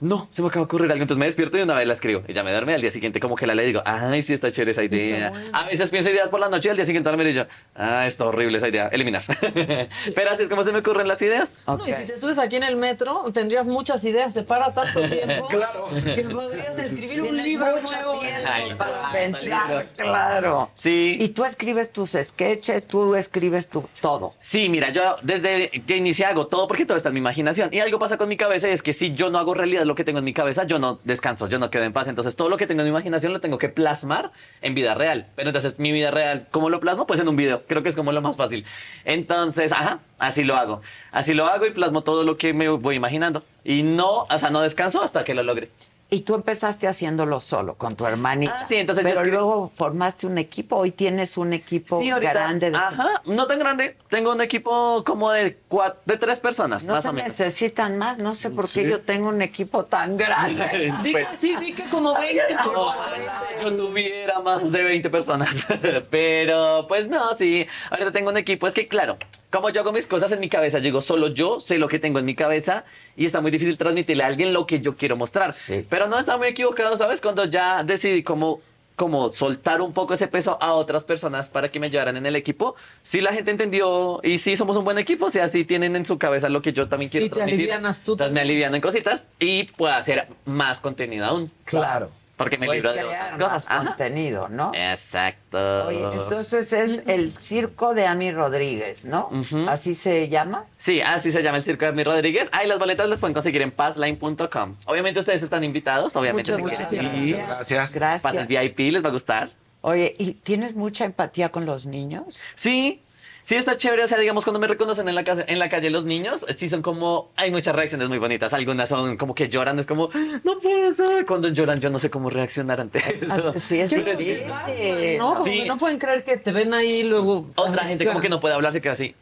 no, se me acaba de ocurrir algo. Entonces me despierto y una vez la escribo. Y ya me duerme. Al día siguiente, como que la le digo, ay, sí está chévere esa idea. A veces pienso ideas por la noche y al día siguiente dormir y yo, ah, está horrible esa idea. Eliminar. Pero así es como se me ocurren las ideas.
No, y si te subes aquí en el metro, tendrías muchas ideas. Se para tanto tiempo
Claro.
que podrías escribir un libro nuevo.
Ay,
Para
ay,
pensar, claro.
Sí.
Y tú escribes tus sketches, tú escribes tu todo.
Sí, mira, yo desde que inicié hago todo porque todo está en mi imaginación. Y algo pasa con mi cabeza y es que si yo no hago realidad lo que tengo en mi cabeza, yo no descanso, yo no quedo en paz. Entonces todo lo que tengo en mi imaginación lo tengo que plasmar en vida real. Pero entonces mi vida real, ¿cómo lo plasmo? Pues en un video. Creo que es como lo más fácil. Entonces, ajá, así lo hago. Así lo hago y plasmo todo lo que me voy imaginando. Y no, o sea, no descanso hasta que lo logre.
Y tú empezaste haciéndolo solo, con tu hermanita.
Ah, sí, entonces
Pero luego formaste un equipo. Hoy tienes un equipo
Sí, ahorita.
grande. De...
Ajá, no tan grande. Tengo un equipo como de cuatro, de tres personas,
No
más
se
o menos.
necesitan más. No sé por qué
Sí.
yo tengo un equipo tan grande.
Di que sí, di que como 20 por
Ojalá yo tuviera más de 20 personas. Pero pues no, sí. Ahorita tengo un equipo. Es que claro, como yo hago mis cosas en mi cabeza, yo digo, solo yo sé lo que tengo en mi cabeza y está muy difícil transmitirle a alguien lo que yo quiero mostrar. Pero no está muy equivocado, ¿sabes? Cuando ya decidí como como soltar un poco ese peso a otras personas para que me ayudaran en el equipo. Si la gente entendió y sí somos un buen equipo, o sea, sí tienen en su cabeza lo que yo también quiero
Y te
transmitir.
alivianas tú
Entonces me aliviano en cositas y puedo hacer más contenido aún.
Claro.
Porque me
Puedes
libro de otras cosas.
Contenido, ¿no?
Exacto.
Oye, entonces es el circo de Ami Rodríguez, ¿no? ¿Así se llama?
Sí, así se llama el Circo de Mi Rodríguez. Ahí las boletas las pueden conseguir en passline.com. Obviamente ustedes están invitados, obviamente.
Muchas,
si
muchas
quieren.
gracias.
Sí.
Gracias.
Pases VIP, les va a gustar.
Oye, ¿y tienes mucha empatía con los niños?
Sí, sí está chévere. O sea, digamos, cuando me reconocen en la, casa, en la calle los niños, sí son como... Hay muchas reacciones muy bonitas. Algunas son como que lloran. Es como, no puedo ser. Cuando lloran yo no sé cómo reaccionar ante eso.
Sí, es
¿Qué
difícil.
No, como
Sí.
que no pueden creer que te ven ahí luego.
Otra gente como que no puede hablar, se queda así.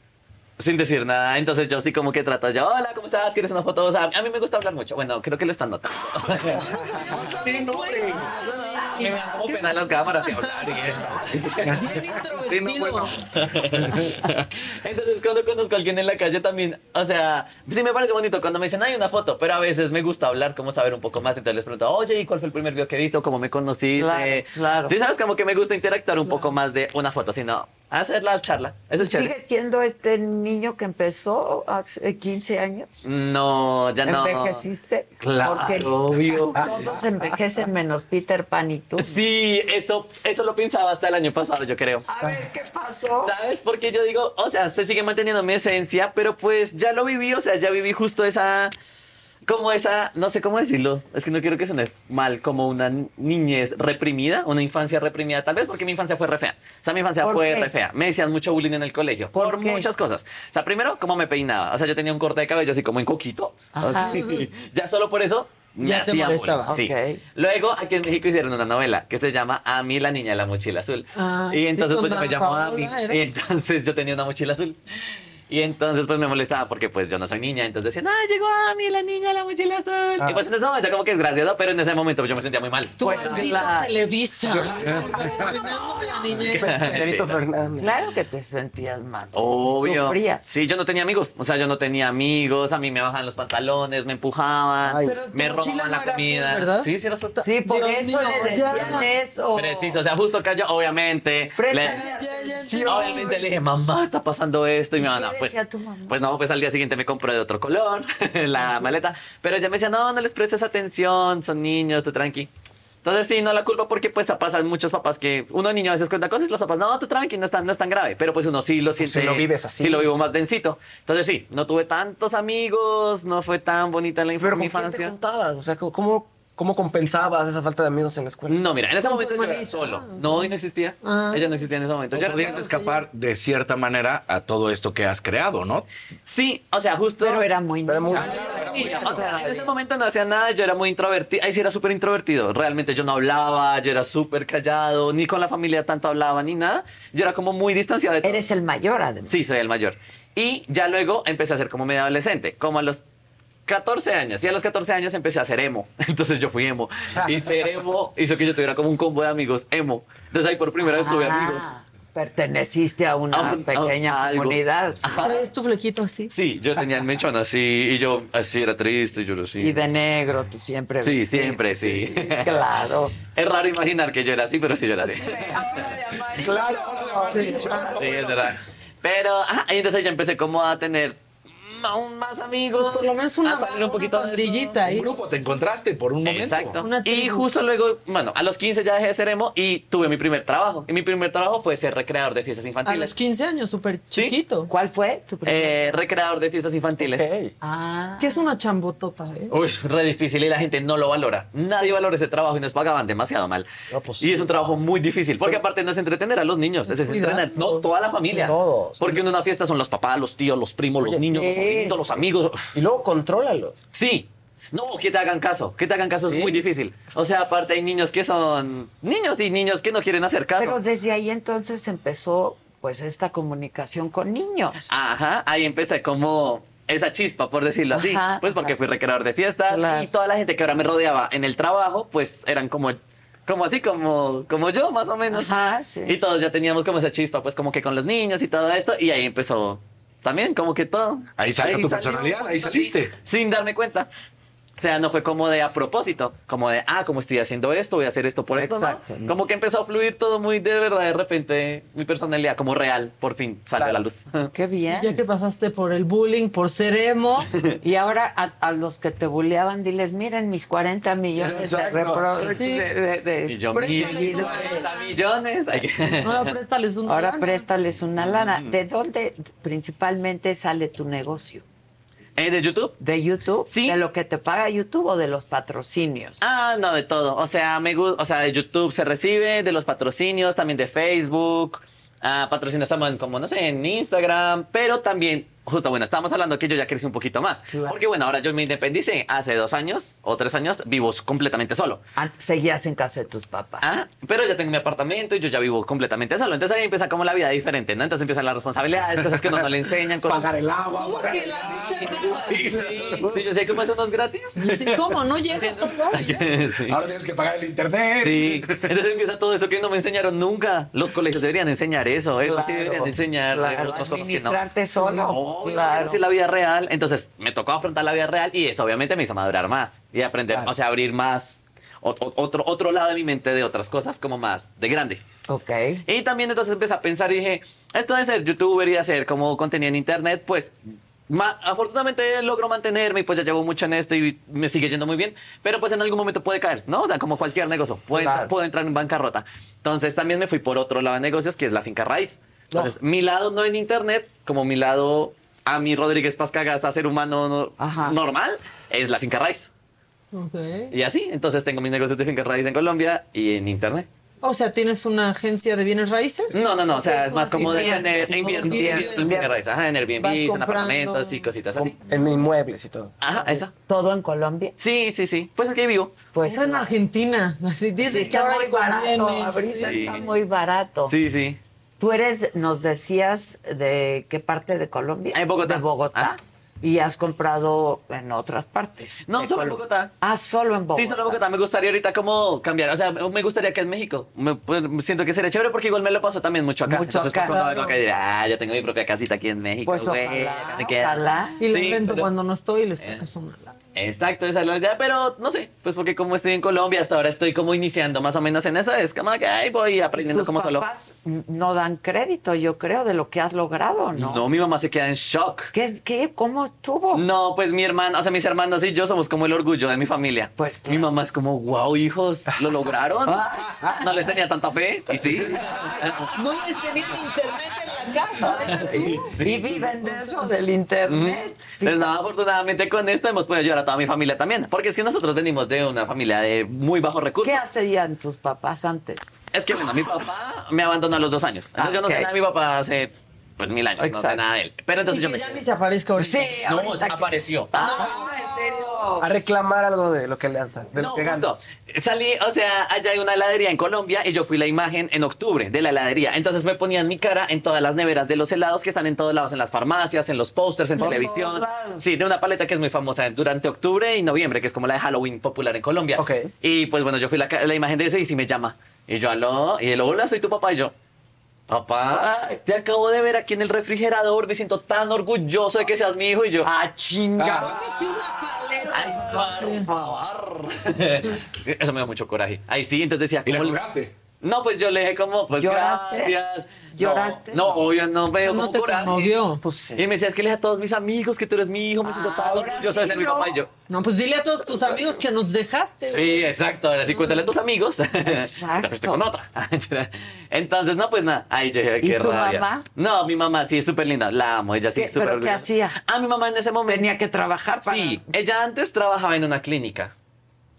Sin decir nada. Entonces yo sí como que trato ya, hola, ¿cómo estás? ¿Quieres una foto? O sea, a mí me gusta hablar mucho. Bueno, creo que lo están notando. Me da como pena las cámaras y hablar y eso. Sí, no, bueno. Entonces cuando conozco a alguien en la calle también, o sea, sí me parece bonito cuando me dicen, hay una foto, pero a veces me gusta hablar, como saber un poco más. Entonces les pregunto, oye, ¿y cuál fue el primer video que viste? ¿O ¿Cómo me conociste?
Claro, claro.
Sí, sabes, como que me gusta interactuar un poco más de una foto, sino hacer la charla. Eso es chévere.
¿Sigues siendo este niño que empezó hace 15 años?
No, ya no.
¿Envejeciste?
Claro,
Porque
obvio.
todos envejecen menos Peter Pan y tú.
Sí, eso, eso lo pensaba hasta el año pasado, yo creo.
A ver, ¿qué pasó?
¿Sabes? Porque yo digo, o sea, se sigue manteniendo mi esencia, pero pues ya lo viví, o sea, ya viví justo esa, como esa, no sé cómo decirlo, es que no quiero que suene mal, como una niñez reprimida, una infancia reprimida, tal vez porque mi infancia fue re fea. O sea, mi infancia
¿Por
fue
qué?
re fea. Me decían mucho bullying en el colegio, por, muchas cosas. O sea, primero, cómo me peinaba. O sea, yo tenía un corte de cabello así como en coquito. Así. Ya solo por eso. Me
Ya te
hacían
molestaba.
bullying, sí.
Ok.
Luego, aquí en México hicieron una novela que se llama A mí la niña de la mochila azul.
Ah,
y
sí,
entonces,
con
pues yo me llamaba a
Paola,
mí.
¿era?
Y entonces yo tenía una mochila azul. Y entonces pues me molestaba porque pues yo no soy niña, entonces decían, ah, llegó a mí la niña la mochila azul.
Ah.
Y pues en ese momento como que es gracioso, pero en ese momento pues, yo me sentía muy mal.
Tu
Pues,
maldito
la-
Televisa. La
Fernández.
Claro que te sentías mal.
Obvio.
Sufrías.
Sí, yo no tenía amigos. O sea, yo no tenía amigos. A mí me bajaban los pantalones, me empujaban, me robaban la comida.
azul, ¿verdad?
Sí, sí, era suelta.
Sí, por
Dios
eso
mío,
le
ya.
decían eso.
Preciso, o sea, justo cayó, obviamente.
Préstame.
le-
Sí,
obviamente le dije, mamá, está pasando esto. Y mi
¿Qué
mamá, pues,
decía tu mamá?
pues no, pues al día siguiente me compró de otro color la maleta. Pero ella me decía, no, no les prestes atención, son niños, tú tranqui. Entonces sí, no la culpa porque pues pasan muchos papás que uno niño a veces cuenta cosas y los papás, no, tú tranqui, no es tan, no es tan grave. Pero pues uno sí lo siente.
si lo vives así.
Sí lo vivo más densito. Entonces sí, no tuve tantos amigos, no fue tan bonita la inf-
Pero ¿con quién te
infancia.
juntabas? O sea, ¿cómo, cómo compensabas esa falta de amigos en la escuela?
No, mira, en ese momento yo era solo. No, y no existía.
Ah.
Ella no existía en ese momento.
Podrías
solo.
escapar de cierta manera a todo esto que has creado, ¿no?
Sí, o sea, justo.
Pero era muy niño.
Sí, o sea, en ese momento no hacía nada, yo era muy introvertido, ahí sí era súper introvertido, realmente yo no hablaba, yo era súper callado, ni con la familia tanto hablaba, ni nada, yo era como muy distanciado de todo.
Eres el mayor, además.
Sí, soy el mayor. Y ya luego empecé a ser como medio adolescente, como a los 14 años. Y a los 14 años empecé a ser emo. Entonces yo fui emo. Y ser emo hizo que yo tuviera como un combo de amigos emo. Entonces ahí por primera vez tuve
Ah,
amigos.
Perteneciste a una
A un- a-
pequeña
a
comunidad.
Traes tu flequito así.
Sí, yo tenía el mechón así y yo así era triste, yo así.
Y de negro, tú siempre.
Sí,
vestido.
siempre, sí.
Claro.
Es raro imaginar que yo era así, pero sí yo era así.
Claro.
Sí, es verdad. Pero, ajá, y entonces ya empecé como a tener aún más amigos.
Por lo menos una,
a salir un poquito
pandillita ahí.
Un grupo, te encontraste por un momento.
Exacto.
Una
Y justo luego, bueno, a los 15 ya dejé de ser emo y tuve mi primer trabajo. Y mi primer trabajo fue ser recreador de fiestas
A
infantiles.
los 15 años, súper
Sí.
chiquito.
¿Cuál fue tu primer?
Eh, recreador de fiestas infantiles.
Ah.
Que es una chambotota, ¿eh?
Uy, re difícil y la gente no lo valora. Nadie valora ese trabajo y nos pagaban demasiado mal. y es un trabajo muy difícil, porque aparte no es entretener a los niños, es, entretener no toda la familia.
Todos.
Porque en una fiesta son los papás, los tíos, los primos, los niños,
sí.
los sobrinitos, los amigos.
Y luego contrólalos.
Sí. No, que te hagan caso, que te hagan caso
Sí.
es muy difícil. O sea, aparte hay niños que son niños y niños que no quieren hacer caso.
Pero desde ahí entonces empezó pues esta comunicación con niños.
Ajá, ahí empecé como esa chispa, por decirlo así.
Ajá,
pues porque
ajá.
fui recreador de fiestas
Claro.
y toda la gente que ahora me rodeaba en el trabajo, pues eran como, como así, como, como yo, más o menos.
Ajá, sí.
Y todos ya teníamos como esa chispa, pues como que con los niños y todo esto. Y ahí empezó también como que todo.
Ahí salió tu
salió,
personalidad, ahí saliste.
sin darme cuenta. O sea, no fue como de a propósito, como de, ah, como estoy haciendo esto, voy a hacer esto por esto. ¿no?
Exacto.
Como que empezó a fluir todo muy de verdad, de repente, mi personalidad como real, por fin, salió a la luz.
Qué bien.
Ya que pasaste por el bullying, por ser emo.
Y ahora a, a los que te bulleaban, diles, miren mis 40 millones de.
Sí.
de- de-
Y yo,
Préstales
mil,
una
cuarenta millones.
Ahora préstales una
Ahora
lana.
préstales una lana.
Mm.
¿De dónde principalmente sale tu negocio?
¿Eh, ¿De YouTube?
¿De YouTube?
Sí.
¿De lo que te paga YouTube o de los patrocinios?
Ah, no, de todo. O sea, me o sea, de YouTube se recibe, de los patrocinios, también de Facebook. Ah, patrocinios también como, no sé, en Instagram. Pero también justo, bueno, estábamos hablando que yo ya crecí un poquito más. Porque bueno, ahora yo me independicé hace dos años o tres años, vivo completamente solo.
Antes seguías en casa de tus papás.
Ah, pero ya tengo mi apartamento y yo ya vivo completamente solo. Entonces ahí empieza como la vida diferente, ¿no? Entonces empiezan las responsabilidades, cosas que uno no le enseñan. Cosas...
Pagar el agua.
¿Cómo
pagar
que
el-
la
Sí, sí, sí, yo sé cómo eso no es gratis.
Sí, ¿Cómo? ¿No llegas solo?
Sí.
Ahora tienes que pagar el internet.
Sí, entonces empieza todo eso que no me enseñaron nunca. Los colegios deberían enseñar eso, eso sí deberían enseñar
claro,
otras cosas que no.
administrarte solo,
No,
claro.
así la vida real. Entonces me tocó afrontar la vida real y eso obviamente me hizo madurar más y aprender, o sea, abrir más ot- otro, otro lado de mi mente de otras cosas como más de grande.
Ok.
Y también entonces empecé a pensar y dije, esto de ser youtuber y hacer como contenido en internet, pues ma- afortunadamente logro mantenerme y pues ya llevo mucho en esto y me sigue yendo muy bien, pero pues en algún momento puede caer, ¿no? O sea, como cualquier negocio, puede,
Claro.
puedo entrar en bancarrota. Entonces también me fui por otro lado de negocios, que es la finca raíz. Entonces, mi lado no en internet, como mi lado a mi Rodríguez Pascagasta, ser humano no- normal, es la finca raíz.
Ok.
Y así, entonces tengo mis negocios de finca raíz en Colombia y en internet.
O sea, ¿tienes una agencia de bienes raíces?
No, no, no, o sea, es más como de raíz, ajá, en Airbnb, en apartamentos y cositas así.
En inmuebles y todo.
Ajá, eso.
¿Todo en Colombia?
Sí, sí, sí. Pues aquí vivo.
Pues
en Argentina. Así dices
Sí,
que ahora
muy barato, ahorita
Sí.
está muy barato.
Sí, sí.
Tú eres, nos decías, de qué parte de Colombia?
En Bogotá.
De Bogotá. Y has comprado en otras partes.
No, solo en Bogotá.
Ah, solo en Bogotá.
Sí, solo en Bogotá. Me gustaría ahorita como cambiar. O sea, me gustaría que en México. Me, pues, siento que sería chévere porque igual me lo paso también mucho acá.
Mucho
Entonces,
acá.
pues, cuando vengo acá diré, ah, ya tengo mi propia casita aquí en México.
Pues
güey,
ojalá,
me queda".
ojalá.
Y
Sí,
rento
pero-
cuando no estoy y le sacas una lana.
Exacto, esa es la idea, pero no sé, pues porque como estoy en Colombia, hasta ahora estoy como iniciando más o menos en eso, es como que ahí voy aprendiendo
Tus
como solo.
papás no dan crédito, yo creo, de lo que has logrado, ¿no?
No, mi mamá se queda en shock.
¿Qué, qué? ¿Cómo estuvo?
No, pues mi hermana, o sea, mis hermanos y yo somos como el orgullo de mi familia.
Pues
Mi mamá es como, wow, hijos, ¿lo lograron? No les tenía tanta fe. Y sí.
No les tenían internet la casa.
Y viven de eso, del internet.
Entonces, nada, afortunadamente con esto hemos podido ayudar a toda mi familia también. Porque es que nosotros venimos de una familia de muy bajos recursos.
¿Qué hacían tus papás antes?
Es que, bueno, mi papá me abandonó a los dos años. Entonces,
Ah,
yo no
ok.
sé nada de mi papá hace, pues, mil años. No sé nada de él. Pero entonces
Y
yo
que
me...
ya ni se aparezca ahorita.
Sí,
No,
ahorita que-
apareció.
Ah, ¿en serio?
A reclamar algo de lo que le has dado. De lo
No,
que ganas.
justo. Salí, o sea, allá hay una heladería en Colombia y yo fui la imagen en octubre de la heladería. Entonces me ponían mi cara en todas las neveras de los helados que están en todos lados, en las farmacias, en los pósters, en
Por
televisión.
todos lados.
Sí, de una paleta que es muy famosa durante octubre y noviembre, que es como la de Halloween popular en Colombia.
Ok.
Y pues bueno, yo fui la, la imagen de eso y sí me llama. Y yo, aló, y él, hola, soy tu papá. Y yo, papá, te acabo de ver aquí en el refrigerador, me siento tan orgulloso de que seas mi hijo. Y yo,
Ah, chinga.
Metí una paleta.
Ay, por favor. Eso me dio mucho coraje. Ahí sí, entonces decía,
¿Y le
¿cómo-
colgaste?
No, pues yo le dije como, pues
¿Lloraste?
gracias.
¿Lloraste?
No, no, obvio, no dio
No te conmovió.
Y me decía, es que le dije a todos mis amigos que tú eres mi hijo, me siento de
sí,
ser mi
no.
papá y yo.
No, pues dile a todos tus amigos que nos dejaste.
Sí, exacto. Ahora sí, cuéntale a tus amigos.
Exacto.
Te fuiste con otra. Entonces, no, pues nada. Ahí yo dije,
¿Y
qué
tu
rabia.
mamá?
No, mi mamá sí es súper linda. La amo. Ella sí
¿Qué-
es súper
¿Pero qué hacía?
Ah, mi mamá en ese momento.
Tenía que trabajar para...
Sí, ella antes trabajaba en una clínica.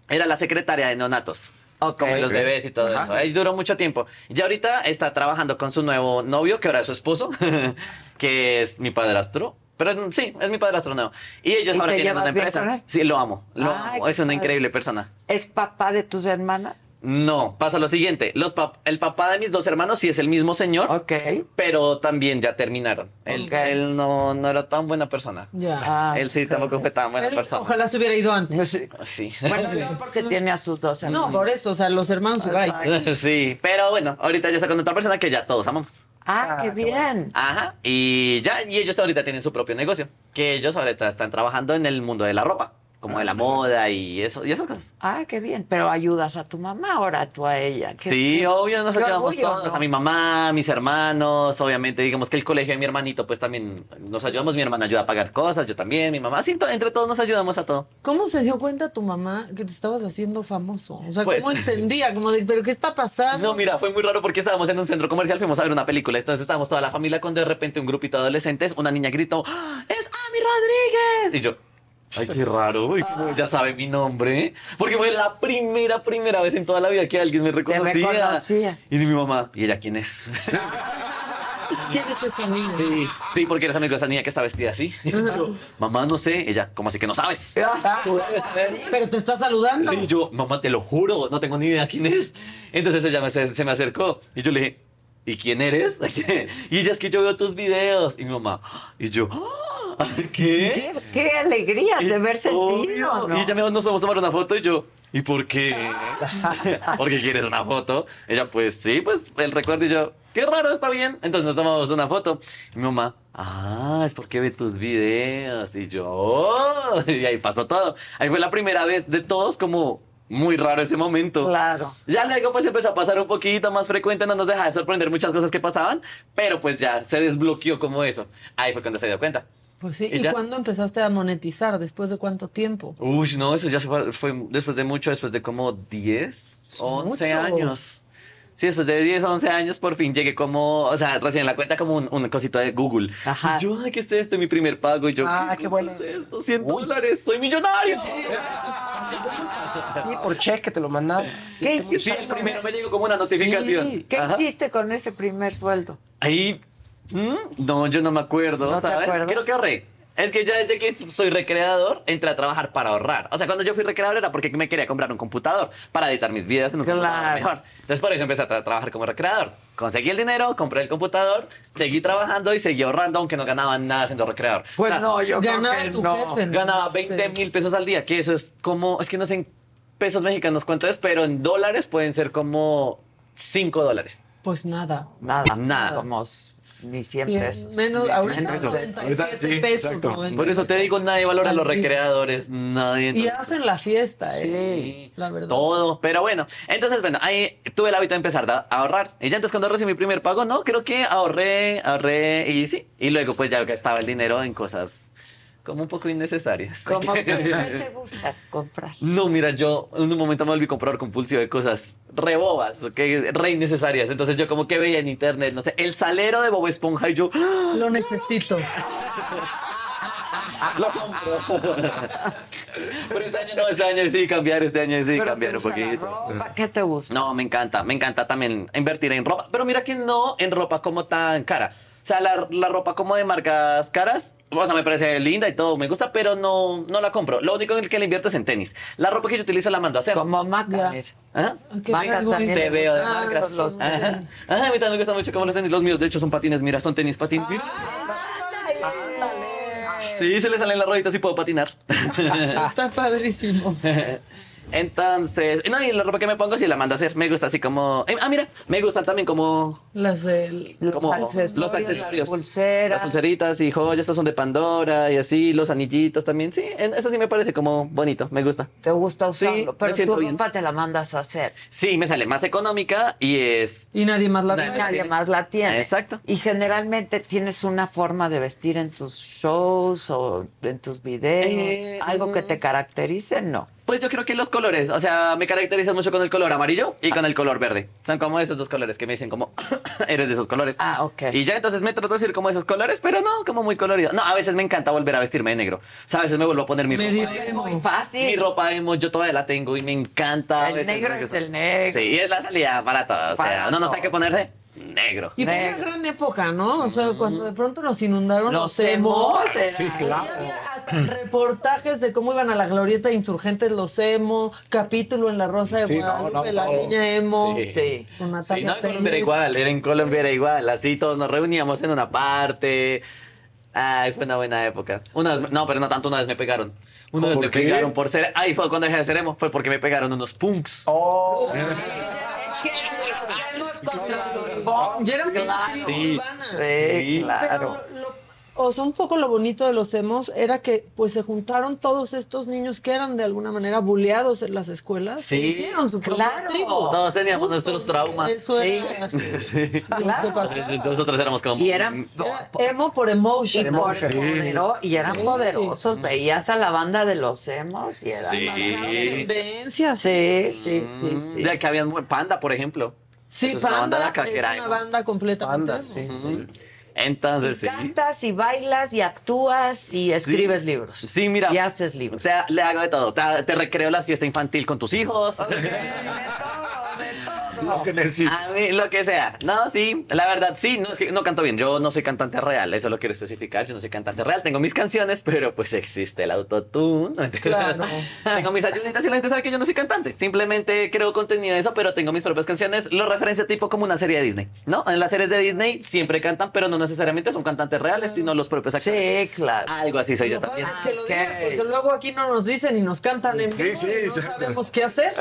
Era la secretaria de neonatos.
Ok.
Como los bebés y todo
Ajá.
eso. Ahí duró mucho tiempo. Y ahorita está trabajando con su nuevo novio, que ahora es su esposo, que es mi padrastro. Pero sí, es mi padrastro nuevo. Y ellos
¿Y
ahora tienen una empresa. Sí, lo amo. Lo
Ay,
amo. Es una
padre.
increíble persona.
¿Es papá de tus hermanas?
No, pasa lo siguiente. Los pap- el papá de mis dos hermanos sí es el mismo señor,
Ok.
pero también ya terminaron. Él, no, no era tan buena persona.
Ya.
Ah,
él sí tampoco fue tan buena
Él,
persona.
ojalá se hubiera ido antes.
sí.
Sí.
Bueno, no, porque tiene a sus dos hermanos.
No, por eso, o sea, los hermanos se van.
Sí, pero bueno, ahorita ya está con otra persona que ya todos amamos.
Ah, qué bien.
Ajá, y ya, y ellos ahorita tienen su propio negocio, que ellos ahorita están trabajando en el mundo de la ropa, como de la moda y eso, y esas cosas.
Ah, qué bien. Pero ayudas a tu mamá ahora, tú a ella. Qué-
Sí,
qué-
obvio, nos ayudamos
orgullo,
todos,
¿no?
a mi mamá, a mis hermanos, obviamente, digamos que el colegio de mi hermanito, pues también nos ayudamos, mi hermana ayuda a pagar cosas, yo también, mi mamá, sí, to- entre todos nos ayudamos a todo.
¿Cómo se dio cuenta tu mamá que te estabas haciendo famoso? O sea,
Pues-
¿cómo entendía? Como de, ¿pero qué está pasando?
No, mira, fue muy raro porque estábamos en un centro comercial, fuimos a ver una película, entonces estábamos toda la familia cuando de repente un grupito de adolescentes, una niña gritó, ¡Ah, ¡es Ami Rodríguez! Y yo, ay, qué raro, ya sabe mi nombre, porque fue la primera, primera vez en toda la vida que alguien me reconocía.
reconocía.
Y mi mamá, ¿y ella quién es?
¿Quién es esa niña?
Sí, sí, porque eres amigo de esa niña que está vestida así. Yo, mamá, no sé. Ella, ¿cómo así que no sabes?
Pero te está saludando.
Sí, yo, mamá, te lo juro, no tengo ni idea quién es. Entonces ella me, se, se me acercó y yo le dije, ¿y quién eres? y ella es que yo veo tus videos. Y mi mamá, y yo, "Ah, ¿qué?
Qué, qué alegría de ver sentido.
Y ella me dijo, nos podemos tomar una foto y yo, ¿y por qué? ¿Por qué quieres una foto? Ella, pues sí, pues el recuerdo y yo, qué raro, está bien. Entonces nos tomamos una foto. Y mi mamá, ah, es porque ve tus videos. Y yo, "Oh", y ahí pasó todo. Ahí fue la primera vez de todos como muy raro ese momento.
Claro.
Ya luego pues empezó a pasar un poquito más frecuente, no nos dejaba de sorprender muchas cosas que pasaban, pero pues ya se desbloqueó como eso. Ahí fue cuando se dio cuenta.
Pues sí,
¿Y
¿y cuándo empezaste a monetizar? ¿Después de cuánto tiempo?
Uy, no, eso ya fue, fue después de mucho, después de como 10, 11
mucho.
años. Sí, después de 10, 11 años por fin llegué como, o sea, recién en la cuenta como un, un cosito de Google. Y yo, ay, ¿qué es esto? Mi primer pago. Y yo,
Ah,
¿qué,
qué bueno.
es esto? 100 dólares, soy millonario.
Sí, por cheque te lo mandaba.
¿Qué
Sí,
hiciste?
el primero me llegó como una notificación.
¿Qué
Ajá.
hiciste con ese primer sueldo?
Ahí, ¿mm? no, yo no me acuerdo,
¿No te
¿sabes?
acuerdas?
Creo que ahorré. Es que ya desde que soy recreador, entré a trabajar para ahorrar. O sea, cuando yo fui recreador era porque me quería comprar un computador para editar mis videos en un computador
Claro.
mejor. Entonces por eso empecé a tra- trabajar como recreador. Conseguí el dinero, compré el computador, seguí trabajando y seguí ahorrando aunque no ganaba nada siendo recreador.
Pues no, yo creo
Ganaba
que
tu
no.
jefe. ¿no?
Ganaba
Sí.
20 mil pesos al día, que eso es como, es que no sé en pesos mexicanos cuánto es, pero en dólares pueden ser como 5 dólares.
Pues nada.
Nada,
Nada.
Como ni 100
Cien-
pesos.
menos-
Ni
ahorita
100 pesos.
97 pesos.
exacto.
90.
Por eso te digo, nadie valora a los recreadores, nadie.
Y hacen la fiesta, ¿eh?
Sí.
La verdad.
Todo, pero bueno, entonces bueno, ahí tuve el hábito de empezar a ahorrar. Y ya entonces cuando recibí mi primer pago, no, creo que ahorré, ahorré y sí. Y luego pues ya gastaba el dinero en cosas como un poco innecesarias.
¿Cómo que qué te gusta comprar?
No, mira, yo en un momento me volví comprador compulsivo de cosas re bobas, que re innecesarias. Entonces yo como que veía en internet, no sé, el salero de Bob Esponja y yo ¡ah!
Lo necesito.
lo compro. Pero este año no, este año sí cambiar, este año sí
Pero te
cambiar un
gusta la
poquito.
ropa, ¿Qué te gusta?
No, me encanta, me encanta también invertir en ropa, pero mira que no en ropa como tan cara. O sea, la, la ropa como de marcas caras, o sea, me parece linda y todo, me gusta, pero no, no la compro. Lo único en el que la invierto es en tenis. La ropa que yo utilizo la mando a hacer.
Como Maca. mira.
¿Ah?
También.
Te
le
veo de marcas.
los
Ajá.
tenis.
Ajá, a mí también me gustan mucho como los tenis. Los míos, de hecho, son patines, mira, son tenis patín. Sí, se le salen las rueditas y puedo patinar.
Está padrísimo.
Entonces, no, y la ropa que me pongo sí la mando a hacer. Me gusta así como. eh, ah, mira, me gustan también como.
Las
como
accesorios,
los accesorios.
las pulseras.
Las pulseritas y joyas, estos son de Pandora y así, los anillitos también. Sí, eso sí me parece como bonito, me gusta.
¿Te gusta usarlo?
Sí,
pero tu
bien.
ropa te la mandas a hacer.
Sí, me sale más económica y es.
Y nadie más la
Nadie
trae.
Nadie más la tiene.
Exacto.
Y generalmente tienes una forma de vestir en tus shows o en tus videos.
Eh,
Algo que
mm.
te caracterice, no.
Pues yo creo que los colores, o sea, me caracterizan mucho con el color amarillo y con el color verde. Son como esos dos colores que me dicen como, eres de esos colores.
Ah, ok.
Y ya entonces me trato de decir como esos colores, pero no, como muy colorido. No, a veces me encanta volver a vestirme de negro. O sea, a veces me vuelvo a poner mi
Medio
ropa.
emo.
Mi
Fácil.
ropa emo, yo todavía la tengo y me encanta.
El negro
me
es el negro.
Sí, es la salida para todo. O sea,
Para
no sabe
todo.
qué ponerse. Negro.
Y fue una gran época, ¿no? O sea, cuando de pronto nos inundaron los,
Los
emos.
era-
Sí, claro. Había hasta reportajes de cómo iban a la glorieta de insurgentes los emo, capítulo en La Rosa de
Sí,
Guadalupe,
no,
la
todo.
niña emo.
Sí.
Sí.
Con
Sí,
Natalia
no, en Colombia era igual, era en Colombia era igual, así todos nos reuníamos en una parte. Ay, fue una buena época. Una vez, no, pero no tanto, una vez me pegaron. Una vez
¿Por
me
qué?
pegaron por ser. Ay, fue cuando dejé de ser emo, fue porque me pegaron unos punks.
Oh. Es que los emos contra los
eras una
claro.
Sí.
Sí,
Sí.
claro.
Pero lo- lo- o sea, un poco lo bonito de los emos era que pues se juntaron todos estos niños que eran de alguna manera bulleados en las escuelas.
Sí.
e hicieron su propia
Claro.
tribu.
Todos teníamos
Justo,
nuestros traumas.
Eso
Sí.
era.
Sí.
Claro.
Nosotros éramos como.
Y eran,
Era emo por
y,
emotion.
por podero- y eran
Sí.
poderosos. Veías a la banda de los emos y eran.
Sí.
Tendencias.
Sí, sí, sí, sí.
De que habían Panda, por ejemplo.
Sí,
es una banda
Panda
de acá
es una banda completamente
Panda, sí.
Entonces,
Y
sí.
cantas y bailas y actúas y escribes libros.
Sí, mira.
Y haces
O
libros.
sea, le hago de todo. Te, te recreo la fiesta infantil con tus hijos.
Lo que necesito.
A mí, lo que sea. No, sí, la verdad, sí, no, es que no canto bien. Yo no soy cantante real, eso lo quiero especificar. Yo no soy cantante real. Tengo mis canciones, pero pues existe el autotune.
Claro.
tengo mis ayuditas y la gente sabe que yo no soy cantante. Simplemente creo contenido de eso, pero tengo mis propias canciones. Lo referencia tipo como una serie de Disney, ¿no? En las series de Disney siempre cantan, pero no necesariamente son cantantes reales, sino los propios actores.
Sí, claro.
Algo así soy yo también.
Es que lo digas, porque luego aquí no nos dicen y nos cantan en
Sí,
vivo
sí,
y no
sí.
sabemos qué hacer.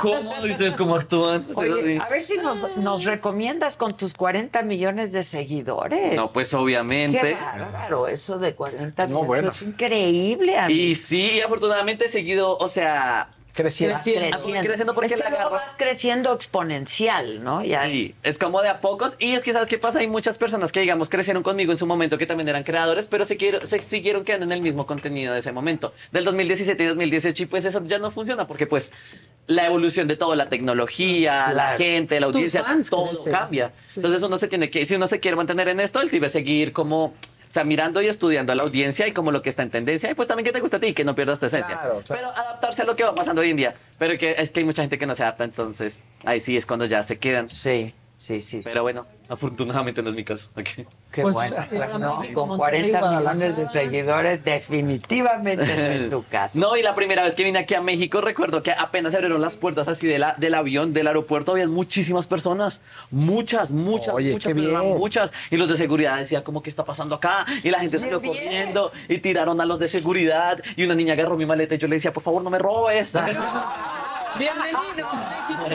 ¿Cómo? ¿Y ustedes cómo actúan? Ustedes
Oye,
así.
a ver si nos, nos recomiendas con tus 40 millones de seguidores.
No, pues
Qué
obviamente.
bárbaro, eso de 40
No,
millones.
bueno.
Es increíble. amigo.
Y sí, y afortunadamente he seguido, o sea,
creciendo.
creciendo. Creciendo porque
es que
la
luego
agarras.
vas creciendo exponencial, ¿no? Ya.
Sí, es como de a pocos. Y es que, ¿sabes qué pasa? Hay muchas personas que, digamos, crecieron conmigo en su momento, que también eran creadores, pero se, quiero- se siguieron quedando en el mismo contenido de ese momento, del 2017 y 2018. Y pues eso ya no funciona, porque pues la evolución de todo, la tecnología, la gente, la audiencia, todo
crecen.
cambia.
Sí.
Entonces uno se tiene que, si uno se quiere mantener en esto, él debe seguir como... O sea, mirando y estudiando a la audiencia y como lo que está en tendencia, y pues también que te gusta a ti, que no pierdas tu esencia.
Claro, claro.
Pero adaptarse a lo que va pasando hoy en día. Pero que es que hay mucha gente que no se adapta, entonces ahí sí es cuando ya se quedan.
Sí, sí, sí.
Pero bueno, afortunadamente no es mi caso. Ok.
Qué
Pues,
bueno. Pues no, con
Monterrey,
40 millones de seguidores, definitivamente no es tu caso.
No, y la primera vez que vine aquí a México, recuerdo que apenas se abrieron las puertas así de la, del avión, del aeropuerto, había muchísimas personas. Muchas, muchas,
Oye,
muchas
qué
personas,
bien.
muchas. Y los de seguridad decían, como, ¿qué está pasando acá? Y la gente salió
bien.
corriendo y tiraron a los de seguridad. Y una niña agarró mi maleta y yo le decía, por favor, no me robes.
Bienvenido, México.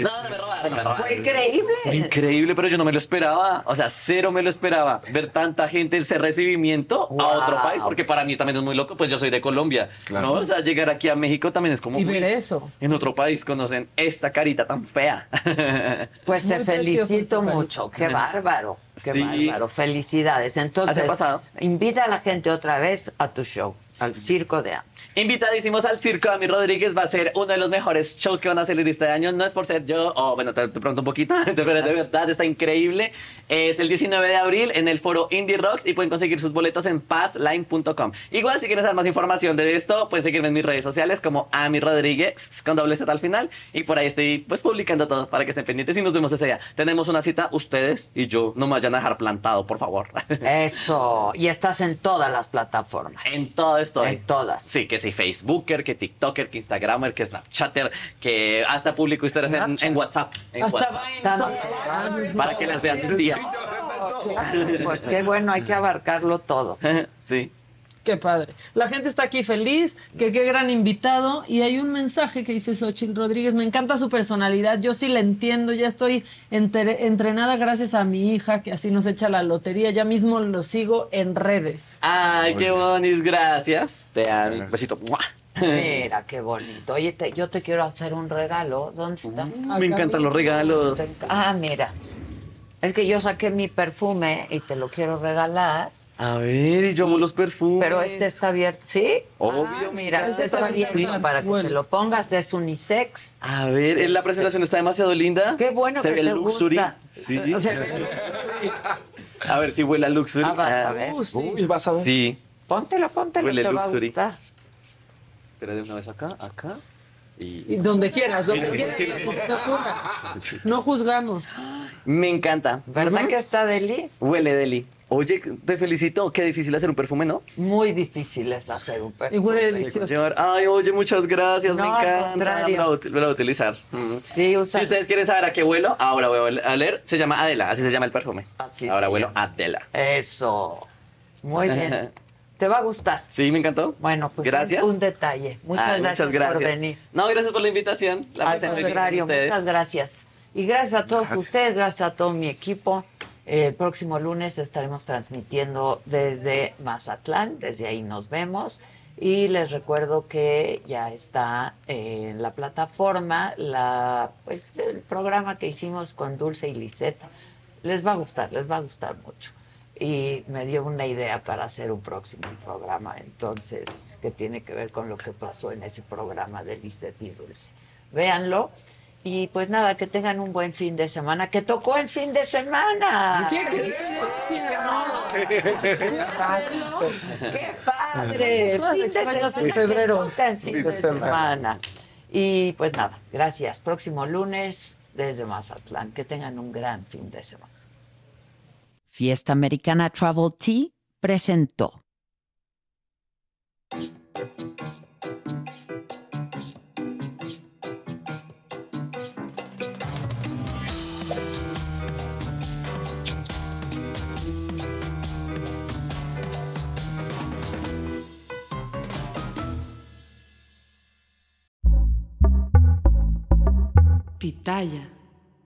No, no me robaron, no me robaron.
Fue increíble.
Fue increíble, pero yo no me lo esperaba. O sea, cero me lo esperaba. Ver tanta gente ese recibimiento a otro país, porque para mí también es muy loco, pues yo soy de Colombia. ¿no? O sea, llegar aquí a México también es como.
Y ver eso.
En otro país conocen esta carita tan fea.
Pues te
Muy
felicito mucho. Qué bárbaro. Qué
Sí.
bárbaro. Felicidades. Entonces, invita a la gente otra vez a tu show, al Circo de Am.
Invitadísimos al circo. A mi Rodríguez va a ser uno de los mejores shows que van a salir este año. No es por ser yo, o bueno, te, te pregunto un poquito, pero de verdad está increíble. Es el 19 de abril en el foro Indie Rocks y pueden conseguir sus boletos en passline.com. Igual, si quieren saber más información de esto, pueden seguirme en mis redes sociales como a mi Rodríguez con doble Z al final. Y por ahí estoy pues publicando todo para que estén pendientes y nos vemos ese día. Tenemos una cita, ustedes y yo. No me vayan a dejar plantado, por favor.
Eso. Y estás en todas las plataformas.
En todo esto.
En todas.
Sí, que sí, Facebooker, que TikToker, que Instagramer, que Snapchatter, que hasta publico historias en, en WhatsApp. en
Hasta
WhatsApp. Para que las vean mis días.
Pues qué bueno, hay que abarcarlo todo.
sí.
Qué padre. La gente está aquí feliz, que qué gran invitado. Y hay un mensaje que dice Xochitl Rodríguez, me encanta su personalidad, yo sí la entiendo, ya estoy entre- entrenada gracias a mi hija, que así nos echa la lotería, ya mismo lo sigo en redes.
Ay, qué bonis, gracias. Te amo. Un besito.
Mira, qué bonito. Oye, te- yo te quiero hacer un regalo. ¿Dónde está?
Me encantan los regalos.
Ah, mira. Es que yo saqué mi perfume y te lo quiero regalar.
A ver, y yo amo los perfumes.
Pero este está abierto, ¿sí?
Obvio.
Ah, mira, este está abierto para que
bueno.
te lo pongas. Es unisex.
A ver, la presentación está demasiado linda.
Qué bueno
Se
que
ve el
te
luxury.
gusta.
Sí.
O sea,
A ver si huele a luxury.
Ah, vas a ver.
Uy, vas a ver.
Sí.
póntelo, póntelo,
Huele
te va a
luxury.
gustar.
Pero de una vez acá, acá. Y...
Y donde quieras, donde quieras, te ocurra. No juzgamos.
Me encanta.
¿Verdad que está Deli?
Huele deli. Oye, te felicito. Qué difícil hacer un perfume, ¿no?
Muy difícil es hacer un perfume.
Y huele delicioso.
Ay, oye, muchas gracias.
No,
me encanta. Lo voy a utilizar. Mm.
Sí, usa.
Si ustedes quieren saber a qué huelo, ahora voy a leer. Se llama Adela, así se llama el perfume.
Así
ahora
llama.
Adela.
Eso. Muy bien. Te va a gustar.
Sí, me encantó.
Bueno, pues
Gracias.
Un, un detalle. Muchas,
Ah,
gracias por venir.
No, gracias por la invitación. La
Al contrario, muchas gracias. Y gracias a todos ustedes, gracias a todo mi equipo. El próximo lunes estaremos transmitiendo desde Mazatlán, desde ahí nos vemos. Y les recuerdo que ya está en la plataforma la, pues, el programa que hicimos con Dulce y Lisette. Les va a gustar, les va a gustar mucho. Y me dio una idea para hacer un próximo programa, entonces, que tiene que ver con lo que pasó en ese programa de Lisette y Dulce. Véanlo. Y pues nada, que tengan un buen fin de semana, que tocó el fin de semana.
¡Qué coincidencia!
¡Qué padre! Fin de
en
semana
febrero.
toca el fin de semana. Y pues nada, gracias. Próximo lunes desde Mazatlán. Que tengan un gran fin de semana. Fiesta Americana Travel Tea presentó.
Pitaya.